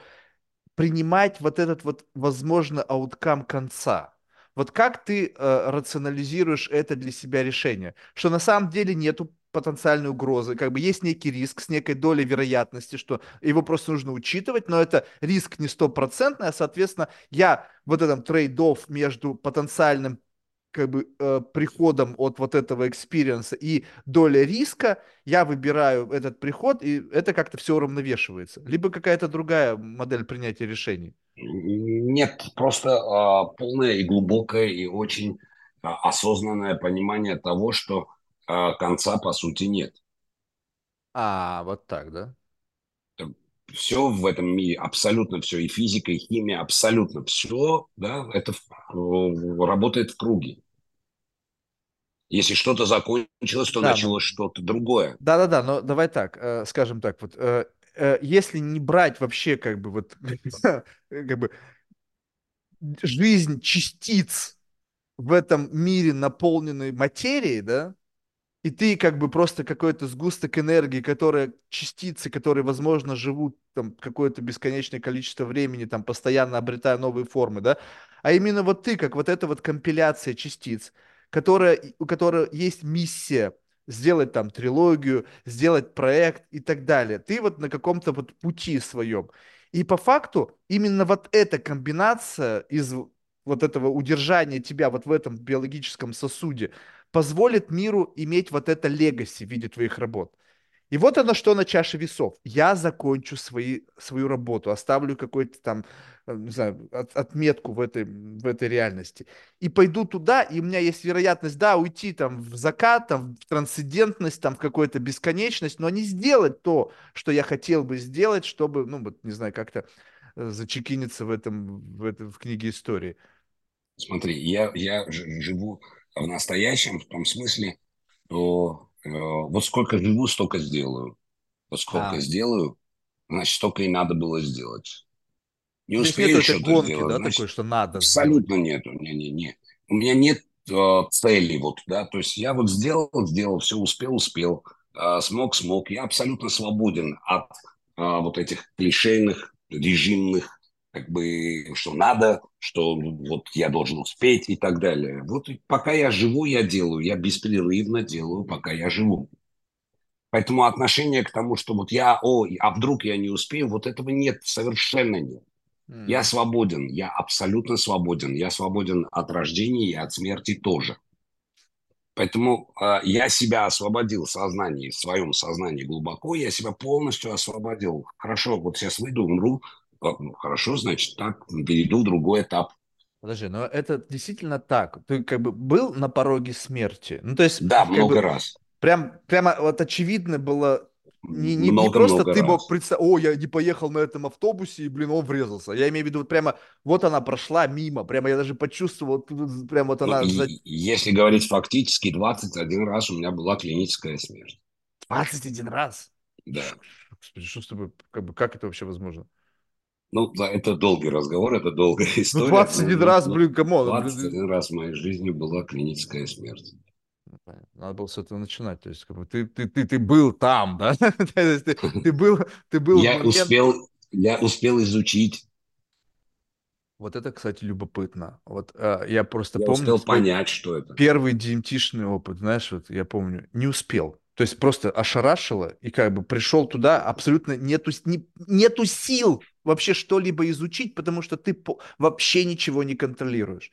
принимать вот этот вот, возможно, outcome конца. Вот как ты э, рационализируешь это для себя решение? Что на самом деле нету потенциальной угрозы, как бы есть некий риск с некой долей вероятности, что его просто нужно учитывать, но это риск не стопроцентный, а, соответственно, я вот этом trade-off между потенциальным как бы э, приходом от вот этого experience а и доля риска, я выбираю этот приход, и это как-то все уравновешивается. Либо какая-то другая модель принятия решений. Нет, просто а, полное и глубокое и очень а, осознанное понимание того, что а, конца по сути нет. А, вот так, да? Все в этом мире, абсолютно все, и физика, и химия, абсолютно все, да, это работает в круге. Если что-то закончилось, то Да, ну, началось что-то другое. да-да-да, но давай так, э, скажем так, вот, э, э, если не брать вообще как бы вот как бы жизнь частиц в этом мире, наполненной материей, да, И ты как бы просто какой-то сгусток энергии, которая, частицы, которые, возможно, живут там какое-то бесконечное количество времени, там постоянно обретая новые формы, да? А именно вот ты, как вот эта вот компиляция частиц, которая, у которой есть миссия сделать там трилогию, сделать проект и так далее. Ты вот на каком-то вот пути своем. И по факту именно вот эта комбинация из вот этого удержания тебя вот в этом биологическом сосуде, позволит миру иметь вот это легаси в виде твоих работ. И вот оно что на чаше весов. Я закончу свои, свою работу, оставлю какой-то там, э, не знаю, от, отметку в этой, в этой реальности. И пойду туда, и у меня есть вероятность, да, уйти там в закат, там, в трансцендентность, там, в какую-то бесконечность, но не сделать то, что я хотел бы сделать, чтобы, ну, вот, не знаю, как-то э, зачекиниться в этом, в, этом, в книге истории. Смотри, я, я живу в настоящем в том смысле, что э, вот сколько живу, столько сделаю. Вот сколько А, сделаю, значит, столько и надо было сделать. Не нету успею этой что-то гонки, сделать, да, такой, значит, что надо сделать. абсолютно нету. Не-не-не. У меня нет э, цели, вот, да, то есть я вот сделал, сделал, все успел, успел, э, смог, смог. Я абсолютно свободен от э, вот этих клишейных, режимных, как бы, что надо, что вот я должен успеть и так далее. Вот пока я живу, я делаю, я беспрерывно делаю, пока я живу. Поэтому отношение к тому, что вот я, о, а вдруг я не успею, вот этого нет, совершенно нет. Я свободен, я абсолютно свободен. Я свободен от рождения и от смерти тоже. Поэтому э, я себя освободил в сознании, в своем сознании глубоко, я себя полностью освободил. Хорошо, вот сейчас выйду, умру, ну, хорошо, значит, так, перейду в другой этап. Подожди, но это действительно так. Ты как бы был на пороге смерти. Ну, то есть, Да, много бы раз, прям, прямо вот очевидно было, не, не, не просто много-много ты мог раз. представить, о, я не поехал на этом автобусе, и, блин, он врезался. Я имею в виду, вот прямо, вот она прошла мимо, прямо я даже почувствовал, прям вот Ну, она и, если говорить фактически, 21 раз у меня была клиническая смерть. 21 раз. Да. Что с тобой, как бы, как это вообще возможно? Ну, да, это долгий разговор, это долгая Ну, история, но, один но, раз, но блин, come on, блин, 21 раз в моей жизни была клиническая смерть. Ну. Надо было с этого начинать. То есть, как бы ты, ты, ты, ты был там, да? Ты, ты был, ты был Я момент. успел, я успел изучить, Вот это, кстати, любопытно. Вот э, я просто я помню успел понять, что это. первый DMT-шный опыт, знаешь, вот я помню, не успел. То есть просто ошарашило, и как бы пришел туда, абсолютно нету, не, нету сил вообще что-либо изучить, потому что ты по- вообще ничего не контролируешь.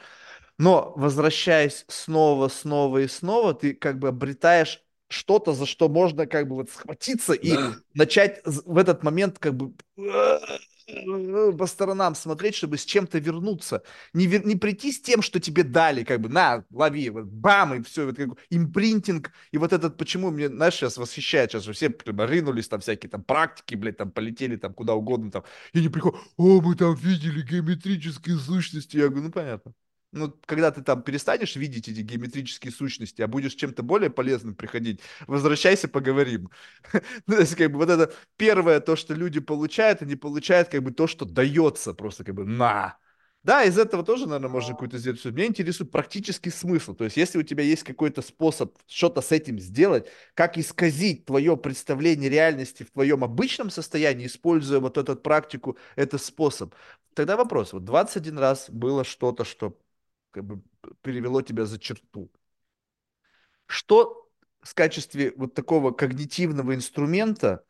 Но возвращаясь снова, снова и снова, ты как бы обретаешь что-то, за что можно как бы вот схватиться и Да, начать в этот момент как бы по сторонам смотреть, чтобы с чем-то вернуться. Не, вер- не прийти с тем, что тебе дали, как бы, на, лови, вот, бам, и все, вот, как импринтинг, и вот этот, почему мне, знаешь, сейчас восхищает, сейчас все прям ринулись, там всякие там практики, блядь, там полетели там куда угодно, там, и не приходят, о, мы там видели геометрические сущности, я говорю, ну, понятно. Ну, когда ты там перестанешь видеть эти геометрические сущности, а будешь чем-то более полезным приходить, возвращайся, поговорим. Ну, то есть, как бы, вот это первое, то, что люди получают, они получают, как бы, то, что дается просто, как бы, на. Да, из этого тоже, наверное, можно какую-то сделать. Меня интересует практический смысл. То есть, если у тебя есть какой-то способ что-то с этим сделать, как исказить твое представление реальности в твоем обычном состоянии, используя вот эту практику, этот способ, тогда вопрос. Вот 21 раз было что-то, что как бы перевело тебя за черту. Что в качестве вот такого когнитивного инструмента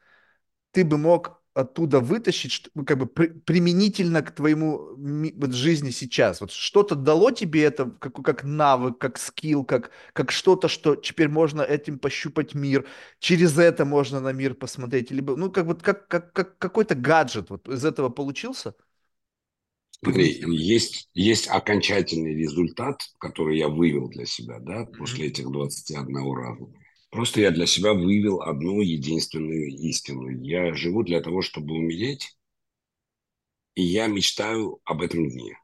ты бы мог оттуда вытащить, ну, как бы при, применительно к твоему вот, жизни сейчас? Вот что-то дало тебе это как, как навык, как скилл, как, как что-то, что теперь можно этим пощупать мир, через это можно на мир посмотреть, либо, ну, как вот как, как, как какой-то гаджет вот из этого получился? Смотри, есть, есть окончательный результат, который я вывел для себя, да, после этих 21 раза. Просто я для себя вывел одну единственную истину. Я живу для того, чтобы умереть, и я мечтаю об этом дне.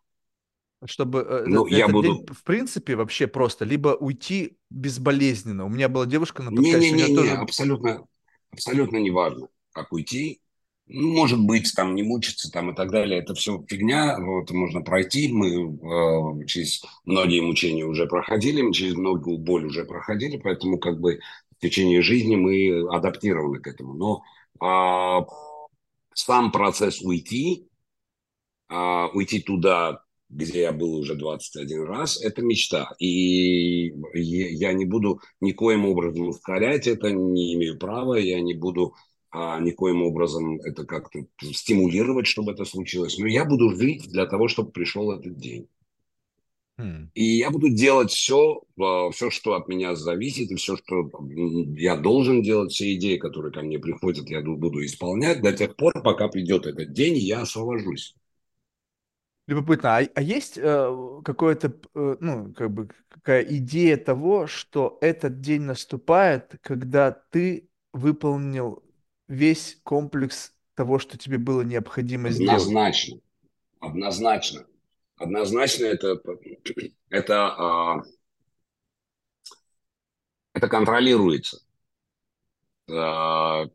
Чтобы э, ну, это, я буду... день, в принципе, вообще просто, либо уйти безболезненно. У меня была девушка на подкасте. Не-не-не, тоже... абсолютно, абсолютно не важно, как уйти может быть, там не мучиться там и так далее. Это все фигня, вот можно пройти. Мы э, через многие мучения уже проходили, мы через многую боль уже проходили, поэтому как бы в течение жизни мы адаптированы к этому. Но э, сам процесс уйти, э, уйти туда, где я был уже 21 раз, это мечта. И я не буду никоим образом ускорять это, не имею права, я не буду а никоим образом это как-то стимулировать, чтобы это случилось. Но я буду жить для того, чтобы пришел этот день. Hmm. И я буду делать все, а, все, что от меня зависит, и все, что я должен делать, все идеи, которые ко мне приходят, я буду исполнять до тех пор, пока придет этот день, и я освобожусь. Любопытно, а, а есть э, какое-то, э, ну, как бы, какая идея того, что этот день наступает, когда ты выполнил весь комплекс того, что тебе было необходимо Однозначно. сделать. Однозначно. Однозначно это, это, а, это контролируется. А,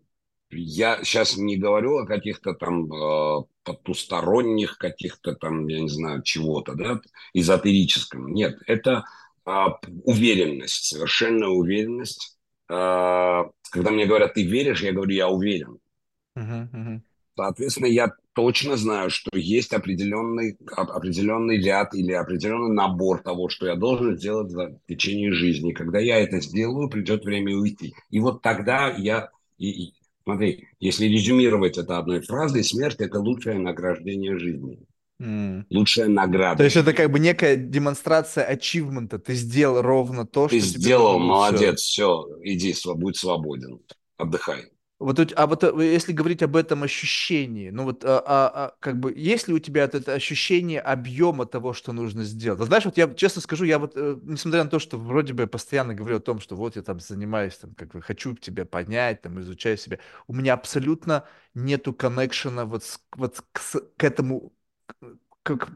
я сейчас не говорю о каких-то там а, потусторонних, каких-то там, я не знаю, чего-то, да, эзотерическом. Нет, это уверенность, совершенная уверенность когда мне говорят, ты веришь, я говорю, я уверен. Uh-huh, uh-huh. Соответственно, я точно знаю, что есть определенный, определенный ряд или определенный набор того, что я должен сделать в течение жизни. Когда я это сделаю, придет время уйти. И вот тогда я... И, и, смотри, если резюмировать это одной фразой, смерть – это лучшее награждение жизни. Mm. Лучшая награда. То есть это как бы некая демонстрация ачивмента. Ты сделал ровно то, Ты что сделал, тебе молодец, все. все, иди, будь свободен, отдыхай. Вот, а вот э, если говорить об этом ощущении, ну вот, а, а, а, как бы, есть ли у тебя это ощущение объема того, что нужно сделать? знаешь, вот я честно скажу, я вот, э, несмотря на то, что вроде бы постоянно говорю о том, что вот я там занимаюсь, там, как бы, хочу тебя понять, там, изучаю себя, у меня абсолютно нету коннекшена вот, с, вот к, к этому как,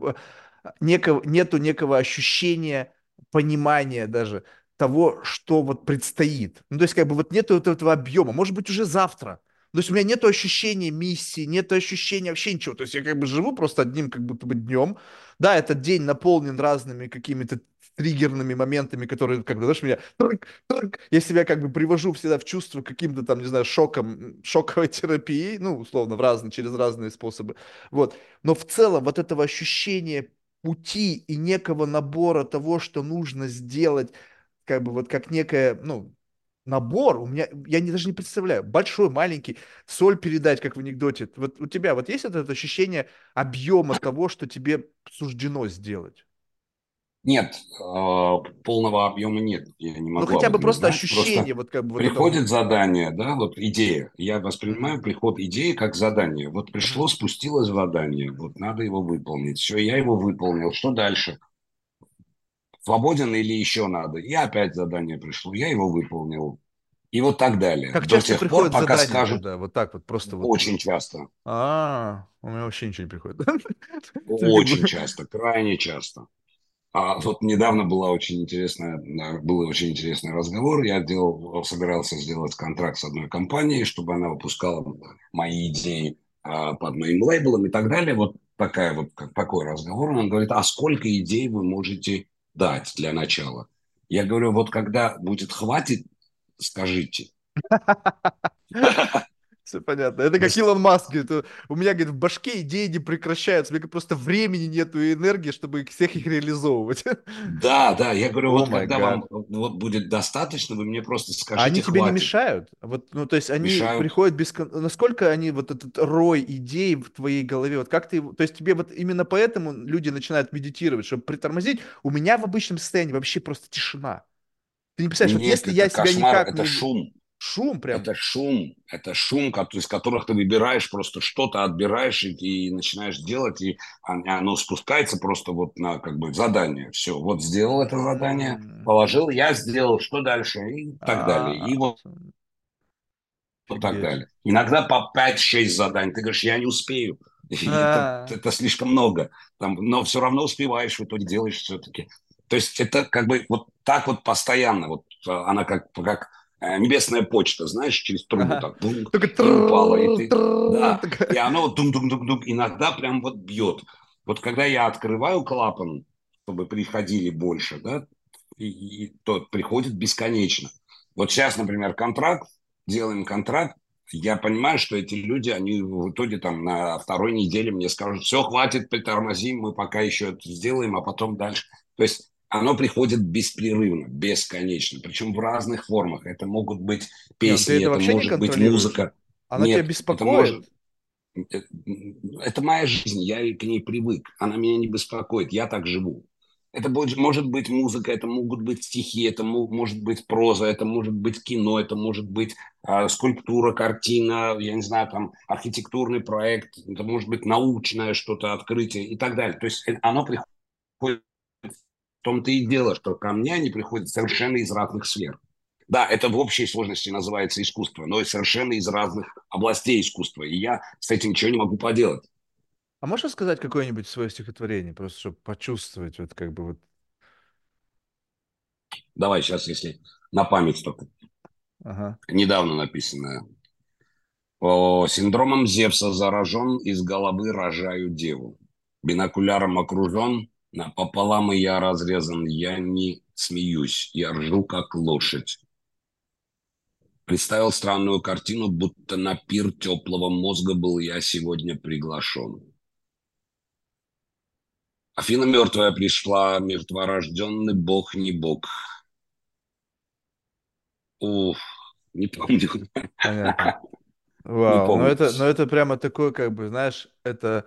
некого, нету некого ощущения, понимания даже того, что вот предстоит. Ну, то есть, как бы вот нету вот этого объема. Может быть, уже завтра. То есть у меня нет ощущения миссии, нет ощущения вообще ничего. То есть я как бы живу просто одним как будто бы днем. Да, этот день наполнен разными какими-то триггерными моментами, которые, как бы, знаешь, меня... Я себя как бы привожу всегда в чувство каким-то там, не знаю, шоком, шоковой терапией, ну, условно, в разные, через разные способы. Вот. Но в целом вот этого ощущения пути и некого набора того, что нужно сделать, как бы вот как некое, ну, набор, у меня, я не, даже не представляю, большой, маленький, соль передать, как в анекдоте. Вот у тебя вот есть это, это ощущение объема того, что тебе суждено сделать? Нет, э, полного объема нет, я не могу. Ну хотя бы просто знать. ощущение, просто вот как бы. Приходит вот задание, да, вот идея. Я воспринимаю приход идеи как задание. Вот пришло, спустилось задание, вот надо его выполнить. Все, я его выполнил. Что дальше? Свободен или еще надо? И опять задание пришло, я его выполнил. И вот так далее. Как До часто тех пор, пока скажут... Туда, вот так вот просто. Вот. Очень часто. А, у меня вообще ничего не приходит. Очень часто, крайне часто. А вот недавно была очень интересная, э, был очень интересный разговор. Я делал, собирался сделать контракт с одной компанией, чтобы она выпускала мои идеи а, под моим лейблом и так далее. Вот такая вот, как, такой разговор. Он говорит, а сколько идей вы можете дать для начала? Я говорю, вот когда будет хватит, скажите. Все понятно. Это как Илон Маск говорит, у меня, говорит, в башке идеи не прекращаются, у меня просто времени нету и энергии, чтобы всех их реализовывать. Да, да, я говорю, вот когда вам вот будет достаточно, вы мне просто скажите, Они тебе не мешают? Вот, ну, то есть они мешают. приходят без... Насколько они, вот этот рой идей в твоей голове, вот как ты... То есть тебе вот именно поэтому люди начинают медитировать, чтобы притормозить. У меня в обычном состоянии вообще просто тишина. Ты не представляешь, Нет, вот если я себя кошмар, никак это не... шум. Шум прям. Это шум, это шум, из которых ты выбираешь просто что-то, отбираешь и, и начинаешь делать, и оно спускается просто вот на как бы задание. Все, вот сделал это задание, положил, я сделал, что дальше, и так далее. И вот вот так далее. Иногда по 5-6 заданий. Ты говоришь, я не успею. Это, это слишком много. Там, но все равно успеваешь, в итоге делаешь все-таки. То есть это как бы вот так вот постоянно. Вот а, она как, как небесная почта, знаешь, через трубу ага. так Только и упала. И, ты, да, и оно вот дум-дум-дум-дум иногда прям вот бьет. Вот когда я открываю клапан, чтобы приходили больше, да, и, и то приходит бесконечно. Вот сейчас, например, контракт, делаем контракт, я понимаю, что эти люди, они в итоге там на второй неделе мне скажут, все, хватит, притормозим, мы пока еще это сделаем, а потом дальше. То есть оно приходит беспрерывно, бесконечно, причем в разных формах. Это могут быть песни, Нет, это, это может быть музыка. Она Нет, тебя беспокоит? Это, может... это моя жизнь, я к ней привык. Она меня не беспокоит, я так живу. Это будет, может быть музыка, это могут быть стихи, это может быть проза, это может быть кино, это может быть э, скульптура, картина, я не знаю, там архитектурный проект, это может быть научное что-то, открытие и так далее. То есть э, оно приходит том-то и дело, что ко мне они приходят совершенно из разных сфер. Да, это в общей сложности называется искусство, но совершенно из разных областей искусства. И я с этим ничего не могу поделать. А можешь сказать какое-нибудь свое стихотворение, просто чтобы почувствовать вот как бы вот... Давай сейчас, если на память только. Ага. Недавно написанное. О, синдромом Зевса заражен, из головы рожаю деву. Бинокуляром окружен, Пополам и я разрезан, я не смеюсь, я ржу, как лошадь. Представил странную картину, будто на пир теплого мозга был я сегодня приглашен. Афина мертвая пришла, мертворожденный бог не бог. Ух, не помню. Понятно. Вау, но это, но это прямо такое, как бы, знаешь, это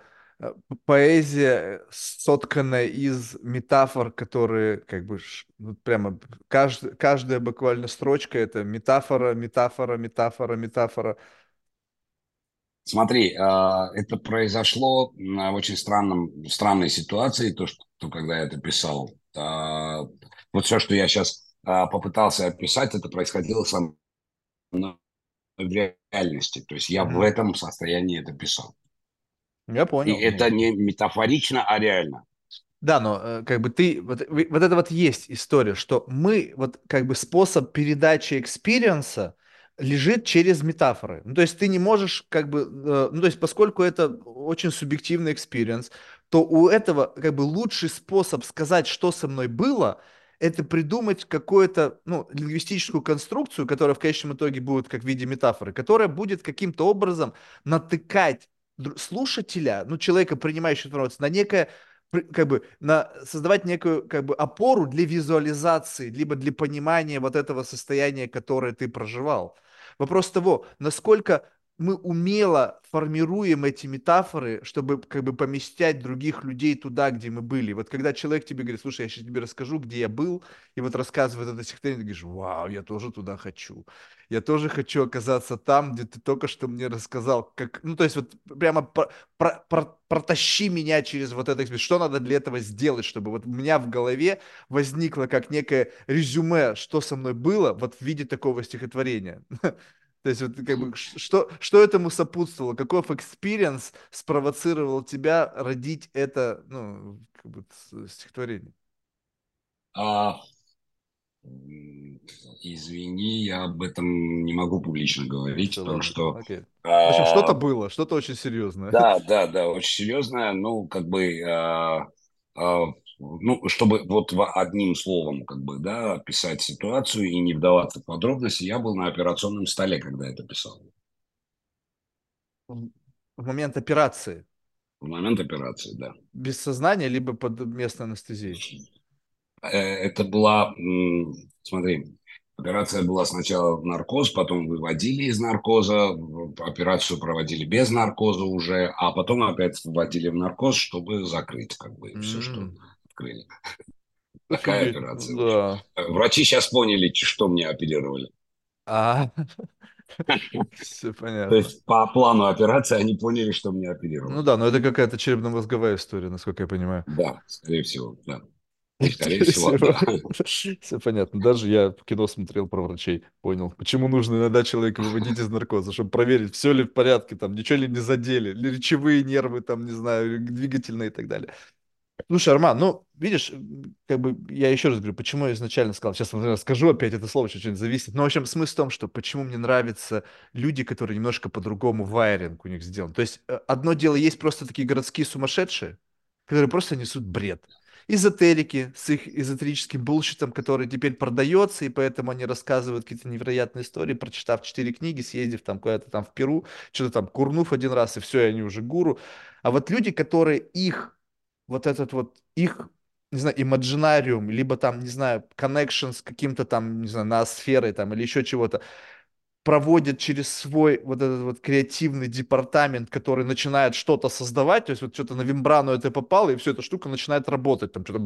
поэзия, сотканная из метафор, которые как бы ну, прямо кажд, каждая буквально строчка это метафора, метафора, метафора, метафора. Смотри, а, это произошло в очень странном, странной ситуации, то, что когда я это писал. А, вот все, что я сейчас а, попытался описать, это происходило со мной в реальности. То есть я mm-hmm. в этом состоянии это писал. Я понял. И это не метафорично, а реально. Да, но э, как бы ты, вот, вот это вот есть история, что мы, вот как бы способ передачи experience а лежит через метафоры. Ну, то есть ты не можешь как бы, э, ну, то есть поскольку это очень субъективный experience, то у этого как бы лучший способ сказать, что со мной было, это придумать какую-то, ну, лингвистическую конструкцию, которая в конечном итоге будет как в виде метафоры, которая будет каким-то образом натыкать слушателя, ну, человека, принимающего информацию, на некое как бы на создавать некую как бы опору для визуализации, либо для понимания вот этого состояния, которое ты проживал. Вопрос того, насколько мы умело формируем эти метафоры, чтобы как бы поместять других людей туда, где мы были. Вот когда человек тебе говорит, слушай, я сейчас тебе расскажу, где я был, и вот рассказывает это стихотворение, ты говоришь, вау, я тоже туда хочу. Я тоже хочу оказаться там, где ты только что мне рассказал. Как, ну, то есть вот прямо про, про, про, протащи меня через вот это, что надо для этого сделать, чтобы вот у меня в голове возникло как некое резюме, что со мной было, вот в виде такого стихотворения. То есть, вот, как бы, что, что этому сопутствовало? Каков experience спровоцировал тебя родить это, ну, как бы, стихотворение? А, извини, я об этом не могу публично говорить, Все, потому что окей. В общем, что-то а, было, что-то очень серьезное. да, да, да, очень серьезно. Ну, как бы, а, а, ну, чтобы вот одним словом, как бы, да, описать ситуацию и не вдаваться в подробности, я был на операционном столе, когда это писал. В момент операции В момент операции, да. без сознания, либо под местной анестезией. Э, Это была, смотри, операция была сначала в наркоз, потом выводили из наркоза, операцию проводили без наркоза уже, а потом опять вводили в наркоз, чтобы закрыть как бы все, что М, открыли. Такая операция. да. Врачи сейчас поняли, что мне оперировали. А, все То понятно. есть по плану операции они поняли, что мне Ну оперировали. да, но это какая-то черепно-мозговая история, насколько я понимаю. Да, скорее всего, да. Скорее всего, да. Все понятно. Даже я кино смотрел про врачей, понял, почему нужно иногда человека выводить из наркоза, чтобы проверить, все ли в порядке, там, ничего ли не задели, ли речевые нервы, там, не знаю, двигательные и так далее. Слушай, Арман, ну, видишь, как бы я еще раз говорю, почему я изначально сказал, сейчас наверное, скажу опять это слово, что-нибудь зависит. Но, в общем, смысл в том, что почему мне нравятся люди, которые немножко по-другому wiring у них сделан. То есть э, одно дело, есть просто такие городские сумасшедшие, которые просто несут бред. Эзотерики с их эзотерическим bullshit ом, который теперь продается, и поэтому они рассказывают какие-то невероятные истории, прочитав четыре книги, съездив там куда-то там в Перу, что-то там курнув один раз, и все, и они уже гуру. А вот люди, которые их вот этот вот их, не знаю, imaginarium, либо там, не знаю, connection с каким-то там, не знаю, ноосферой там или еще чего-то, проводят через свой вот этот вот креативный департамент, который начинает что-то создавать, то есть вот что-то на вимбрану это попало, и все, эта штука начинает работать, там что-то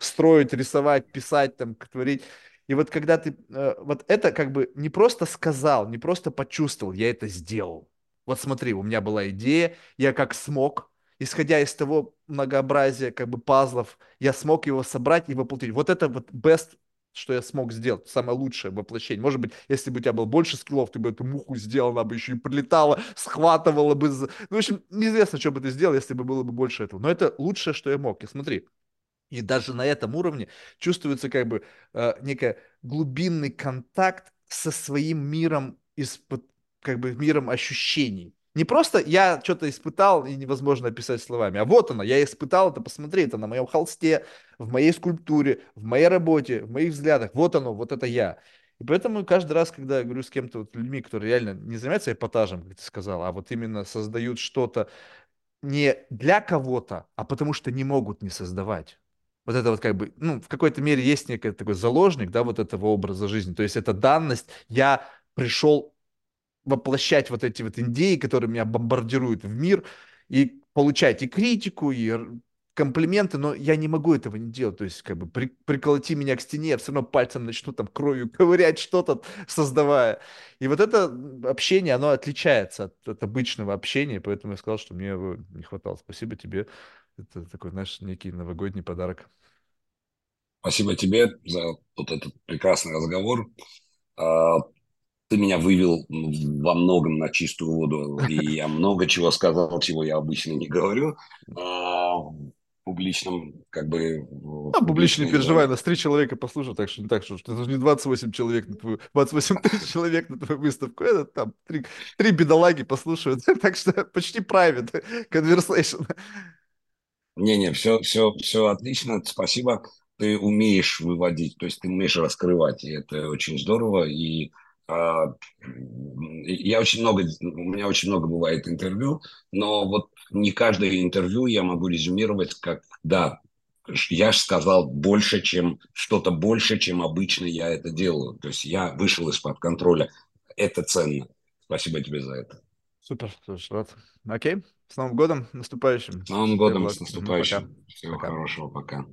строить, рисовать, писать, там, творить. И вот когда ты, э, вот это как бы не просто сказал, не просто почувствовал, я это сделал. Вот смотри, у меня была идея, я как смог, исходя из того многообразия как бы пазлов, я смог его собрать и воплотить. Вот это вот best, что я смог сделать, самое лучшее воплощение. Может быть, если бы у тебя было больше скиллов, ты бы эту муху сделал, она бы еще и прилетала, схватывала бы. за- Ну, в общем, неизвестно, что бы ты сделал, если бы было бы больше этого. Но это лучшее, что я мог. И смотри, и даже на этом уровне чувствуется как бы э, некий глубинный контакт со своим миром, из-под, как бы миром ощущений. Не просто я что-то испытал и невозможно описать словами, а вот оно, я испытал это, посмотри, это на моем холсте, в моей скульптуре, в моей работе, в моих взглядах, вот оно, вот это я. И поэтому каждый раз, когда я говорю с кем-то, вот людьми, которые реально не занимаются эпатажем, как ты сказал, а вот именно создают что-то не для кого-то, а потому что не могут не создавать. Вот это вот как бы, ну, в какой-то мере есть некий такой заложник, да, вот этого образа жизни. То есть это данность. Я пришел воплощать вот эти вот идеи, которые меня бомбардируют в мир, и получать и критику, и комплименты, но я не могу этого не делать. То есть, как бы, при- приколоти меня к стене, я все равно пальцем начну там кровью ковырять что-то, создавая. И вот это общение, оно отличается от, от обычного общения, поэтому я сказал, что мне его не хватало. Спасибо тебе. Это такой, знаешь, некий новогодний подарок. Спасибо тебе за вот этот прекрасный разговор. Ты меня вывел во многом на чистую воду, и я много чего сказал, чего я обычно не говорю. А, публичном, как бы, А публично не переживай, нас три человека послушают, так что не так, что это же не 28 человек на твою, 28 тысяч человек на твою выставку, это там три, три бедолаги послушают, так что почти private conversation. Не-не, все, все, все отлично, спасибо. Ты умеешь выводить, то есть ты умеешь раскрывать, и это очень здорово. И я очень много, у меня очень много бывает интервью, но вот не каждое интервью я могу резюмировать как, да, я же сказал больше, чем что-то больше, чем обычно я это делаю. То есть я вышел из-под контроля. Это ценно. Спасибо тебе за это. Супер, слушай, рад. Окей, с Новым годом наступающим. С Новым годом, с Мгм, Пока. наступающим. Всего Пока. хорошего, пока.